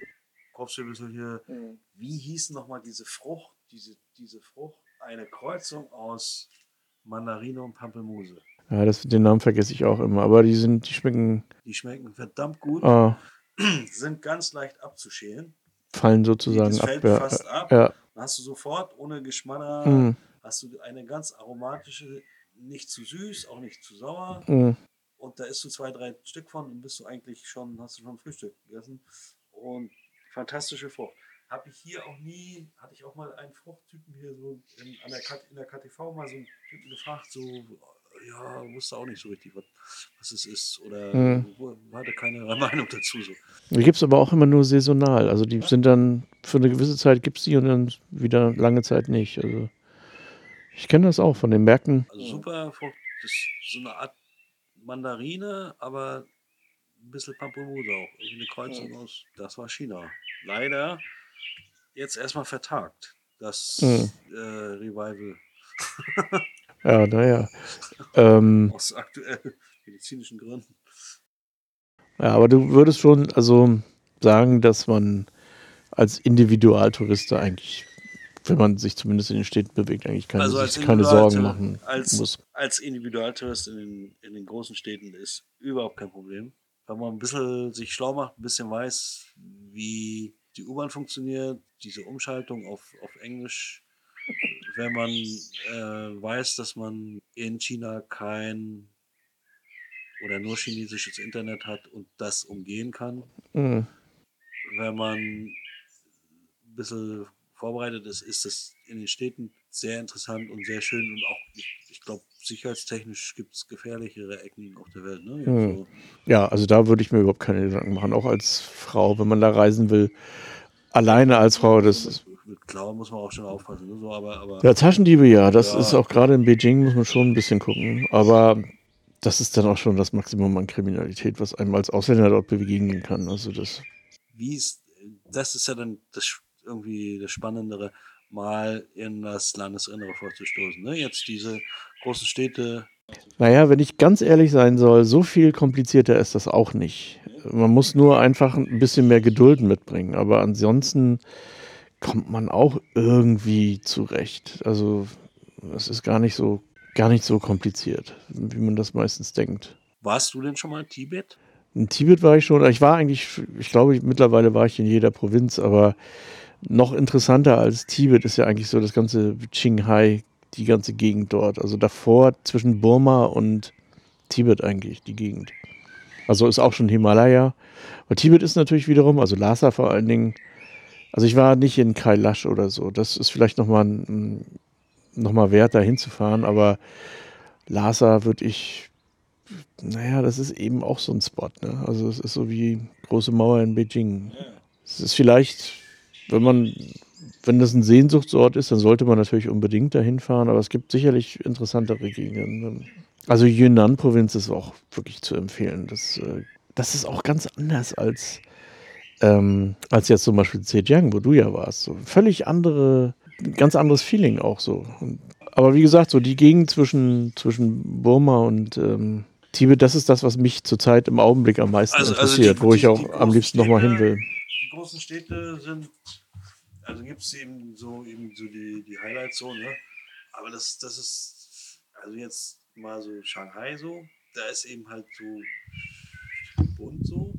[SPEAKER 2] Kommst du ein bisschen hier. Wie hieß nochmal diese Frucht? Diese, diese Frucht? Eine Kreuzung aus Mandarine und Pampelmuse.
[SPEAKER 1] Ja, das, den Namen vergesse ich auch immer, aber die sind, die schmecken.
[SPEAKER 2] Die schmecken verdammt gut. Ah. *clears throat* Sind ganz leicht abzuschälen.
[SPEAKER 1] Fallen sozusagen das
[SPEAKER 2] ab. Fällt ja. fast ab. Ja. Dann hast du sofort ohne Geschmatter, mm. hast du eine ganz aromatische, nicht zu süß, auch nicht zu sauer. Mm. Und da isst du zwei, drei Stück von und bist du eigentlich schon, hast du schon Frühstück gegessen. Und fantastische Frucht. habe ich hier auch nie, hatte ich auch mal einen Fruchttypen hier so in, der, in der KTV mal so einen Typen gefragt, so, ja, wusste auch nicht so richtig, was, was es ist oder mhm. hatte keine *laughs* Meinung dazu. So.
[SPEAKER 1] Die gibt es aber auch immer nur saisonal. Also die sind dann für eine gewisse Zeit gibt es die und dann wieder lange Zeit nicht. Also ich kenne das auch von den Märkten.
[SPEAKER 2] Also super Frucht, das ist so eine Art Mandarine, aber ein bisschen Pampelmuse auch. Irgendwie eine Kreuzung mhm. aus. Das war China. Leider jetzt erstmal vertagt, das mhm. äh, Revival. *laughs*
[SPEAKER 1] ja, naja. Ähm,
[SPEAKER 2] Aus aktuell medizinischen Gründen.
[SPEAKER 1] Ja, aber du würdest schon also sagen, dass man als Individualtourist eigentlich, wenn man sich zumindest in den Städten bewegt, eigentlich keine, also sich keine Sorgen machen
[SPEAKER 2] als,
[SPEAKER 1] muss.
[SPEAKER 2] Als Individualtourist in den, in den großen Städten ist überhaupt kein Problem. Wenn man ein bisschen sich schlau macht, ein bisschen weiß, wie die U-Bahn funktioniert, diese Umschaltung auf, auf Englisch, wenn man äh, weiß, dass man in China kein oder nur chinesisches Internet hat und das umgehen kann. Mhm. Wenn man ein bisschen vorbereitet ist, ist das in den Städten sehr interessant und sehr schön und auch, ich, ich glaube, sicherheitstechnisch gibt es gefährlichere Ecken auf der Welt. Ne?
[SPEAKER 1] Mhm. So. Ja, also da würde ich mir überhaupt keine Gedanken machen, auch als Frau, wenn man da reisen will. Alleine als Frau, das ist.
[SPEAKER 2] Mit Klauen muss man auch schon aufpassen. Ne? So, aber, aber
[SPEAKER 1] ja, Taschendiebe, ja. Das ja. ist auch gerade in Beijing, muss man schon ein bisschen gucken. Aber das ist dann auch schon das Maximum an Kriminalität, was einem als Ausländer dort begegnen kann. Also das.
[SPEAKER 2] Wie ist, das ist ja dann das irgendwie das Spannendere, mal in das Landesinnere vorzustoßen. Ne? Jetzt diese großen Städte.
[SPEAKER 1] Naja, wenn ich ganz ehrlich sein soll, so viel komplizierter ist das auch nicht. Man muss nur einfach ein bisschen mehr Geduld mitbringen. Aber ansonsten kommt man auch irgendwie zurecht. Also es ist gar nicht so gar nicht so kompliziert, wie man das meistens denkt.
[SPEAKER 2] Warst du denn schon mal in Tibet?
[SPEAKER 1] In Tibet war ich schon. Ich war eigentlich, ich glaube, mittlerweile war ich in jeder Provinz, aber noch interessanter als Tibet ist ja eigentlich so das ganze Qinghai, die ganze Gegend dort. Also davor zwischen Burma und Tibet eigentlich, die Gegend. Also ist auch schon Himalaya. Aber Tibet ist natürlich wiederum, also Lhasa vor allen Dingen. Also ich war nicht in Kailash oder so. Das ist vielleicht nochmal ein, nochmal wert, da hinzufahren. Aber Lhasa würde ich, naja, das ist eben auch so ein Spot. Ne? Also es ist so wie große Mauer in Beijing. Es ist vielleicht, wenn man, wenn das ein Sehnsuchtsort ist, dann sollte man natürlich unbedingt dahin fahren. Aber es gibt sicherlich interessantere Gegenden. Also Yunnan-Provinz ist auch wirklich zu empfehlen. Das, äh, das ist auch ganz anders als, ähm, als jetzt zum Beispiel Zhejiang, wo du ja warst. So völlig andere ganz anderes Feeling auch so. aber wie gesagt, so die Gegend zwischen, zwischen Burma und ähm, Tibet, das ist das, was mich zurzeit im Augenblick am meisten also, also interessiert, also die, wo ich auch am liebsten nochmal hin will.
[SPEAKER 2] Die großen Städte sind, also gibt es eben so eben so die, die Highlights so, ne? Aber das, das ist, also jetzt mal so Shanghai so, da ist eben halt so bunt so,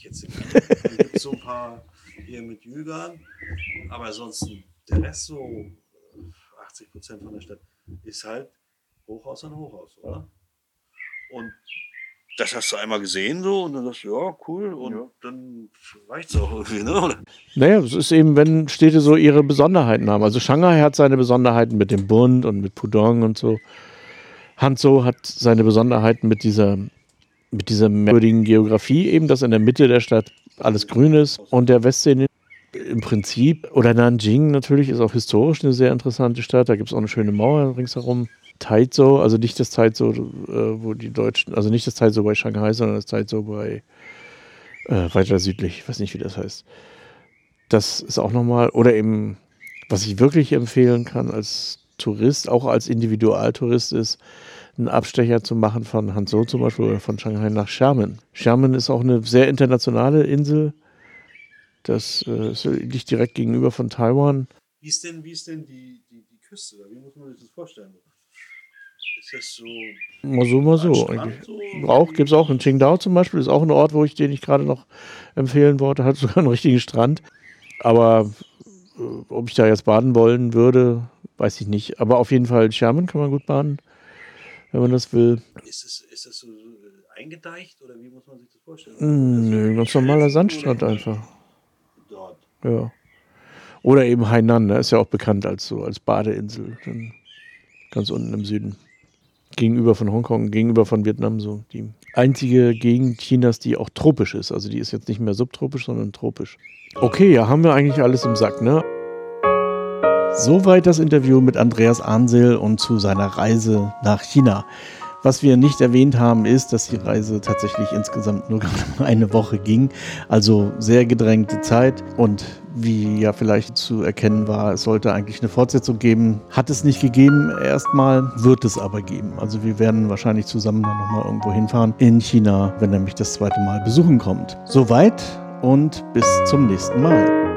[SPEAKER 2] ich jetzt. Da gibt so ein paar hier mit Jügern, aber ansonsten der Rest, so 80 Prozent von der Stadt, ist halt Hochhaus an Hochhaus, oder? Und das hast du einmal gesehen so und dann sagst du, ja, cool, und ja. dann reicht es auch irgendwie, ne? Oder?
[SPEAKER 1] Naja, es ist eben, wenn Städte so ihre Besonderheiten haben. Also Shanghai hat seine Besonderheiten mit dem Bund und mit Pudong und so. Hanzhou hat seine Besonderheiten mit dieser, mit dieser merkwürdigen Geografie, eben, dass in der Mitte der Stadt alles grün ist und der Westsee im Prinzip, oder Nanjing natürlich ist auch historisch eine sehr interessante Stadt. Da gibt es auch eine schöne Mauer ringsherum. Taizhou, also nicht das Taizhou, äh, wo die Deutschen, also nicht das Taizhou bei Shanghai, sondern das Taizhou bei äh, weiter südlich, ich weiß nicht, wie das heißt. Das ist auch nochmal, oder eben, was ich wirklich empfehlen kann als Tourist, auch als Individualtourist, ist, einen Abstecher zu machen von Hanzhou zum Beispiel oder von Shanghai nach Xiamen. Xiamen ist auch eine sehr internationale Insel das äh, liegt direkt gegenüber von Taiwan.
[SPEAKER 2] Wie ist denn, wie ist denn die, die, die Küste? Wie muss man sich das vorstellen? Ist das so.
[SPEAKER 1] Mal so, mal so. so auch, gibt es auch in Qingdao zum Beispiel, ist auch ein Ort, wo ich den ich gerade noch empfehlen wollte, hat *laughs* sogar einen richtigen Strand. Aber äh, ob ich da jetzt baden wollen würde, weiß ich nicht. Aber auf jeden Fall Schermen kann man gut baden, wenn man das will.
[SPEAKER 2] Ist das, ist das so eingedeicht oder wie muss man sich das vorstellen?
[SPEAKER 1] Hm, nö, ganz normaler Sandstrand einfach. Ja. Oder eben Hainan, ne? ist ja auch bekannt als so als Badeinsel, ganz unten im Süden. Gegenüber von Hongkong, gegenüber von Vietnam, so die einzige Gegend Chinas, die auch tropisch ist. Also die ist jetzt nicht mehr subtropisch, sondern tropisch. Okay, ja, haben wir eigentlich alles im Sack, ne? Soweit das Interview mit Andreas Ansel und zu seiner Reise nach China. Was wir nicht erwähnt haben, ist, dass die Reise tatsächlich insgesamt nur *laughs* eine Woche ging. Also sehr gedrängte Zeit. Und wie ja vielleicht zu erkennen war, es sollte eigentlich eine Fortsetzung geben. Hat es nicht gegeben erstmal, wird es aber geben. Also wir werden wahrscheinlich zusammen dann nochmal irgendwo hinfahren in China, wenn er mich das zweite Mal besuchen kommt. Soweit und bis zum nächsten Mal.